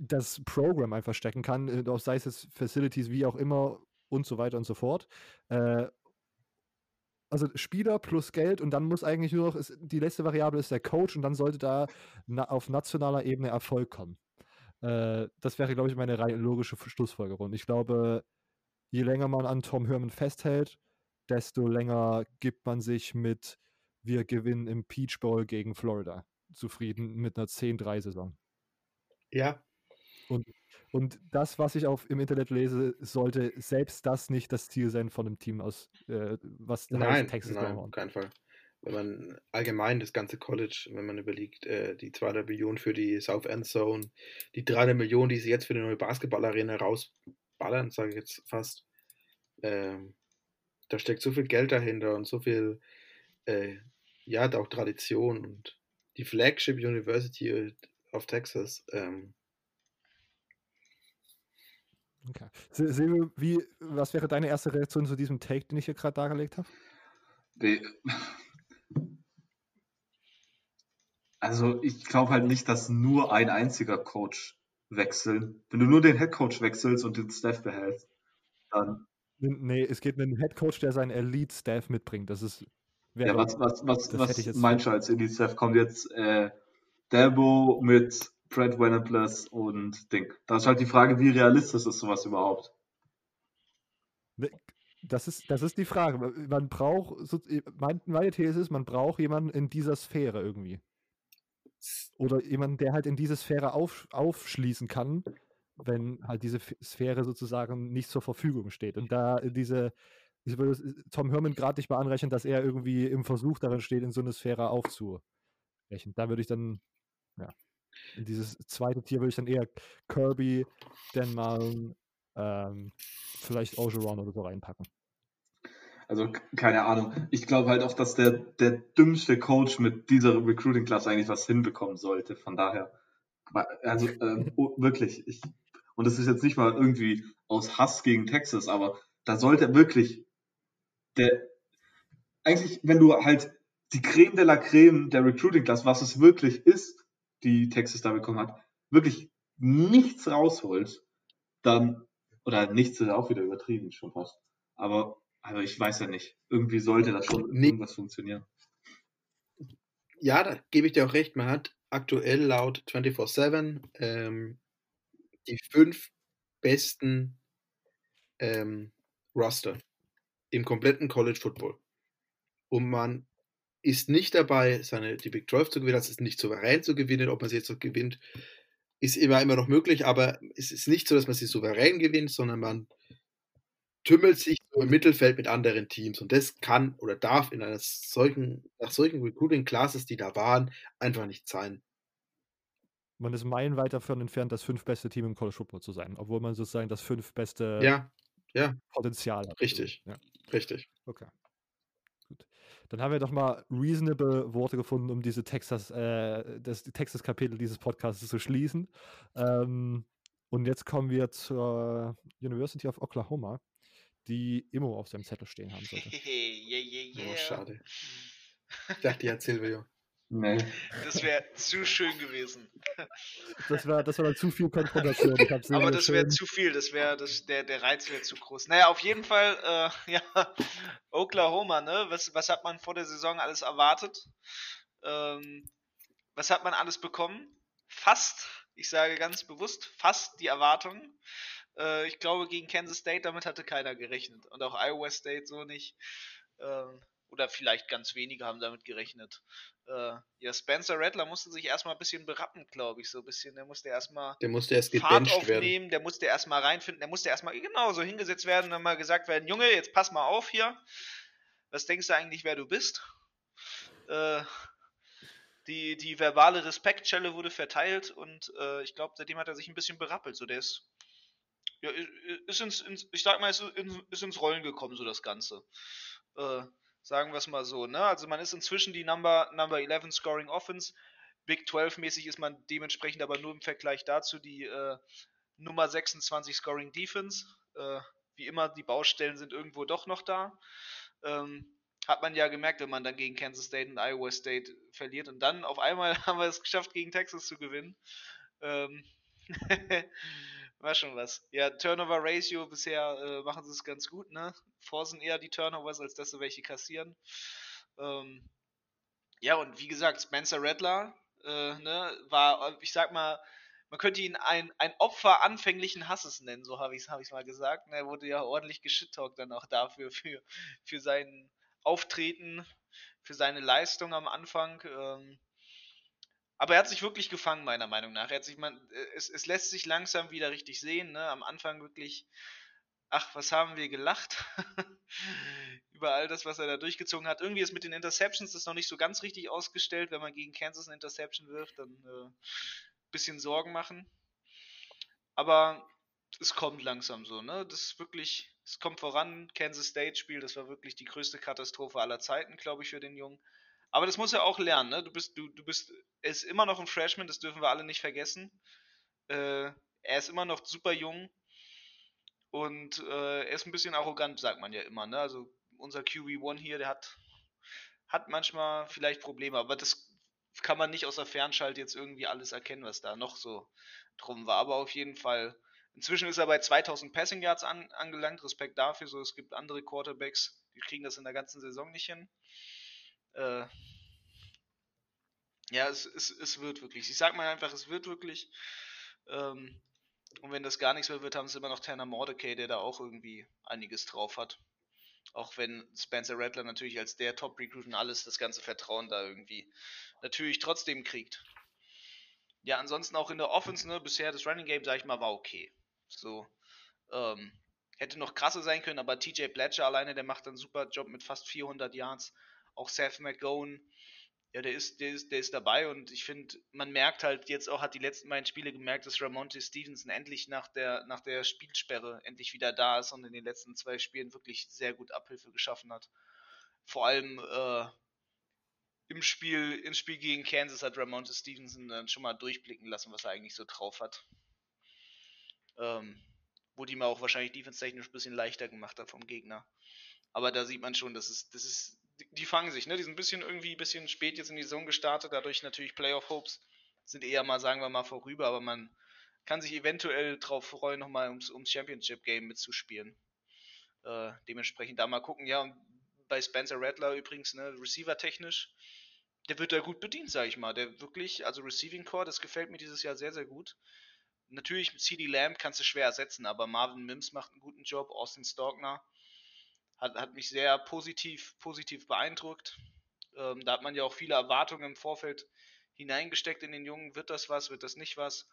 das Programm einfach stecken kann, äh, sei es jetzt Facilities, wie auch immer und so weiter und so fort. Äh, also Spieler plus Geld und dann muss eigentlich nur noch, ist, die letzte Variable ist der Coach und dann sollte da na, auf nationaler Ebene Erfolg kommen. Äh, das wäre, glaube ich, meine logische Schlussfolgerung. Ich glaube, je länger man an Tom Herman festhält, desto länger gibt man sich mit wir gewinnen im Peach Bowl gegen Florida zufrieden mit einer 10-3-Saison. Ja, und, und das, was ich auf, im Internet lese, sollte selbst das nicht das Ziel sein von einem Team aus, äh, was nein, Texas nein, auf keinen Fall. Wenn man allgemein das ganze College, wenn man überlegt, äh, die 200 Millionen für die South End Zone, die 300 Millionen, die sie jetzt für die neue Basketballarena rausballern, sage ich jetzt fast, ähm, da steckt so viel Geld dahinter und so viel, äh, ja, auch Tradition und die Flagship University of Texas, ähm, Okay. Silvio, wie, was wäre deine erste Reaktion zu diesem Take, den ich hier gerade dargelegt habe? Also ich glaube halt nicht, dass nur ein einziger Coach wechseln. Wenn du nur den Head Coach wechselst und den Staff behältst, dann. Nee, es geht um einen Head Coach, der seinen Elite-Staff mitbringt. Das ist. Ja, was, was, was, was meinst du als Elite-Staff? Kommt jetzt äh, Dabo mit Brad Venables und Ding. Da ist halt die Frage, wie realistisch ist sowas überhaupt? Das ist, das ist die Frage. Man braucht, meine These ist, man braucht jemanden in dieser Sphäre irgendwie. Oder jemanden, der halt in diese Sphäre auf, aufschließen kann, wenn halt diese Sphäre sozusagen nicht zur Verfügung steht. Und da diese, ich würde Tom Herman gerade nicht mal anrechnen, dass er irgendwie im Versuch darin steht, in so eine Sphäre aufzurechnen. Da würde ich dann, ja. In dieses zweite Tier würde ich dann eher Kirby, Dan Mullen, ähm, vielleicht Ogeron oder so reinpacken. Also keine Ahnung. Ich glaube halt auch, dass der, der dümmste Coach mit dieser Recruiting-Klasse eigentlich was hinbekommen sollte. Von daher, also ähm, oh, wirklich, ich, und das ist jetzt nicht mal irgendwie aus Hass gegen Texas, aber da sollte wirklich der, eigentlich, wenn du halt die Creme de la Creme der Recruiting-Klasse, was es wirklich ist, die Texas da bekommen hat, wirklich nichts rausholt, dann, oder nichts ist auch wieder übertrieben schon fast. Aber, also ich weiß ja nicht. Irgendwie sollte das schon nee. irgendwas funktionieren. Ja, da gebe ich dir auch recht. Man hat aktuell laut 24-7 ähm, die fünf besten ähm, Roster im kompletten College Football. Und man ist nicht dabei, seine, die Big 12 zu gewinnen, das ist nicht souverän zu gewinnen, ob man sie jetzt noch gewinnt, ist immer, immer noch möglich, aber es ist nicht so, dass man sie souverän gewinnt, sondern man tümmelt sich so im Mittelfeld mit anderen Teams und das kann oder darf in einer solchen, nach solchen Recruiting Classes, die da waren, einfach nicht sein. Man ist meilenweit davon entfernt, das fünf beste Team im College Football zu sein, obwohl man sozusagen das fünf beste ja, ja. Potenzial hat. Richtig. Ja. Richtig. Okay. Dann haben wir doch mal reasonable Worte gefunden, um diese Texas, äh, das Texas-Kapitel dieses Podcasts zu schließen. Ähm, und jetzt kommen wir zur University of Oklahoma, die Immo auf seinem Zettel stehen haben sollte. yeah, yeah, yeah. Oh, schade. Ich dachte, die hat Silvio. Nee. Das wäre zu schön gewesen. Das wäre das wär dann zu viel Konfrontation. Aber das wäre zu viel, das wäre der, der Reiz wäre zu groß. Naja, auf jeden Fall, äh, ja, Oklahoma, ne? Was, was hat man vor der Saison alles erwartet? Ähm, was hat man alles bekommen? Fast, ich sage ganz bewusst, fast die Erwartungen. Äh, ich glaube, gegen Kansas State, damit hatte keiner gerechnet. Und auch Iowa State so nicht. Ähm, oder vielleicht ganz wenige haben damit gerechnet. Äh, ja, Spencer Rattler musste sich erstmal ein bisschen berappen, glaube ich, so ein bisschen. Der musste erstmal der musste erst Fahrt aufnehmen, werden. der musste erstmal reinfinden, der musste erstmal genau so hingesetzt werden und dann mal gesagt werden, Junge, jetzt pass mal auf hier. Was denkst du eigentlich, wer du bist? Äh, die, die verbale Respektschelle wurde verteilt und äh, ich glaube, seitdem hat er sich ein bisschen berappelt. So, der ist, ja, ist ins, ins ich sag mal, ist, ist ins Rollen gekommen, so das Ganze. Äh, Sagen wir es mal so. Ne? Also man ist inzwischen die Number, Number 11 Scoring Offense. Big 12 mäßig ist man dementsprechend aber nur im Vergleich dazu die äh, Nummer 26 Scoring Defense. Äh, wie immer, die Baustellen sind irgendwo doch noch da. Ähm, hat man ja gemerkt, wenn man dann gegen Kansas State und Iowa State verliert. Und dann auf einmal haben wir es geschafft, gegen Texas zu gewinnen. Ähm War schon was. Ja, Turnover Ratio bisher äh, machen sie es ganz gut, ne? Forcen eher die Turnovers, als dass sie welche kassieren. Ähm, ja, und wie gesagt, Spencer Rattler, äh, ne, war, ich sag mal, man könnte ihn ein, ein Opfer anfänglichen Hasses nennen, so habe ich es hab mal gesagt. Ne, er wurde ja ordentlich geschittalkt dann auch dafür, für, für sein Auftreten, für seine Leistung am Anfang. Ähm, aber er hat sich wirklich gefangen, meiner Meinung nach. Er hat sich, man, äh, es, es lässt sich langsam wieder richtig sehen. Ne? Am Anfang wirklich, ach, was haben wir gelacht über all das, was er da durchgezogen hat. Irgendwie ist mit den Interceptions das noch nicht so ganz richtig ausgestellt. Wenn man gegen Kansas eine Interception wirft, dann äh, bisschen Sorgen machen. Aber es kommt langsam so, ne? Das ist wirklich, es kommt voran. Kansas State Spiel, das war wirklich die größte Katastrophe aller Zeiten, glaube ich, für den Jungen. Aber das muss er auch lernen, ne? Du bist, du, du bist, er ist immer noch ein Freshman, das dürfen wir alle nicht vergessen. Äh, er ist immer noch super jung und äh, er ist ein bisschen arrogant, sagt man ja immer, ne? Also unser QB1 hier, der hat, hat manchmal vielleicht Probleme, aber das kann man nicht aus der Fernschalt jetzt irgendwie alles erkennen, was da noch so drum war. Aber auf jeden Fall, inzwischen ist er bei 2000 Passing Yards an, angelangt, Respekt dafür. So, es gibt andere Quarterbacks, die kriegen das in der ganzen Saison nicht hin. Äh, ja, es, es, es wird wirklich. Ich sag mal einfach, es wird wirklich. Ähm, und wenn das gar nichts mehr wird, haben sie immer noch Tanner Mordecai, der da auch irgendwie einiges drauf hat. Auch wenn Spencer Rattler natürlich als der Top-Recruit und alles das ganze Vertrauen da irgendwie natürlich trotzdem kriegt. Ja, ansonsten auch in der Offense, ne, bisher das Running Game, sag ich mal, war okay. So, ähm, hätte noch krasser sein können, aber TJ Bledger alleine, der macht einen super Job mit fast 400 Yards auch Seth McGowan, ja, der ist, der ist, der ist dabei und ich finde, man merkt halt jetzt auch, hat die letzten beiden Spiele gemerkt, dass Ramonte Stevenson endlich nach der, nach der Spielsperre endlich wieder da ist und in den letzten zwei Spielen wirklich sehr gut Abhilfe geschaffen hat. Vor allem äh, im Spiel, im Spiel gegen Kansas hat Ramonte Stevenson dann schon mal durchblicken lassen, was er eigentlich so drauf hat. Ähm, wo die mir auch wahrscheinlich defense-technisch ein bisschen leichter gemacht hat vom Gegner. Aber da sieht man schon, dass es, das ist die, fangen sich, ne? Die sind ein bisschen irgendwie ein bisschen spät jetzt in die Saison gestartet, dadurch natürlich Playoff Hopes sind eher mal, sagen wir mal, vorüber, aber man kann sich eventuell drauf freuen, nochmal ums, ums Championship Game mitzuspielen. Äh, dementsprechend da mal gucken, ja, bei Spencer Rattler übrigens, ne, Receiver technisch, der wird da gut bedient, sag ich mal. Der wirklich, also Receiving Core, das gefällt mir dieses Jahr sehr, sehr gut. Natürlich, CD Lamb kannst du schwer ersetzen, aber Marvin Mims macht einen guten Job, Austin Storkner hat, hat mich sehr positiv, positiv beeindruckt. Ähm, da hat man ja auch viele Erwartungen im Vorfeld hineingesteckt in den Jungen. Wird das was, wird das nicht was?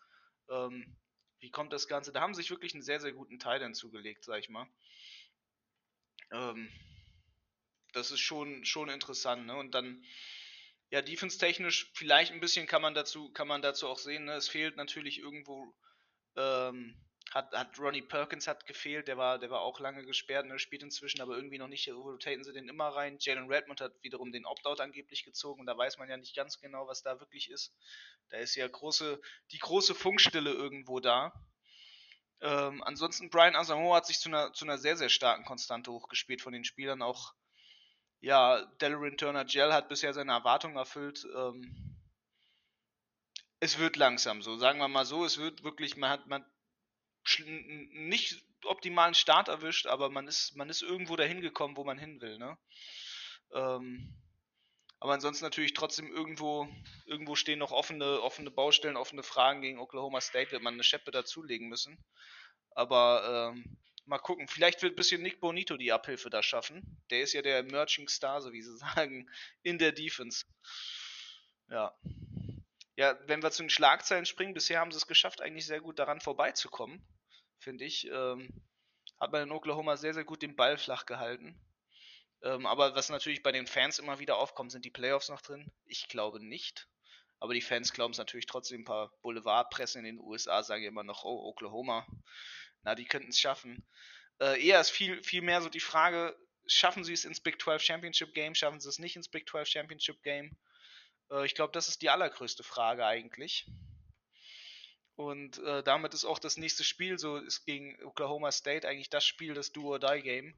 Ähm, wie kommt das Ganze? Da haben sich wirklich einen sehr, sehr guten Teil dann zugelegt, sag ich mal. Ähm, das ist schon, schon interessant, ne? Und dann, ja, defense-technisch, vielleicht ein bisschen kann man dazu, kann man dazu auch sehen, ne? Es fehlt natürlich irgendwo, ähm, hat, hat Ronnie Perkins hat gefehlt, der war, der war auch lange gesperrt, ne, spielt inzwischen, aber irgendwie noch nicht, rotaten sie den immer rein. Jalen Redmond hat wiederum den Opt-out angeblich gezogen, und da weiß man ja nicht ganz genau, was da wirklich ist. Da ist ja große, die große Funkstille irgendwo da. Ähm, ansonsten Brian Asamoah hat sich zu einer, zu einer sehr, sehr starken Konstante hochgespielt von den Spielern. Auch, ja, Delarin Turner Gel hat bisher seine Erwartungen erfüllt. Ähm, es wird langsam so, sagen wir mal so, es wird wirklich, man hat, man nicht optimalen Start erwischt, aber man ist, man ist irgendwo dahin gekommen, wo man hin will, ne? Ähm, aber ansonsten natürlich trotzdem irgendwo, irgendwo stehen noch offene, offene Baustellen, offene Fragen gegen Oklahoma State, wird man eine Scheppe dazulegen müssen. Aber ähm, mal gucken, vielleicht wird ein bisschen Nick Bonito die Abhilfe da schaffen. Der ist ja der Emerging Star, so wie sie sagen, in der Defense. Ja. Ja, wenn wir zu den Schlagzeilen springen, bisher haben sie es geschafft, eigentlich sehr gut daran vorbeizukommen finde ich. Ähm, hat man in Oklahoma sehr, sehr gut den Ball flach gehalten. Ähm, aber was natürlich bei den Fans immer wieder aufkommt, sind die Playoffs noch drin? Ich glaube nicht. Aber die Fans glauben es natürlich trotzdem. Ein paar Boulevardpressen in den USA sagen immer noch, oh, Oklahoma, na, die könnten es schaffen. Äh, eher ist viel, viel mehr so die Frage, schaffen sie es ins Big 12 Championship Game, schaffen sie es nicht ins Big 12 Championship Game? Äh, ich glaube, das ist die allergrößte Frage eigentlich. Und äh, damit ist auch das nächste Spiel, so ist gegen Oklahoma State eigentlich das Spiel, das Do-or-Die-Game.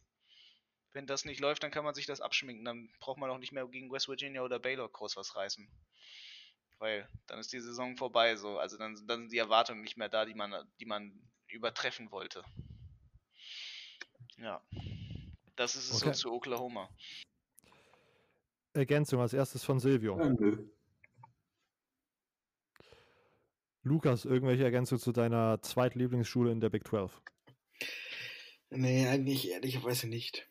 Wenn das nicht läuft, dann kann man sich das abschminken. Dann braucht man auch nicht mehr gegen West Virginia oder Baylor groß was reißen. Weil dann ist die Saison vorbei, so. Also dann, dann sind die Erwartungen nicht mehr da, die man, die man übertreffen wollte. Ja. Das ist es okay. so zu Oklahoma. Ergänzung als erstes von Silvio. Ja, nö. Lukas, irgendwelche Ergänzungen zu deiner Zweitlieblingsschule in der Big 12? Nee, eigentlich ehrlicherweise nicht.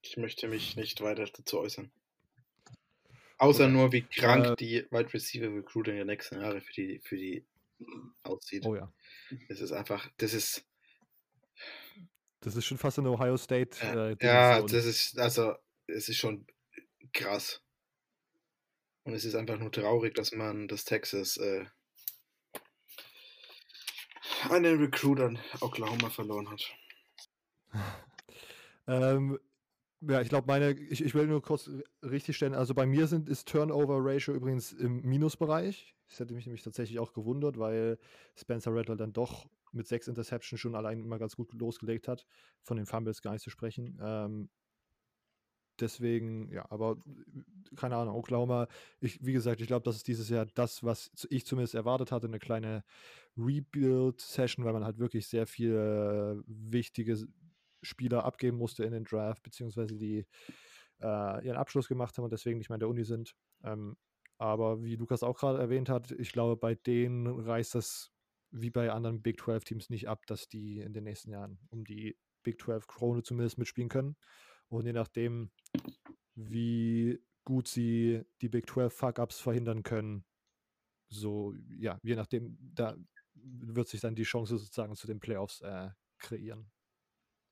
Ich möchte mich nicht weiter dazu äußern. Außer Oder, nur, wie krank äh, die Wide Receiver Recruiting der nächsten Jahre für die, für die aussieht. Oh ja. Das ist einfach, das ist. Das ist schon fast ein Ohio State. Äh, ja, das ist, also, es ist schon krass. Und es ist einfach nur traurig, dass man das Texas äh, einen Recruit an Oklahoma verloren hat. ähm, ja, ich glaube, meine, ich, ich will nur kurz richtig stellen. Also bei mir sind, ist Turnover Ratio übrigens im Minusbereich. Das hätte mich nämlich tatsächlich auch gewundert, weil Spencer Rattler dann doch mit sechs Interceptions schon allein immer ganz gut losgelegt hat. Von den Fumbles gar nicht zu sprechen. Ähm, deswegen, ja, aber keine Ahnung, Oklahoma, ich, wie gesagt, ich glaube, das ist dieses Jahr das, was ich zumindest erwartet hatte, eine kleine Rebuild-Session, weil man halt wirklich sehr viele wichtige Spieler abgeben musste in den Draft, beziehungsweise die äh, ihren Abschluss gemacht haben und deswegen nicht mehr in der Uni sind. Ähm, aber wie Lukas auch gerade erwähnt hat, ich glaube, bei denen reißt das wie bei anderen Big 12 Teams nicht ab, dass die in den nächsten Jahren um die Big 12 Krone zumindest mitspielen können. Und je nachdem, wie gut sie die Big 12 Fuck-Ups verhindern können, so, ja, je nachdem, da wird sich dann die Chance sozusagen zu den Playoffs äh, kreieren.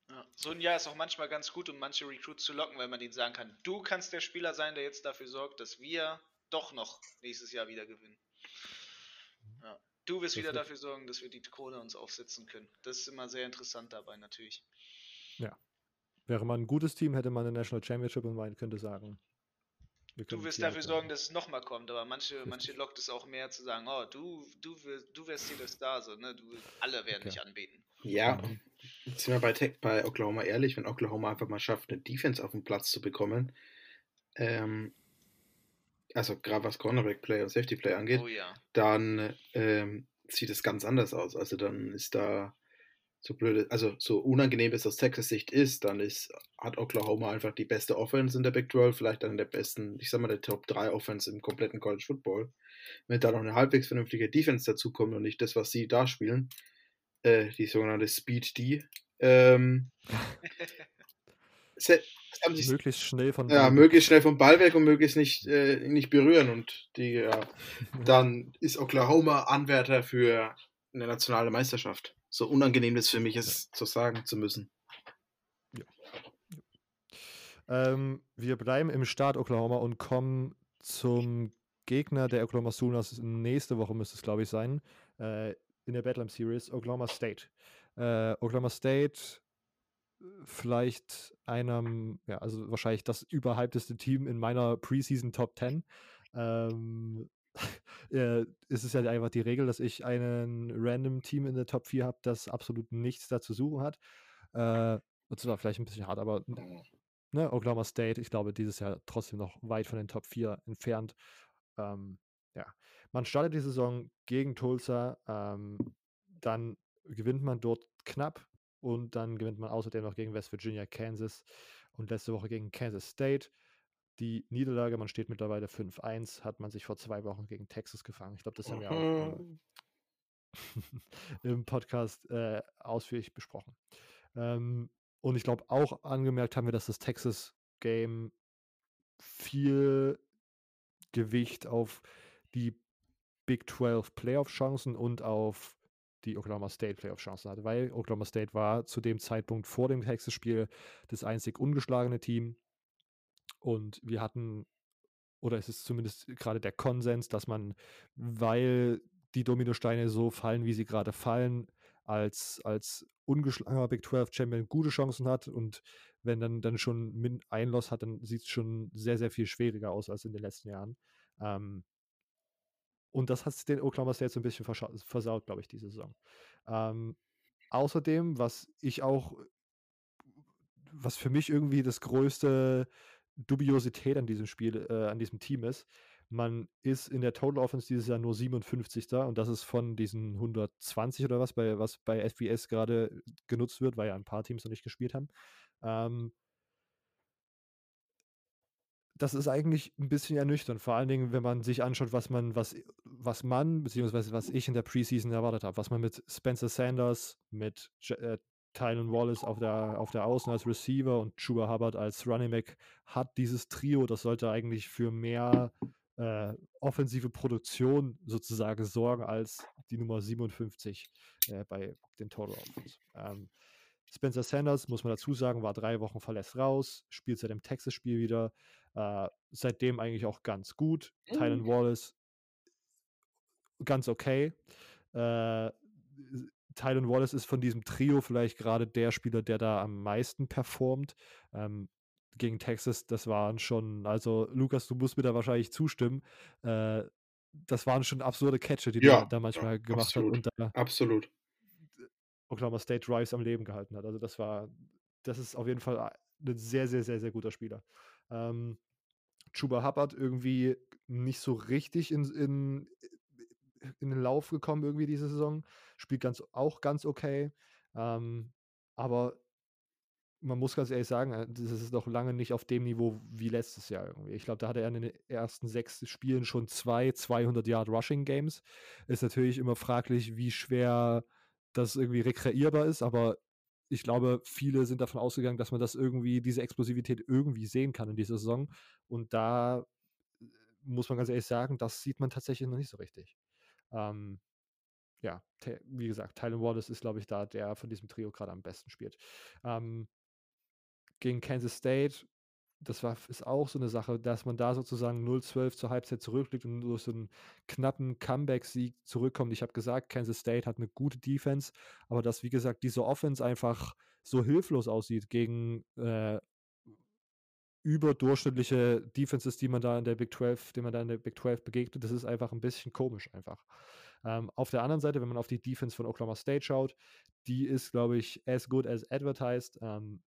Ja, so ein Jahr ist auch manchmal ganz gut, um manche Recruits zu locken, weil man ihnen sagen kann, du kannst der Spieler sein, der jetzt dafür sorgt, dass wir doch noch nächstes Jahr wieder gewinnen. Ja. Du wirst das wieder dafür sorgen, dass wir die Krone uns aufsetzen können. Das ist immer sehr interessant dabei natürlich. Ja. Wäre man ein gutes Team, hätte man eine National Championship und man könnte sagen, Du wirst dafür sorgen, dass es nochmal kommt, aber manche, manche lockt es auch mehr zu sagen, oh, du, du, du wärst hier der Star, so, ne? Du, alle werden okay. dich anbeten. Ja, jetzt sind wir bei, Tech, bei Oklahoma ehrlich, wenn Oklahoma einfach mal schafft, eine Defense auf den Platz zu bekommen, ähm, also gerade was Cornerback-Play und Safety-Play angeht, oh, ja. dann ähm, sieht es ganz anders aus. Also dann ist da so blöd, also so unangenehm es aus Texas Sicht ist, dann ist, hat Oklahoma einfach die beste Offense in der Big 12, vielleicht eine der besten, ich sag mal, der Top 3 Offense im kompletten College Football. Wenn da noch eine halbwegs vernünftige Defense dazu kommt und nicht das, was sie da spielen, äh, die sogenannte Speed D, ähm, möglichst schnell von ja, möglichst schnell vom Ball weg und möglichst nicht, äh, nicht berühren und die, ja, dann ist Oklahoma Anwärter für eine nationale Meisterschaft so unangenehm das für mich ist, ja. zu sagen zu müssen. Ja. Ähm, wir bleiben im Start Oklahoma und kommen zum Gegner der Oklahoma Sooners. Nächste Woche müsste es, glaube ich, sein. Äh, in der Bedlam Series, Oklahoma State. Äh, Oklahoma State vielleicht einem, ja, also wahrscheinlich das überhypteste Team in meiner Preseason Top 10. Ähm, äh, ist es ja einfach die Regel, dass ich einen random Team in der Top 4 habe, das absolut nichts da zu suchen hat. Äh, das war vielleicht ein bisschen hart, aber ne, Oklahoma State, ich glaube, dieses Jahr trotzdem noch weit von den Top 4 entfernt. Ähm, ja, man startet die Saison gegen Tulsa, ähm, dann gewinnt man dort knapp und dann gewinnt man außerdem noch gegen West Virginia, Kansas und letzte Woche gegen Kansas State. Die Niederlage, man steht mittlerweile 5-1, hat man sich vor zwei Wochen gegen Texas gefangen. Ich glaube, das haben wir auch äh, im Podcast äh, ausführlich besprochen. Ähm, und ich glaube, auch angemerkt haben wir, dass das Texas-Game viel Gewicht auf die Big 12 Playoff-Chancen und auf die Oklahoma State Playoff-Chancen hatte, weil Oklahoma State war zu dem Zeitpunkt vor dem Texas-Spiel das einzig ungeschlagene Team. Und wir hatten, oder es ist zumindest gerade der Konsens, dass man, weil die Dominosteine so fallen, wie sie gerade fallen, als, als ungeschlagener Big 12 Champion gute Chancen hat. Und wenn dann, dann schon ein Loss hat, dann sieht es schon sehr, sehr viel schwieriger aus als in den letzten Jahren. Ähm, und das hat den Oklahoma State so ein bisschen versaut, glaube ich, diese Saison. Ähm, außerdem, was ich auch, was für mich irgendwie das größte Dubiosität an diesem Spiel, äh, an diesem Team ist, man ist in der Total Offense dieses Jahr nur 57. und das ist von diesen 120 oder was, bei, was bei FBS gerade genutzt wird, weil ja ein paar Teams noch nicht gespielt haben. Ähm, das ist eigentlich ein bisschen ernüchternd, vor allen Dingen, wenn man sich anschaut, was man, was, was man, beziehungsweise was ich in der Preseason erwartet habe, was man mit Spencer Sanders, mit äh, Tylen Wallace auf der, auf der Außen als Receiver und Chuba Hubbard als Running Back hat dieses Trio, das sollte eigentlich für mehr äh, offensive Produktion sozusagen sorgen als die Nummer 57 äh, bei den Total Offense. Ähm, Spencer Sanders, muss man dazu sagen, war drei Wochen verlässt raus, spielt seit dem Texas-Spiel wieder. Äh, seitdem eigentlich auch ganz gut. Mhm. Tylen Wallace ganz okay. Äh, Tylen Wallace ist von diesem Trio vielleicht gerade der Spieler, der da am meisten performt. Ähm, gegen Texas, das waren schon, also Lukas, du musst mir da wahrscheinlich zustimmen. Äh, das waren schon absurde Catches, die ja, der da manchmal gemacht absolut, hat. Und da absolut. Oklahoma State Drives am Leben gehalten hat. Also das war, das ist auf jeden Fall ein sehr, sehr, sehr, sehr guter Spieler. Ähm, Chuba Hubbard irgendwie nicht so richtig in, in, in den Lauf gekommen irgendwie diese Saison. Spielt ganz, auch ganz okay. Ähm, aber man muss ganz ehrlich sagen, äh, das ist noch lange nicht auf dem Niveau wie letztes Jahr irgendwie. Ich glaube, da hatte er in den ersten sechs Spielen schon zwei 200 Yard Rushing Games. Ist natürlich immer fraglich, wie schwer das irgendwie rekreierbar ist, aber ich glaube, viele sind davon ausgegangen, dass man das irgendwie, diese Explosivität irgendwie sehen kann in dieser Saison. Und da äh, muss man ganz ehrlich sagen, das sieht man tatsächlich noch nicht so richtig. Ähm, ja, wie gesagt, Tylen Wallace ist, glaube ich, da, der von diesem Trio gerade am besten spielt. Ähm, gegen Kansas State, das war, ist auch so eine Sache, dass man da sozusagen 0-12 zur Halbzeit zurückliegt und durch so einen knappen Comeback-Sieg zurückkommt. Ich habe gesagt, Kansas State hat eine gute Defense, aber dass, wie gesagt, diese Offense einfach so hilflos aussieht gegen äh, überdurchschnittliche Defenses, die man da in der Big 12, die man da in der Big 12 begegnet, das ist einfach ein bisschen komisch einfach. Ähm, auf der anderen Seite, wenn man auf die Defense von Oklahoma State schaut, die ist, glaube ich, as good as advertised. Ähm,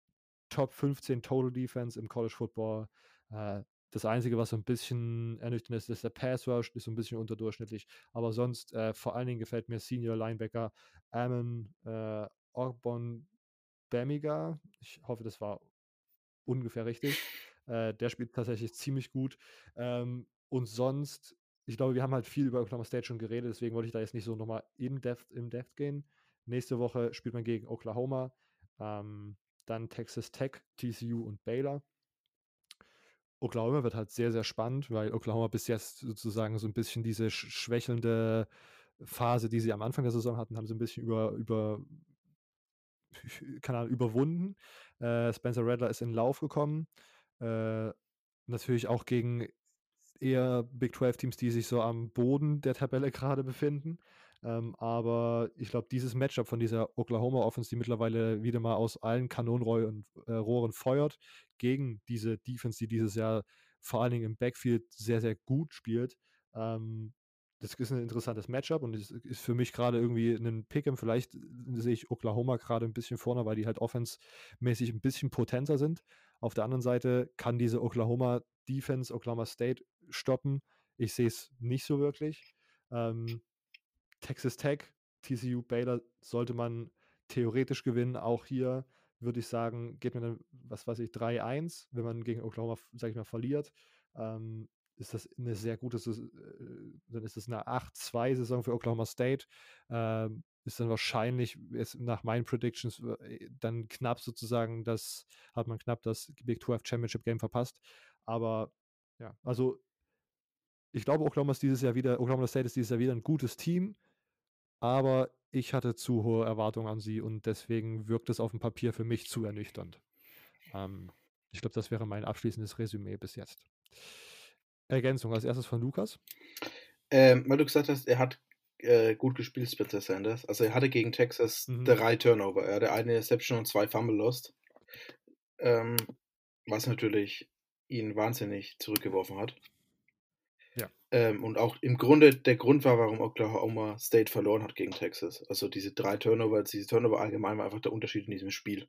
Top 15 Total Defense im College Football. Äh, das Einzige, was so ein bisschen ernüchternd ist, ist der Pass Rush, ist so ein bisschen unterdurchschnittlich. Aber sonst, äh, vor allen Dingen gefällt mir Senior Linebacker Amon äh, Orbon Bamiga. Ich hoffe, das war ungefähr richtig. Äh, der spielt tatsächlich ziemlich gut. Ähm, und sonst, ich glaube, wir haben halt viel über Oklahoma State schon geredet, deswegen wollte ich da jetzt nicht so nochmal in Depth, im Depth gehen. Nächste Woche spielt man gegen Oklahoma. Ähm, dann Texas Tech, TCU und Baylor. Oklahoma wird halt sehr, sehr spannend, weil Oklahoma bis jetzt sozusagen so ein bisschen diese schwächelnde Phase, die sie am Anfang der Saison hatten, haben sie ein bisschen über, über keine Ahnung, überwunden. Äh, Spencer Rattler ist in Lauf gekommen. Äh, natürlich auch gegen eher Big 12 Teams, die sich so am Boden der Tabelle gerade befinden. Ähm, aber ich glaube, dieses Matchup von dieser Oklahoma Offense, die mittlerweile wieder mal aus allen Kanonenrohren äh, feuert, gegen diese Defense, die dieses Jahr vor allen Dingen im Backfield sehr, sehr gut spielt, ähm, das ist ein interessantes Matchup und es ist für mich gerade irgendwie ein Pick'em. Vielleicht sehe ich Oklahoma gerade ein bisschen vorne, weil die halt offense-mäßig ein bisschen potenter sind. Auf der anderen Seite kann diese Oklahoma Defense, Oklahoma State stoppen. Ich sehe es nicht so wirklich. Ähm, Texas Tech, TCU, Baylor sollte man theoretisch gewinnen. Auch hier würde ich sagen, geht mir dann, was weiß ich, 3-1, wenn man gegen Oklahoma, sag ich mal, verliert. Ähm, ist das eine sehr gute, äh, dann ist es eine 8-2-Saison für Oklahoma State. Ähm, ist dann wahrscheinlich ist nach meinen Predictions äh, dann knapp sozusagen, das hat man knapp das Big 12 Championship Game verpasst. Aber ja, also ich glaube, Oklahoma ist dieses Jahr wieder, Oklahoma State ist dieses Jahr wieder ein gutes Team, aber ich hatte zu hohe Erwartungen an sie und deswegen wirkt es auf dem Papier für mich zu ernüchternd. Ähm, ich glaube, das wäre mein abschließendes Resümee bis jetzt. Ergänzung als erstes von Lukas. Ähm, weil du gesagt hast, er hat äh, gut gespielt, Spencer Sanders. Also er hatte gegen Texas mhm. drei Turnover. Er hatte eine Interception und zwei Fumble lost. Ähm, was natürlich ihn wahnsinnig zurückgeworfen hat. Ja. Ähm, und auch im Grunde der Grund war, warum Oklahoma State verloren hat gegen Texas. Also diese drei Turnover, diese Turnover allgemein war einfach der Unterschied in diesem Spiel.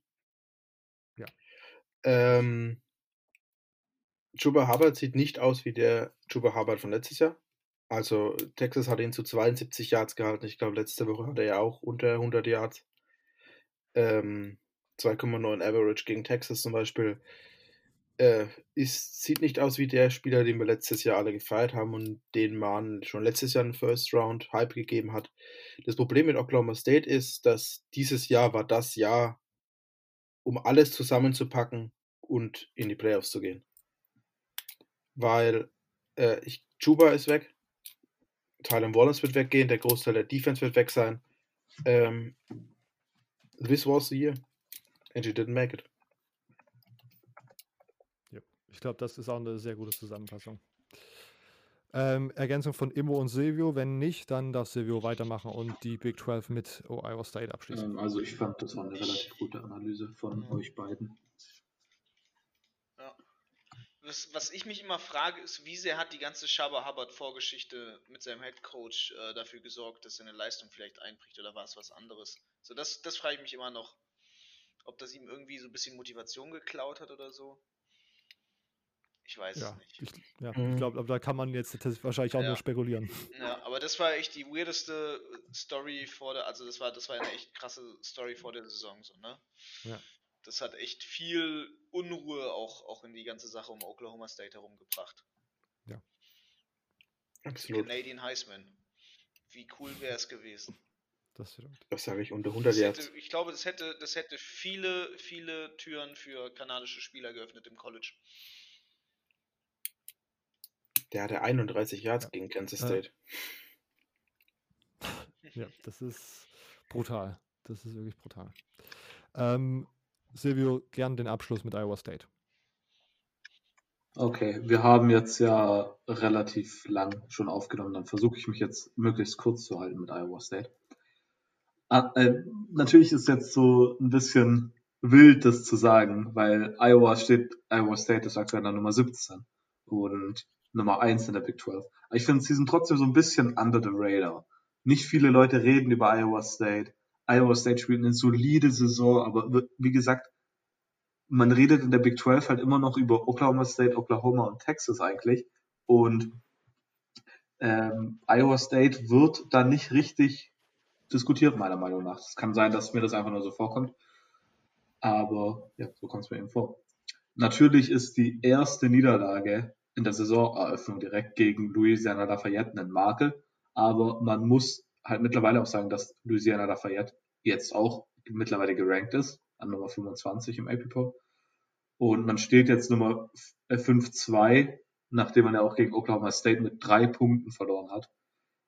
Ja. Ähm, Chuba Hubbard sieht nicht aus wie der Chuba Hubbard von letztes Jahr. Also Texas hat ihn zu 72 Yards gehalten. Ich glaube, letzte Woche hat er ja auch unter 100 Yards. Ähm, 2,9 Average gegen Texas zum Beispiel äh, ist, sieht nicht aus wie der Spieler, den wir letztes Jahr alle gefeiert haben und den man schon letztes Jahr einen First Round Hype gegeben hat. Das Problem mit Oklahoma State ist, dass dieses Jahr war das Jahr, um alles zusammenzupacken und in die Playoffs zu gehen. Weil äh, ich, Chuba ist weg, Tylen Wallace wird weggehen, der Großteil der Defense wird weg sein. Ähm, this was the year and you didn't make it. Ich glaube, das ist auch eine sehr gute Zusammenfassung. Ähm, Ergänzung von Immo und Silvio. Wenn nicht, dann darf Silvio weitermachen und die Big 12 mit Iowa State abschließen. Ähm, also ich fand, das war eine relativ gute Analyse von euch beiden. Ja. Was, was, ich mich immer frage, ist, wie sehr hat die ganze Shabba Hubbard Vorgeschichte mit seinem Head Coach äh, dafür gesorgt, dass seine Leistung vielleicht einbricht oder war es was anderes? So, das, das frage ich mich immer noch. Ob das ihm irgendwie so ein bisschen Motivation geklaut hat oder so. Ich weiß ja, es nicht. Ich, ja, mhm. ich glaube, da kann man jetzt wahrscheinlich auch ja. nur spekulieren. Ja, aber das war echt die weirdeste Story vor der, also das war, das war eine echt krasse Story vor der Saison, so, ne? Ja. Das hat echt viel Unruhe auch, auch in die ganze Sache um Oklahoma State herumgebracht. Ja. Absolut. Canadian Heisman. Wie cool wäre es gewesen? Das, das sage ich unter 100 Yards. Ich glaube, das hätte, das hätte viele, viele Türen für kanadische Spieler geöffnet im College. Der hatte 31 Yards ja. gegen Kansas State. Ja, das ist brutal. Das ist wirklich brutal. Ähm, Silvio, gern den Abschluss mit Iowa State. Okay, wir haben jetzt ja relativ lang schon aufgenommen. Dann versuche ich mich jetzt möglichst kurz zu halten mit Iowa State. Ah, äh, natürlich ist jetzt so ein bisschen wild, das zu sagen, weil Iowa steht, Iowa State ist aktuell an Nummer 17. Und Nummer 1 in der Big 12. Aber ich finde, sie sind trotzdem so ein bisschen under the radar. Nicht viele Leute reden über Iowa State. Iowa State spielt eine solide Saison, aber wie gesagt, man redet in der Big 12 halt immer noch über Oklahoma State, Oklahoma und Texas eigentlich. Und ähm, Iowa State wird da nicht richtig diskutiert, meiner Meinung nach. Es kann sein, dass mir das einfach nur so vorkommt. Aber ja, so kommt es mir eben vor. Natürlich ist die erste Niederlage in der Saisoneröffnung direkt gegen Louisiana Lafayette einen Makel. Aber man muss halt mittlerweile auch sagen, dass Louisiana Lafayette jetzt auch mittlerweile gerankt ist, an Nummer 25 im AP Poll. Und man steht jetzt Nummer 5-2, äh, nachdem man ja auch gegen Oklahoma State mit drei Punkten verloren hat.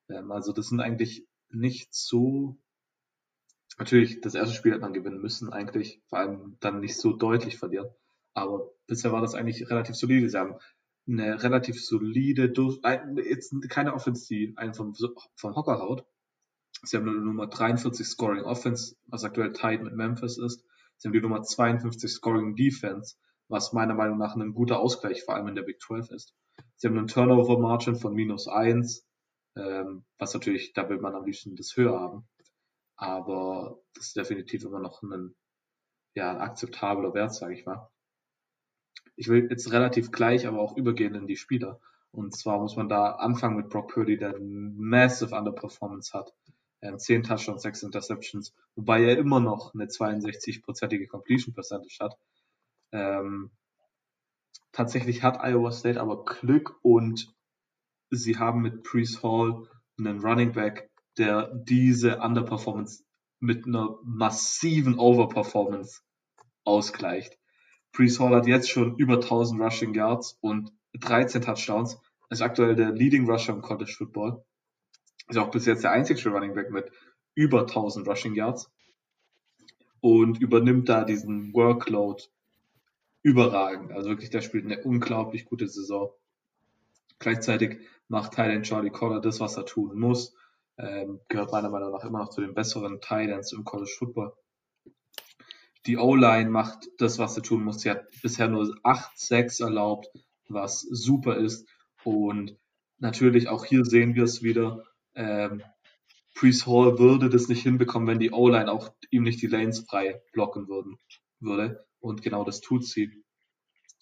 Ähm, also das sind eigentlich nicht so. Natürlich, das erste Spiel hat man gewinnen müssen, eigentlich, vor allem dann nicht so deutlich verlieren. Aber bisher war das eigentlich relativ solide. Sie haben eine relativ solide, durch, jetzt keine Offense, die einen vom, vom Hocker haut. Sie haben eine Nummer 43 Scoring Offense, was aktuell tight mit Memphis ist. Sie haben die Nummer 52 Scoring Defense, was meiner Meinung nach ein guter Ausgleich vor allem in der Big 12 ist. Sie haben einen Turnover Margin von minus 1, ähm, was natürlich, da will man am liebsten das höher haben. Aber das ist definitiv immer noch ein, ja, ein akzeptabler Wert, sage ich mal. Ich will jetzt relativ gleich, aber auch übergehen in die Spieler. Und zwar muss man da anfangen mit Brock Purdy, der massive Underperformance hat. Ähm, 10 Touchdowns, 6 Interceptions, wobei er immer noch eine 62-prozentige Completion Percentage hat. Ähm, tatsächlich hat Iowa State aber Glück und sie haben mit Priest Hall einen Running Back, der diese Underperformance mit einer massiven Overperformance ausgleicht. Priest Hall hat jetzt schon über 1000 Rushing Yards und 13 Touchdowns. Ist aktuell der Leading Rusher im College Football. Ist auch bis jetzt der einzige Running Back mit über 1000 Rushing Yards. Und übernimmt da diesen Workload überragend. Also wirklich, der spielt eine unglaublich gute Saison. Gleichzeitig macht Thailand Charlie Collar das, was er tun muss. Ähm, gehört meiner Meinung nach immer noch zu den besseren Thailands im College Football. Die O-Line macht das, was sie tun muss. Sie hat bisher nur 8-6 erlaubt, was super ist. Und natürlich auch hier sehen wir es wieder. Ähm, Priest Hall würde das nicht hinbekommen, wenn die O-Line auch ihm nicht die Lanes frei blocken würden, würde. Und genau das tut sie.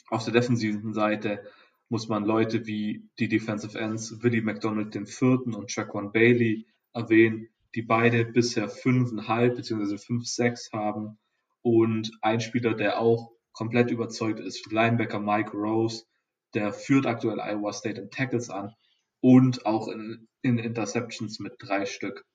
Auf der defensiven Seite muss man Leute wie die Defensive Ends Willie McDonald den vierten und Jaquan Bailey erwähnen, die beide bisher fünfeinhalb bzw. fünf, sechs haben. Und ein Spieler, der auch komplett überzeugt ist, Linebacker Mike Rose, der führt aktuell Iowa State in Tackles an und auch in, in Interceptions mit drei Stück.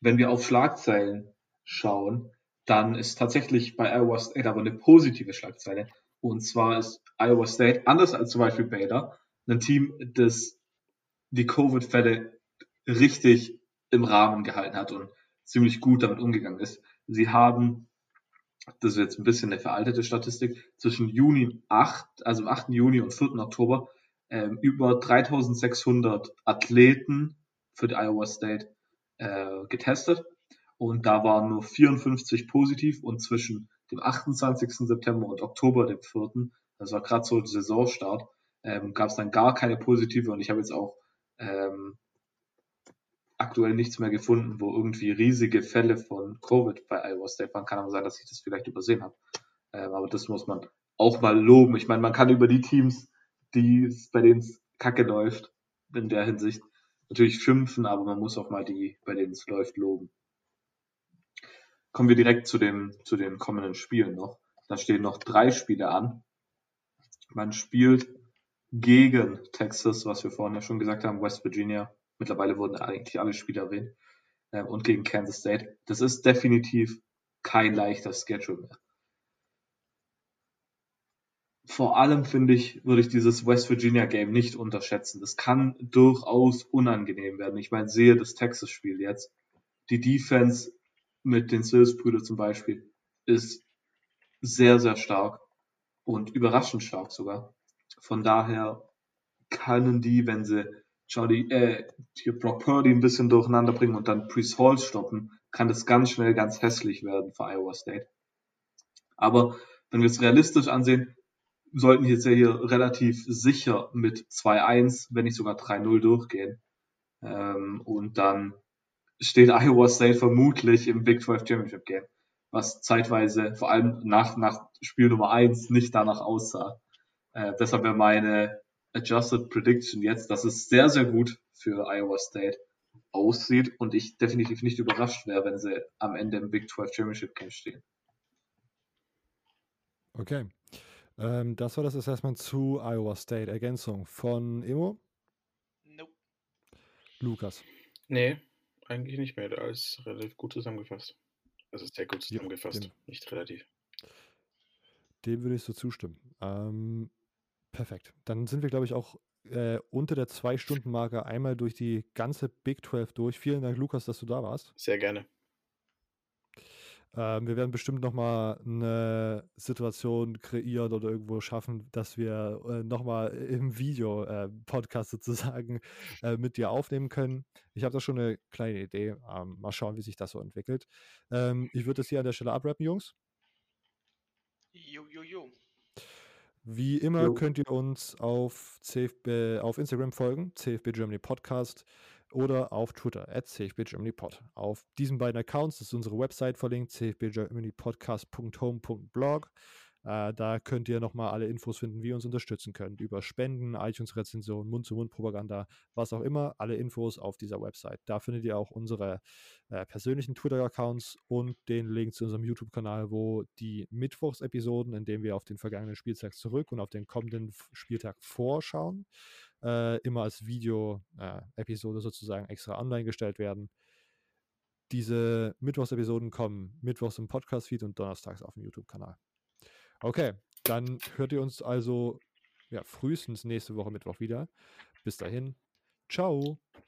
Wenn wir auf Schlagzeilen schauen, dann ist tatsächlich bei Iowa State aber eine positive Schlagzeile. Und zwar ist Iowa State, anders als zum Beispiel Baylor, ein Team, das die Covid-Fälle richtig im Rahmen gehalten hat und ziemlich gut damit umgegangen ist. Sie haben, das ist jetzt ein bisschen eine veraltete Statistik, zwischen Juni 8, also 8. Juni und 4. Oktober ähm, über 3600 Athleten für die Iowa State äh, getestet und da waren nur 54 positiv und zwischen dem 28. September und Oktober, dem 4., das war gerade so der Saisonstart, ähm, gab es dann gar keine positive und ich habe jetzt auch ähm, aktuell nichts mehr gefunden, wo irgendwie riesige Fälle von Covid bei Iowa State waren. Kann aber sein, dass ich das vielleicht übersehen habe. Ähm, aber das muss man auch mal loben. Ich meine, man kann über die Teams, die bei denen es kacke läuft, in der Hinsicht natürlich schimpfen, aber man muss auch mal die, bei denen es läuft, loben. Kommen wir direkt zu, dem, zu den kommenden Spielen noch. Da stehen noch drei Spiele an. Man spielt gegen Texas, was wir vorhin ja schon gesagt haben, West Virginia. Mittlerweile wurden eigentlich alle Spiele erwähnt. Ähm, und gegen Kansas State. Das ist definitiv kein leichter Schedule mehr. Vor allem finde ich, würde ich dieses West Virginia Game nicht unterschätzen. Das kann durchaus unangenehm werden. Ich meine, sehe das Texas Spiel jetzt. Die Defense mit den Sills-Brüdern zum Beispiel ist sehr, sehr stark und überraschend stark sogar. Von daher können die, wenn sie Charlie, äh, hier Brock Purdy ein bisschen durcheinander bringen und dann Priest Hall stoppen, kann das ganz schnell ganz hässlich werden für Iowa State. Aber wenn wir es realistisch ansehen, sollten jetzt ja hier relativ sicher mit 2-1, wenn nicht sogar 3-0 durchgehen. Ähm, und dann steht Iowa State vermutlich im Big 12 Championship Game, was zeitweise vor allem nach, nach Spiel Nummer 1 nicht danach aussah. Äh, deshalb wäre meine Adjusted Prediction jetzt, dass es sehr, sehr gut für Iowa State aussieht und ich definitiv nicht überrascht wäre, wenn sie am Ende im Big 12 Championship Game stehen. Okay. Ähm, das war das Assessment zu Iowa State. Ergänzung von Emo? Nope. Lukas? Nee, eigentlich nicht mehr. Alles relativ gut zusammengefasst. Also sehr gut zusammengefasst, ja, nicht relativ. Dem würde ich so zustimmen. Ähm, perfekt. Dann sind wir, glaube ich, auch äh, unter der Zwei-Stunden-Marke einmal durch die ganze Big 12 durch. Vielen Dank, Lukas, dass du da warst. Sehr gerne. Ähm, wir werden bestimmt nochmal eine Situation kreieren oder irgendwo schaffen, dass wir äh, nochmal im Video-Podcast äh, sozusagen äh, mit dir aufnehmen können. Ich habe da schon eine kleine Idee. Ähm, mal schauen, wie sich das so entwickelt. Ähm, ich würde es hier an der Stelle abrappen, Jungs. Jo, jo, jo. Wie immer jo. könnt ihr uns auf, CFB, auf Instagram folgen, CFB Germany Podcast oder auf Twitter, at cfbgermanypod. Auf diesen beiden Accounts ist unsere Website verlinkt, cfbgermanypodcast.home.blog. Äh, da könnt ihr nochmal alle Infos finden, wie ihr uns unterstützen könnt. Über Spenden, iTunes-Rezensionen, Mund-zu-Mund-Propaganda, was auch immer. Alle Infos auf dieser Website. Da findet ihr auch unsere äh, persönlichen Twitter-Accounts und den Link zu unserem YouTube-Kanal, wo die Mittwochsepisoden, in denen wir auf den vergangenen Spieltag zurück und auf den kommenden Spieltag vorschauen, äh, immer als Video-Episode äh, sozusagen extra online gestellt werden. Diese Mittwochsepisoden kommen mittwochs im Podcast-Feed und donnerstags auf dem YouTube-Kanal. Okay, dann hört ihr uns also ja, frühestens nächste Woche Mittwoch wieder. Bis dahin, ciao.